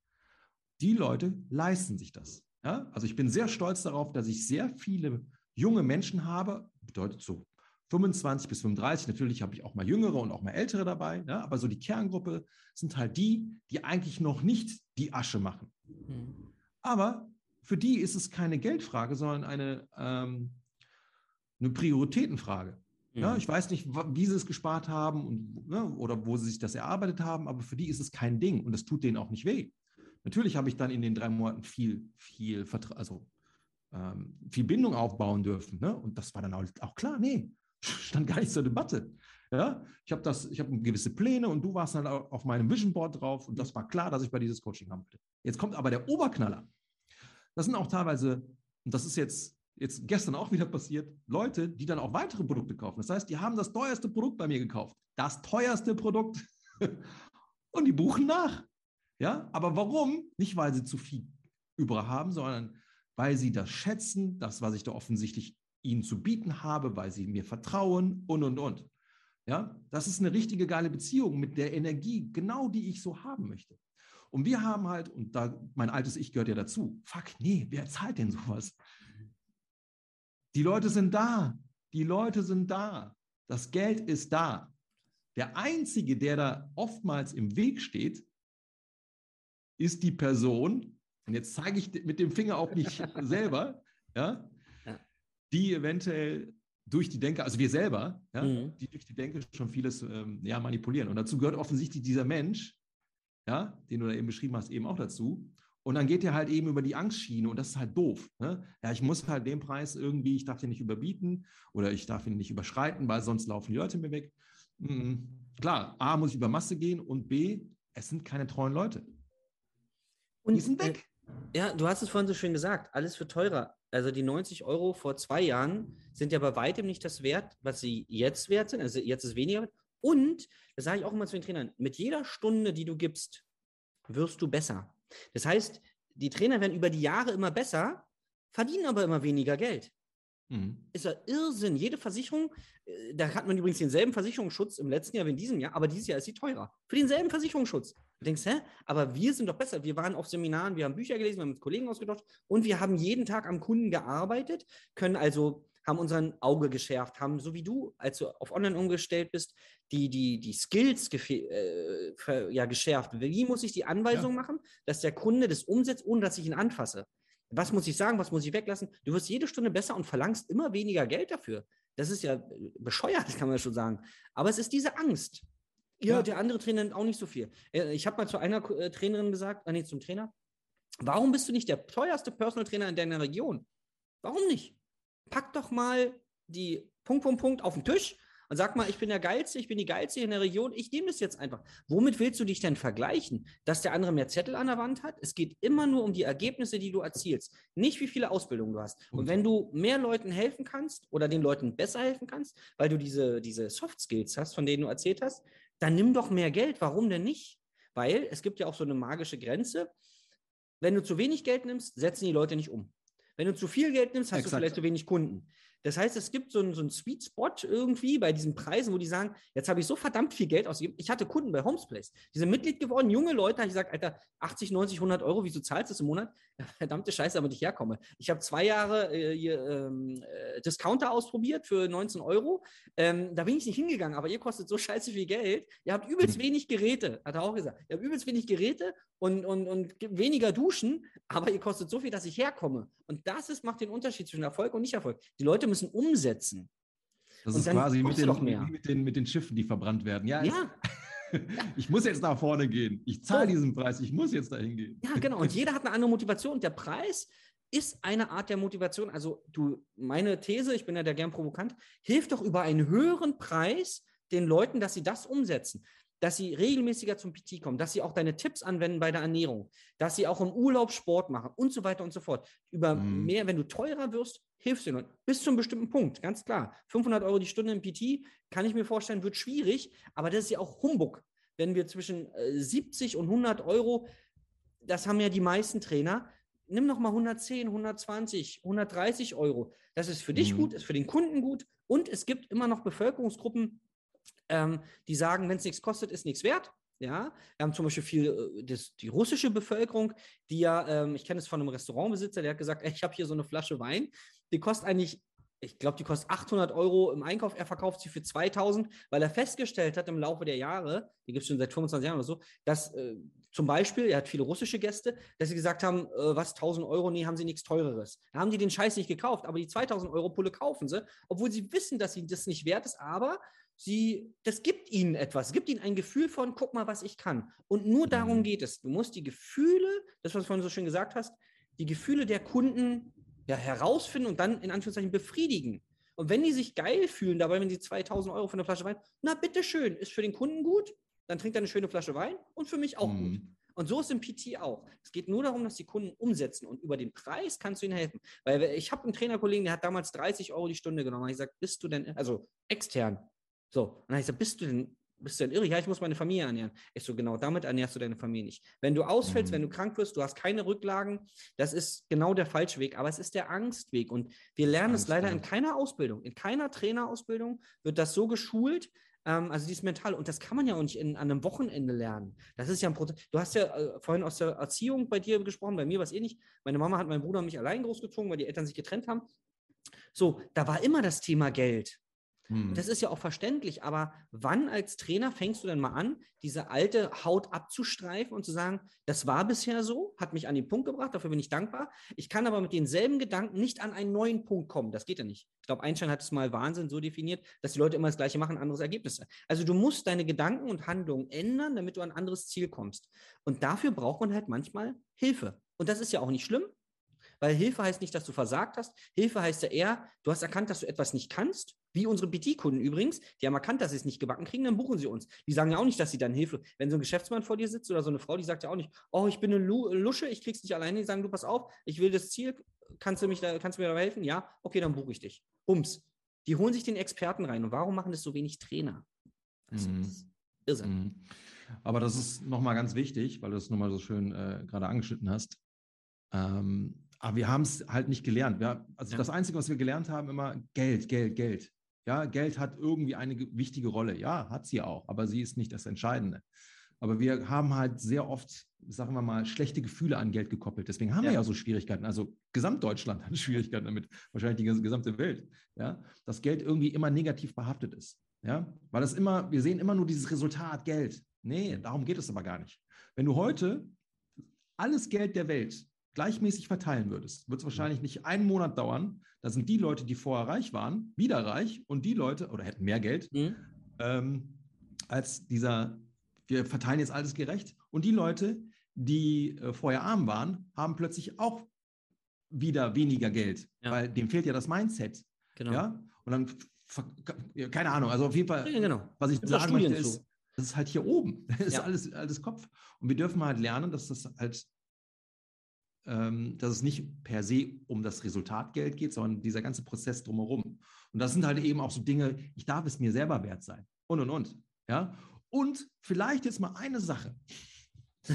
Die Leute leisten sich das. Ja? Also ich bin sehr stolz darauf, dass ich sehr viele junge Menschen habe, bedeutet so 25 bis 35. Natürlich habe ich auch mal jüngere und auch mal ältere dabei, ja? aber so die Kerngruppe sind halt die, die eigentlich noch nicht die Asche machen. Mhm. Aber für die ist es keine Geldfrage, sondern eine, ähm, eine Prioritätenfrage. Ja, mhm. ich weiß nicht, wie sie es gespart haben und, ne, oder wo sie sich das erarbeitet haben, aber für die ist es kein Ding und es tut denen auch nicht weh. Natürlich habe ich dann in den drei Monaten viel, viel, also, ähm, viel Bindung aufbauen dürfen. Ne? Und das war dann auch, auch klar, nee, <laughs> stand gar nicht zur Debatte. Ja, ich habe das, ich habe gewisse Pläne und du warst dann auf meinem Vision Board drauf und das war klar, dass ich bei dieses Coaching haben wollte. Jetzt kommt aber der Oberknaller. Das sind auch teilweise, und das ist jetzt, jetzt gestern auch wieder passiert, Leute, die dann auch weitere Produkte kaufen. Das heißt, die haben das teuerste Produkt bei mir gekauft. Das teuerste Produkt. <laughs> und die buchen nach. Ja, aber warum? Nicht, weil sie zu viel über haben, sondern weil sie das schätzen, das, was ich da offensichtlich ihnen zu bieten habe, weil sie mir vertrauen und, und, und. Ja, das ist eine richtige geile Beziehung mit der Energie, genau die ich so haben möchte. Und wir haben halt, und da mein altes Ich gehört ja dazu, fuck, nee, wer zahlt denn sowas? Die Leute sind da. Die Leute sind da. Das Geld ist da. Der Einzige, der da oftmals im Weg steht, ist die Person, und jetzt zeige ich mit dem Finger auf mich <laughs> selber, ja, die eventuell durch die Denke, also wir selber, ja, mhm. die durch die Denke schon vieles ähm, ja, manipulieren. Und dazu gehört offensichtlich dieser Mensch, ja, den du da eben beschrieben hast, eben auch dazu. Und dann geht er halt eben über die Angstschiene und das ist halt doof. Ne? Ja, ich muss halt den Preis irgendwie, ich darf den nicht überbieten oder ich darf ihn nicht überschreiten, weil sonst laufen die Leute mir weg. Mhm. Klar, A, muss ich über Masse gehen und B, es sind keine treuen Leute. Und, die sind weg. Äh, ja, du hast es vorhin so schön gesagt, alles wird teurer. Also die 90 Euro vor zwei Jahren sind ja bei weitem nicht das Wert, was sie jetzt wert sind. Also jetzt ist weniger. Und, das sage ich auch immer zu den Trainern, mit jeder Stunde, die du gibst, wirst du besser. Das heißt, die Trainer werden über die Jahre immer besser, verdienen aber immer weniger Geld. Mhm. Ist ja Irrsinn. Jede Versicherung, äh, da hat man übrigens denselben Versicherungsschutz im letzten Jahr wie in diesem Jahr, aber dieses Jahr ist sie teurer. Für denselben Versicherungsschutz. Du denkst, hä? Aber wir sind doch besser. Wir waren auf Seminaren, wir haben Bücher gelesen, wir haben mit Kollegen ausgetauscht und wir haben jeden Tag am Kunden gearbeitet, können also haben unseren Auge geschärft, haben, so wie du, als du auf Online umgestellt bist, die, die, die Skills äh, ja, geschärft. Wie muss ich die Anweisung ja. machen, dass der Kunde das umsetzt, ohne dass ich ihn anfasse? Was muss ich sagen? Was muss ich weglassen? Du wirst jede Stunde besser und verlangst immer weniger Geld dafür. Das ist ja äh, bescheuert, <laughs> kann man schon sagen. Aber es ist diese Angst. Ja, ja. der andere Trainer nimmt auch nicht so viel. Äh, ich habe mal zu einer äh, Trainerin gesagt, nee, zum Trainer, warum bist du nicht der teuerste Personal Trainer in deiner Region? Warum nicht? Pack doch mal die Punkt, Punkt, Punkt auf den Tisch und sag mal, ich bin der Geilste, ich bin die Geilste in der Region, ich nehme das jetzt einfach. Womit willst du dich denn vergleichen? Dass der andere mehr Zettel an der Wand hat? Es geht immer nur um die Ergebnisse, die du erzielst, nicht wie viele Ausbildungen du hast. Und wenn du mehr Leuten helfen kannst oder den Leuten besser helfen kannst, weil du diese, diese Soft Skills hast, von denen du erzählt hast, dann nimm doch mehr Geld. Warum denn nicht? Weil es gibt ja auch so eine magische Grenze. Wenn du zu wenig Geld nimmst, setzen die Leute nicht um. Wenn du zu viel Geld nimmst, hast Exakt. du vielleicht zu wenig Kunden. Das heißt, es gibt so einen, so einen Sweet Spot irgendwie bei diesen Preisen, wo die sagen, jetzt habe ich so verdammt viel Geld ausgegeben. Ich hatte Kunden bei Homesplace. Die sind Mitglied geworden, junge Leute. ich gesagt, Alter, 80, 90, 100 Euro, wieso zahlst du das im Monat? Ja, verdammte Scheiße, damit ich herkomme. Ich habe zwei Jahre äh, hier, ähm, äh, Discounter ausprobiert für 19 Euro. Ähm, da bin ich nicht hingegangen, aber ihr kostet so scheiße viel Geld. Ihr habt übelst mhm. wenig Geräte, hat er auch gesagt. Ihr habt übelst wenig Geräte und, und, und weniger Duschen, aber ihr kostet so viel, dass ich herkomme. Und das ist, macht den Unterschied zwischen Erfolg und Nicht-Erfolg. Die Leute müssen umsetzen. Das und ist quasi mit den, mit, den, mit den Schiffen, die verbrannt werden. Ja. ja. <laughs> ich muss jetzt nach vorne gehen. Ich zahle so. diesen Preis. Ich muss jetzt dahin gehen. Ja, genau. Und jeder hat eine andere Motivation. Und der Preis ist eine Art der Motivation. Also du, meine These, ich bin ja der gern provokant, hilft doch über einen höheren Preis den Leuten, dass sie das umsetzen dass sie regelmäßiger zum PT kommen, dass sie auch deine Tipps anwenden bei der Ernährung, dass sie auch im Urlaub Sport machen und so weiter und so fort. Über mhm. mehr, wenn du teurer wirst, hilfst du ihnen. Bis zu einem bestimmten Punkt, ganz klar. 500 Euro die Stunde im PT, kann ich mir vorstellen, wird schwierig, aber das ist ja auch Humbug. Wenn wir zwischen 70 äh, und 100 Euro, das haben ja die meisten Trainer, nimm noch mal 110, 120, 130 Euro. Das ist für dich mhm. gut, ist für den Kunden gut und es gibt immer noch Bevölkerungsgruppen, ähm, die sagen, wenn es nichts kostet, ist nichts wert. Ja, wir haben zum Beispiel viel äh, das, die russische Bevölkerung, die ja, ähm, ich kenne es von einem Restaurantbesitzer, der hat gesagt, ey, ich habe hier so eine Flasche Wein, die kostet eigentlich, ich glaube, die kostet 800 Euro im Einkauf, er verkauft sie für 2000, weil er festgestellt hat im Laufe der Jahre, die gibt es schon seit 25 Jahren oder so, dass äh, zum Beispiel, er hat viele russische Gäste, dass sie gesagt haben, äh, was 1000 Euro, nee, haben sie nichts Teureres. Da haben die den Scheiß nicht gekauft, aber die 2000 Euro Pulle kaufen sie, obwohl sie wissen, dass sie das nicht wert ist, aber sie, das gibt ihnen etwas, gibt ihnen ein Gefühl von, guck mal, was ich kann. Und nur darum mhm. geht es. Du musst die Gefühle, das, was du vorhin so schön gesagt hast, die Gefühle der Kunden ja, herausfinden und dann in Anführungszeichen befriedigen. Und wenn die sich geil fühlen dabei, wenn sie 2000 Euro für eine Flasche Wein, na bitteschön, ist für den Kunden gut, dann trinkt er eine schöne Flasche Wein und für mich auch mhm. gut. Und so ist im PT auch. Es geht nur darum, dass die Kunden umsetzen und über den Preis kannst du ihnen helfen. Weil ich habe einen Trainerkollegen, der hat damals 30 Euro die Stunde genommen. Ich gesagt, bist du denn, also extern. So, und dann habe ich gesagt, bist du denn bist du denn irre? Ja, ich muss meine Familie ernähren. Ich so, genau, damit ernährst du deine Familie nicht. Wenn du ausfällst, mhm. wenn du krank wirst, du hast keine Rücklagen, das ist genau der falsche Weg. Aber es ist der Angstweg. Und wir lernen Angst, es leider in keiner Ausbildung. In keiner Trainerausbildung wird das so geschult. Ähm, also dieses Mental. Und das kann man ja auch nicht in, an einem Wochenende lernen. Das ist ja ein Prozess. Du hast ja äh, vorhin aus der Erziehung bei dir gesprochen, bei mir war es eh nicht. Meine Mama hat meinen Bruder und mich allein großgezogen, weil die Eltern sich getrennt haben. So, da war immer das Thema Geld. Hm. Das ist ja auch verständlich, aber wann als Trainer fängst du denn mal an, diese alte Haut abzustreifen und zu sagen, das war bisher so, hat mich an den Punkt gebracht, dafür bin ich dankbar. Ich kann aber mit denselben Gedanken nicht an einen neuen Punkt kommen. Das geht ja nicht. Ich glaube, Einstein hat es mal Wahnsinn so definiert, dass die Leute immer das Gleiche machen, anderes Ergebnis. Also du musst deine Gedanken und Handlungen ändern, damit du an ein anderes Ziel kommst. Und dafür braucht man halt manchmal Hilfe. Und das ist ja auch nicht schlimm, weil Hilfe heißt nicht, dass du versagt hast. Hilfe heißt ja eher, du hast erkannt, dass du etwas nicht kannst. Wie unsere BT-Kunden übrigens, die haben erkannt, dass sie es nicht gebacken kriegen, dann buchen sie uns. Die sagen ja auch nicht, dass sie dann Hilfe. Wenn so ein Geschäftsmann vor dir sitzt oder so eine Frau, die sagt ja auch nicht, oh, ich bin eine Lusche, ich krieg's nicht alleine. Die sagen, du pass auf, ich will das Ziel, kannst du, mich da, kannst du mir dabei helfen? Ja, okay, dann buche ich dich. Bums. Die holen sich den Experten rein. Und warum machen das so wenig Trainer? Das mhm. ist Irrsinn. Mhm. Aber das ist nochmal ganz wichtig, weil du es nochmal so schön äh, gerade angeschnitten hast. Ähm, aber wir haben es halt nicht gelernt. Wir, also ja. das Einzige, was wir gelernt haben, immer Geld, Geld, Geld. Ja, Geld hat irgendwie eine wichtige Rolle. Ja, hat sie auch, aber sie ist nicht das Entscheidende. Aber wir haben halt sehr oft, sagen wir mal, schlechte Gefühle an Geld gekoppelt. Deswegen haben ja. wir ja so Schwierigkeiten. Also Gesamtdeutschland hat <laughs> Schwierigkeiten damit, wahrscheinlich die gesamte Welt. Ja, dass Geld irgendwie immer negativ behaftet ist. Ja, weil das immer, wir sehen immer nur dieses Resultat Geld. Nee, darum geht es aber gar nicht. Wenn du heute alles Geld der Welt gleichmäßig verteilen würdest, wird es wahrscheinlich nicht einen Monat dauern. Da sind die Leute, die vorher reich waren, wieder reich und die Leute, oder hätten mehr Geld, mhm. ähm, als dieser, wir verteilen jetzt alles gerecht. Und die Leute, die äh, vorher arm waren, haben plötzlich auch wieder weniger Geld, ja. weil dem fehlt ja das Mindset. Genau. Ja? Und dann, keine Ahnung, also auf jeden Fall, ja, genau. was ich sagen möchte, ist, das ist halt hier oben. <laughs> Das ist ja. alles, alles Kopf. Und wir dürfen halt lernen, dass das halt dass es nicht per se um das Resultat Geld geht, sondern dieser ganze Prozess drumherum. Und das sind halt eben auch so Dinge, ich darf es mir selber wert sein. Und, und, und. Ja? Und vielleicht jetzt mal eine Sache. <laughs>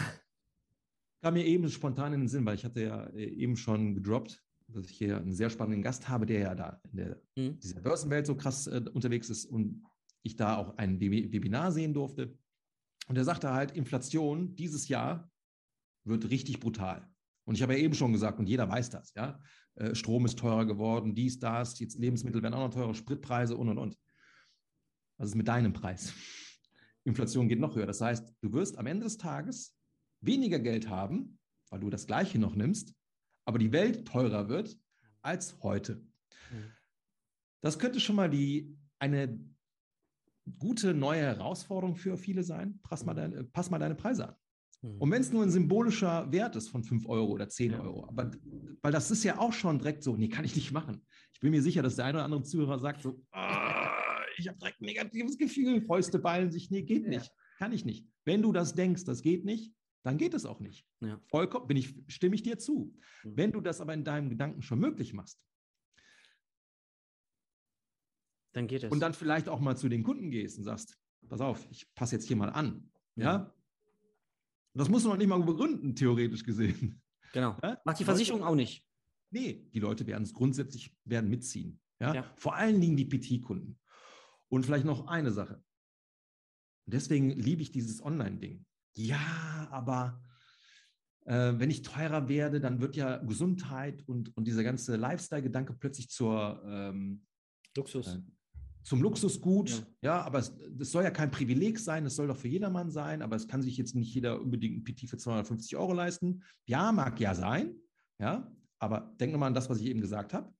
Kam mir eben spontan in den Sinn, weil ich hatte ja äh, eben schon gedroppt, dass ich hier einen sehr spannenden Gast habe, der ja da in der, mhm. dieser Börsenwelt so krass äh, unterwegs ist und ich da auch ein Webinar sehen durfte. Und er sagte halt, Inflation dieses Jahr wird richtig brutal. Und ich habe ja eben schon gesagt, und jeder weiß das, ja, äh, Strom ist teurer geworden, dies, das, jetzt Lebensmittel werden auch noch teurer, Spritpreise und, und, und. Was ist mit deinem Preis? <laughs> Inflation geht noch höher. Das heißt, du wirst am Ende des Tages weniger Geld haben, weil du das Gleiche noch nimmst, aber die Welt teurer wird als heute. Mhm. Das könnte schon mal die, eine gute neue Herausforderung für viele sein. Pass mal, mhm. deine, pass mal deine Preise an. Und mhm. wenn es nur ein symbolischer Wert ist von 5 Euro oder 10 ja. Euro, aber weil das ist ja auch schon direkt so, nee, kann ich nicht machen. Ich bin mir sicher, dass der eine oder andere Zuhörer sagt so, oh, ich habe direkt ein negatives Gefühl, Fäuste ballen sich, nee, geht nicht, kann ich nicht. Wenn du das denkst, das geht nicht, dann geht es auch nicht. Ja. Vollkommen, bin ich, stimme ich dir zu. Mhm. Wenn du das aber in deinem Gedanken schon möglich machst, dann geht es. Und dann vielleicht auch mal zu den Kunden gehst und sagst, pass auf, ich passe jetzt hier mal an. Ja, Das muss man nicht mal begründen, theoretisch gesehen. Genau. Ja? Macht die Versicherung auch nicht. Nee, die Leute werden es grundsätzlich werden mitziehen. Ja? ja. Vor allen Dingen die PT-Kunden. Und vielleicht noch eine Sache. Deswegen liebe ich dieses Online-Ding. Ja, aber äh, wenn ich teurer werde, dann wird ja Gesundheit und, und dieser ganze Lifestyle-Gedanke plötzlich zur ähm, Luxus. Äh, zum Luxusgut. Ja, ja aber es, das soll ja kein Privileg sein, es soll doch für jedermann sein, aber es kann sich jetzt nicht jeder unbedingt ein PT für 250 Euro leisten. Ja, mag ja sein, ja, aber denk nochmal an das, was ich eben gesagt habe.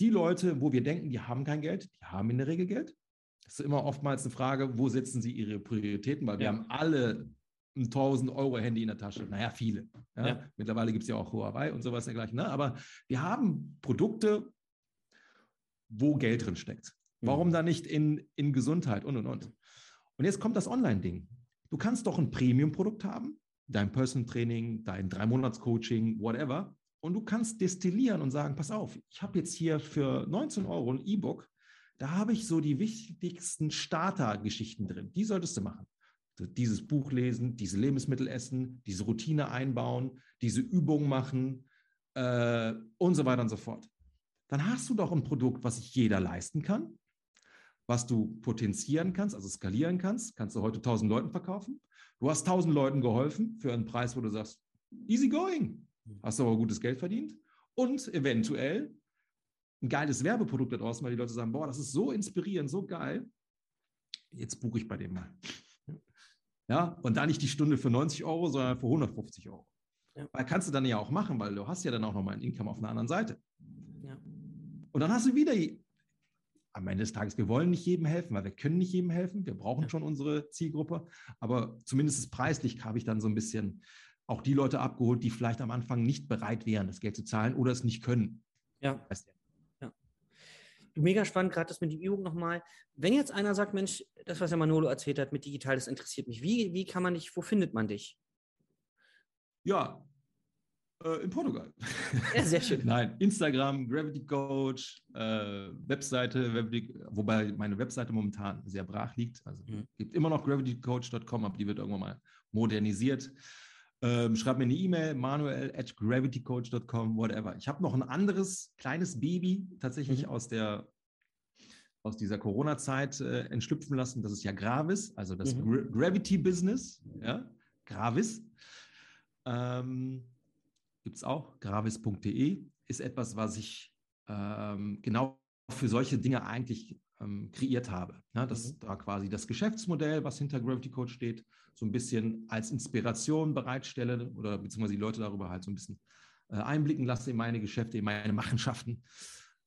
Die Leute, wo wir denken, die haben kein Geld, die haben in der Regel Geld. Das ist immer oftmals eine Frage, wo setzen sie ihre Prioritäten, weil wir haben alle ein 1000 Euro Handy in der Tasche. Naja, viele. Ja? Ja. Mittlerweile gibt es ja auch Huawei und sowas dergleichen. Ne? Aber wir haben Produkte, wo Geld drin steckt. Warum mhm. da nicht in, in Gesundheit und und und? Und jetzt kommt das Online-Ding. Du kannst doch ein Premium-Produkt haben, dein Personal Training, dein Drei-Monats-Coaching, whatever. Und du kannst destillieren und sagen, pass auf, ich habe jetzt hier für 19 Euro ein E-Book, da habe ich so die wichtigsten Starter-Geschichten drin. Die solltest du machen. Dieses Buch lesen, diese Lebensmittel essen, diese Routine einbauen, diese Übung machen äh, und so weiter und so fort. Dann hast du doch ein Produkt, was sich jeder leisten kann, was du potenzieren kannst, also skalieren kannst. Kannst du heute 1000 Leuten verkaufen. Du hast 1000 Leuten geholfen für einen Preis, wo du sagst, easy going. Hast aber gutes Geld verdient und eventuell ein geiles Werbeprodukt da draußen, weil die Leute sagen, boah, das ist so inspirierend, so geil. Jetzt buche ich bei dem mal. Ja, und da nicht die Stunde für 90 Euro, sondern für 150 Euro. Ja. Weil kannst du dann ja auch machen, weil du hast ja dann auch nochmal ein Income auf einer anderen Seite. Ja. Und dann hast du wieder am Ende des Tages, wir wollen nicht jedem helfen, weil wir können nicht jedem helfen. Wir brauchen schon unsere Zielgruppe. Aber zumindest preislich habe ich dann so ein bisschen auch die Leute abgeholt, die vielleicht am Anfang nicht bereit wären, das Geld zu zahlen oder es nicht können. Ja. ja. Mega spannend, gerade das mit dem E-Book nochmal. Wenn jetzt einer sagt, Mensch, das, was der Manolo erzählt hat mit digital, das interessiert mich. Wie, wie kann man dich, wo findet man dich? Ja, äh, in Portugal. Ja, sehr schön. <laughs> Nein, Instagram, Gravity Coach, äh, Webseite, Gravity, wobei meine Webseite momentan sehr brach liegt. Also mhm. gibt immer noch gravitycoach.com, aber die wird irgendwann mal modernisiert. Ähm, schreib mir eine E-Mail, manuel at gravitycoach.com, whatever. Ich habe noch ein anderes kleines Baby tatsächlich mhm. aus der aus dieser Corona-Zeit äh, entschlüpfen lassen. Das ist ja Gravis, also das mhm. Gra Gravity Business, ja, Gravis. Ähm, Gibt es auch, gravis.de ist etwas, was ich ähm, genau für solche Dinge eigentlich ähm, kreiert habe. Ja, dass mhm. da quasi das Geschäftsmodell, was hinter Gravity Code steht, so ein bisschen als Inspiration bereitstelle oder beziehungsweise die Leute darüber halt so ein bisschen äh, einblicken lasse in meine Geschäfte, in meine Machenschaften.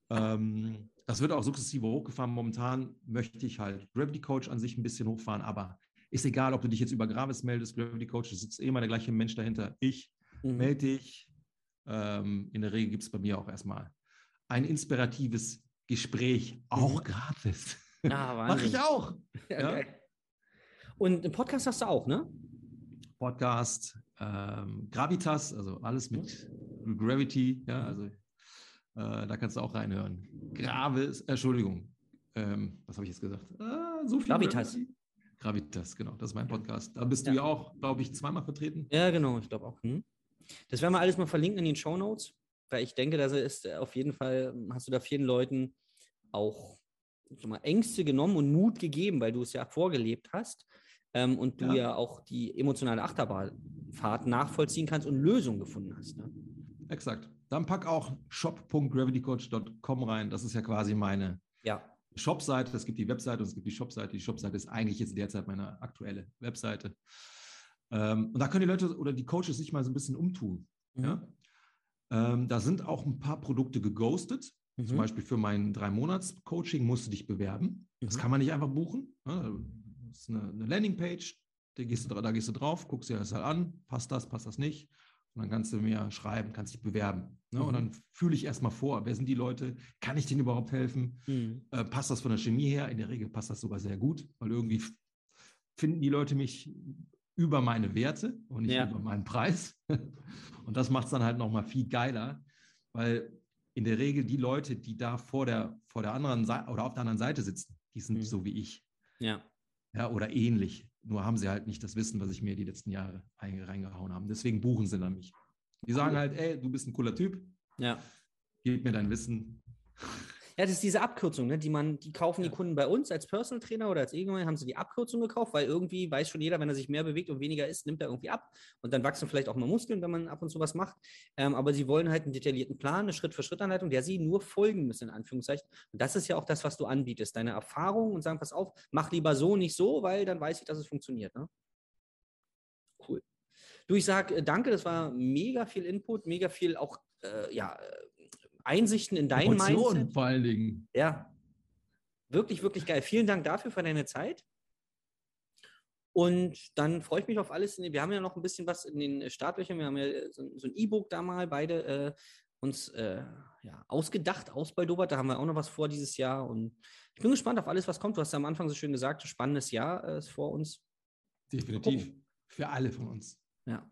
Ähm, das wird auch sukzessive hochgefahren. Momentan möchte ich halt Gravity Coach an sich ein bisschen hochfahren, aber ist egal, ob du dich jetzt über Gravis meldest, Gravity Coach, es sitzt eh immer der gleiche Mensch dahinter. Ich mhm. melde dich. Ähm, in der Regel gibt es bei mir auch erstmal ein inspiratives Gespräch, auch mhm. gratis. Ah, <laughs> Mache ich auch. Ja, ja. Und einen Podcast hast du auch, ne? Podcast, ähm, Gravitas, also alles mit mhm. Gravity, ja, also äh, da kannst du auch reinhören. Gravis, Entschuldigung, ähm, was habe ich jetzt gesagt? Ah, so viel Gravitas. Gravity. Gravitas, genau, das ist mein Podcast. Da bist ja. du ja auch, glaube ich, zweimal vertreten. Ja, genau, ich glaube auch. Hm. Das werden wir alles mal verlinken in den Show Notes, weil ich denke, dass ist auf jeden Fall, hast du da vielen Leuten auch mal, Ängste genommen und Mut gegeben, weil du es ja vorgelebt hast ähm, und du ja. ja. auch die emotionale Achterbahnfahrt nachvollziehen kannst und Lösungen gefunden hast. Ne? Exakt. Dann pack auch shop.gravitycoach.com rein. Das ist ja quasi meine ja. Shopseite. Es gibt die Webseite und es gibt die Shopseite. Die Shopseite ist eigentlich jetzt derzeit meine aktuelle Webseite. Ähm, und da können die Leute oder die Coaches sich mal so ein bisschen umtun. Mhm. Ja? Ähm, da sind auch ein paar Produkte geghostet. Mhm. Zum Beispiel für mein Drei-Monats-Coaching musst du dich bewerben. Mhm. Das kann man nicht einfach buchen. Ja? Das ist eine, eine Landingpage, da gehst, du, da gehst du drauf, guckst dir das halt an, passt das, passt das nicht. Und dann kannst du mir schreiben, kannst dich bewerben. Ne? Mhm. Und dann fühle ich erstmal vor, wer sind die Leute? Kann ich denen überhaupt helfen? Mhm. Äh, passt das von der Chemie her? In der Regel passt das sogar sehr gut, weil irgendwie finden die Leute mich über meine Werte und nicht ja. über meinen Preis. <laughs> Und das macht es dann halt nochmal viel geiler, weil in der Regel die Leute, die da vor der, vor der anderen Seite oder auf der anderen Seite sitzen, die sind mhm. so wie ich. Ja. Ja, oder ähnlich. Nur haben sie halt nicht das Wissen, was ich mir die letzten Jahre reingehauen habe. Deswegen buchen sie dann mich. Die sagen halt, ey, du bist ein cooler Typ. Ja. Gib mir dein Wissen. Ja, das ist diese Abkürzung, ne, die man, die kaufen die Kunden bei uns als Personal Trainer oder als irgendwann haben sie die Abkürzung gekauft, weil irgendwie weiß schon jeder, wenn er sich mehr bewegt und weniger isst, nimmt er irgendwie ab und dann wachsen vielleicht auch mal Muskeln, wenn man ab und zu was macht. Ähm, aber sie wollen halt einen detaillierten Plan, eine Schritt-für-Schritt-Anleitung, der sie nur folgen müssen, in Anführungszeichen. Und das ist ja auch das, was du anbietest, deine Erfahrung und sagen, pass auf, mach lieber so, nicht so, weil dann weiß ich, dass es funktioniert. Ne? Cool. Du, ich sage äh, danke, das war mega viel Input, mega viel auch, äh, ja, Einsichten in dein Emotionen Mindset. vor allen Dingen. Ja. Wirklich, wirklich geil. Vielen Dank dafür für deine Zeit. Und dann freue ich mich auf alles. Wir haben ja noch ein bisschen was in den Startlöchern. Wir haben ja so, ein E-Book da mal beide äh, uns äh, ja, ausgedacht, ausbaldobert. Da haben wir auch noch was vor dieses Jahr. Und ich bin gespannt auf alles, was kommt. Du hast ja am Anfang so schön gesagt, ein spannendes Jahr äh, ist vor uns. Definitiv. Für alle von uns. Ja.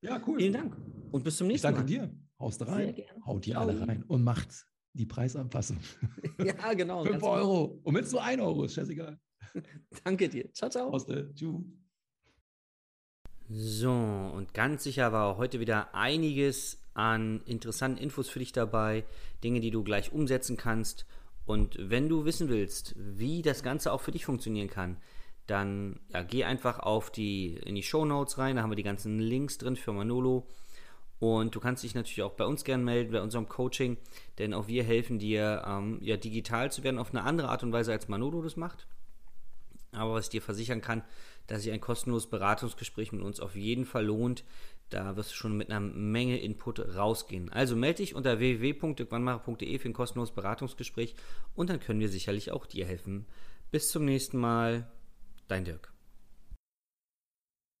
Ja, cool. Vielen Dank und bis zum nächsten Mal. Ich danke Mal. dir. Haust rein. Haut die alle rein und macht die Preisanpassung. <laughs> Ja, genau. <laughs> 5 Euro. Und wenn es nur 1 Euro ist, scheißegal. <laughs> Danke dir. Ciao, ciao. Hauste. Tschüss. So, und ganz sicher war heute wieder einiges an interessanten Infos für dich dabei, Dinge, die du gleich umsetzen kannst. Und wenn du wissen willst, wie das Ganze auch für dich funktionieren kann, dann ja, geh einfach auf die, in die Show Notes rein, da haben wir die ganzen Links drin für Manolo. Und du kannst dich natürlich auch bei uns gerne melden, bei unserem Coaching, denn auch wir helfen dir, ähm, ja, digital zu werden auf eine andere Art und Weise, als Manolo das macht. Aber was ich dir versichern kann, dass sich ein kostenloses Beratungsgespräch mit uns auf jeden Fall lohnt. Da wirst du schon mit einer Menge Input rausgehen. Also melde dich unter www.dirkwannmacher.de für ein kostenloses Beratungsgespräch und dann können wir sicherlich auch dir helfen. Bis zum nächsten Mal, dein Dirk.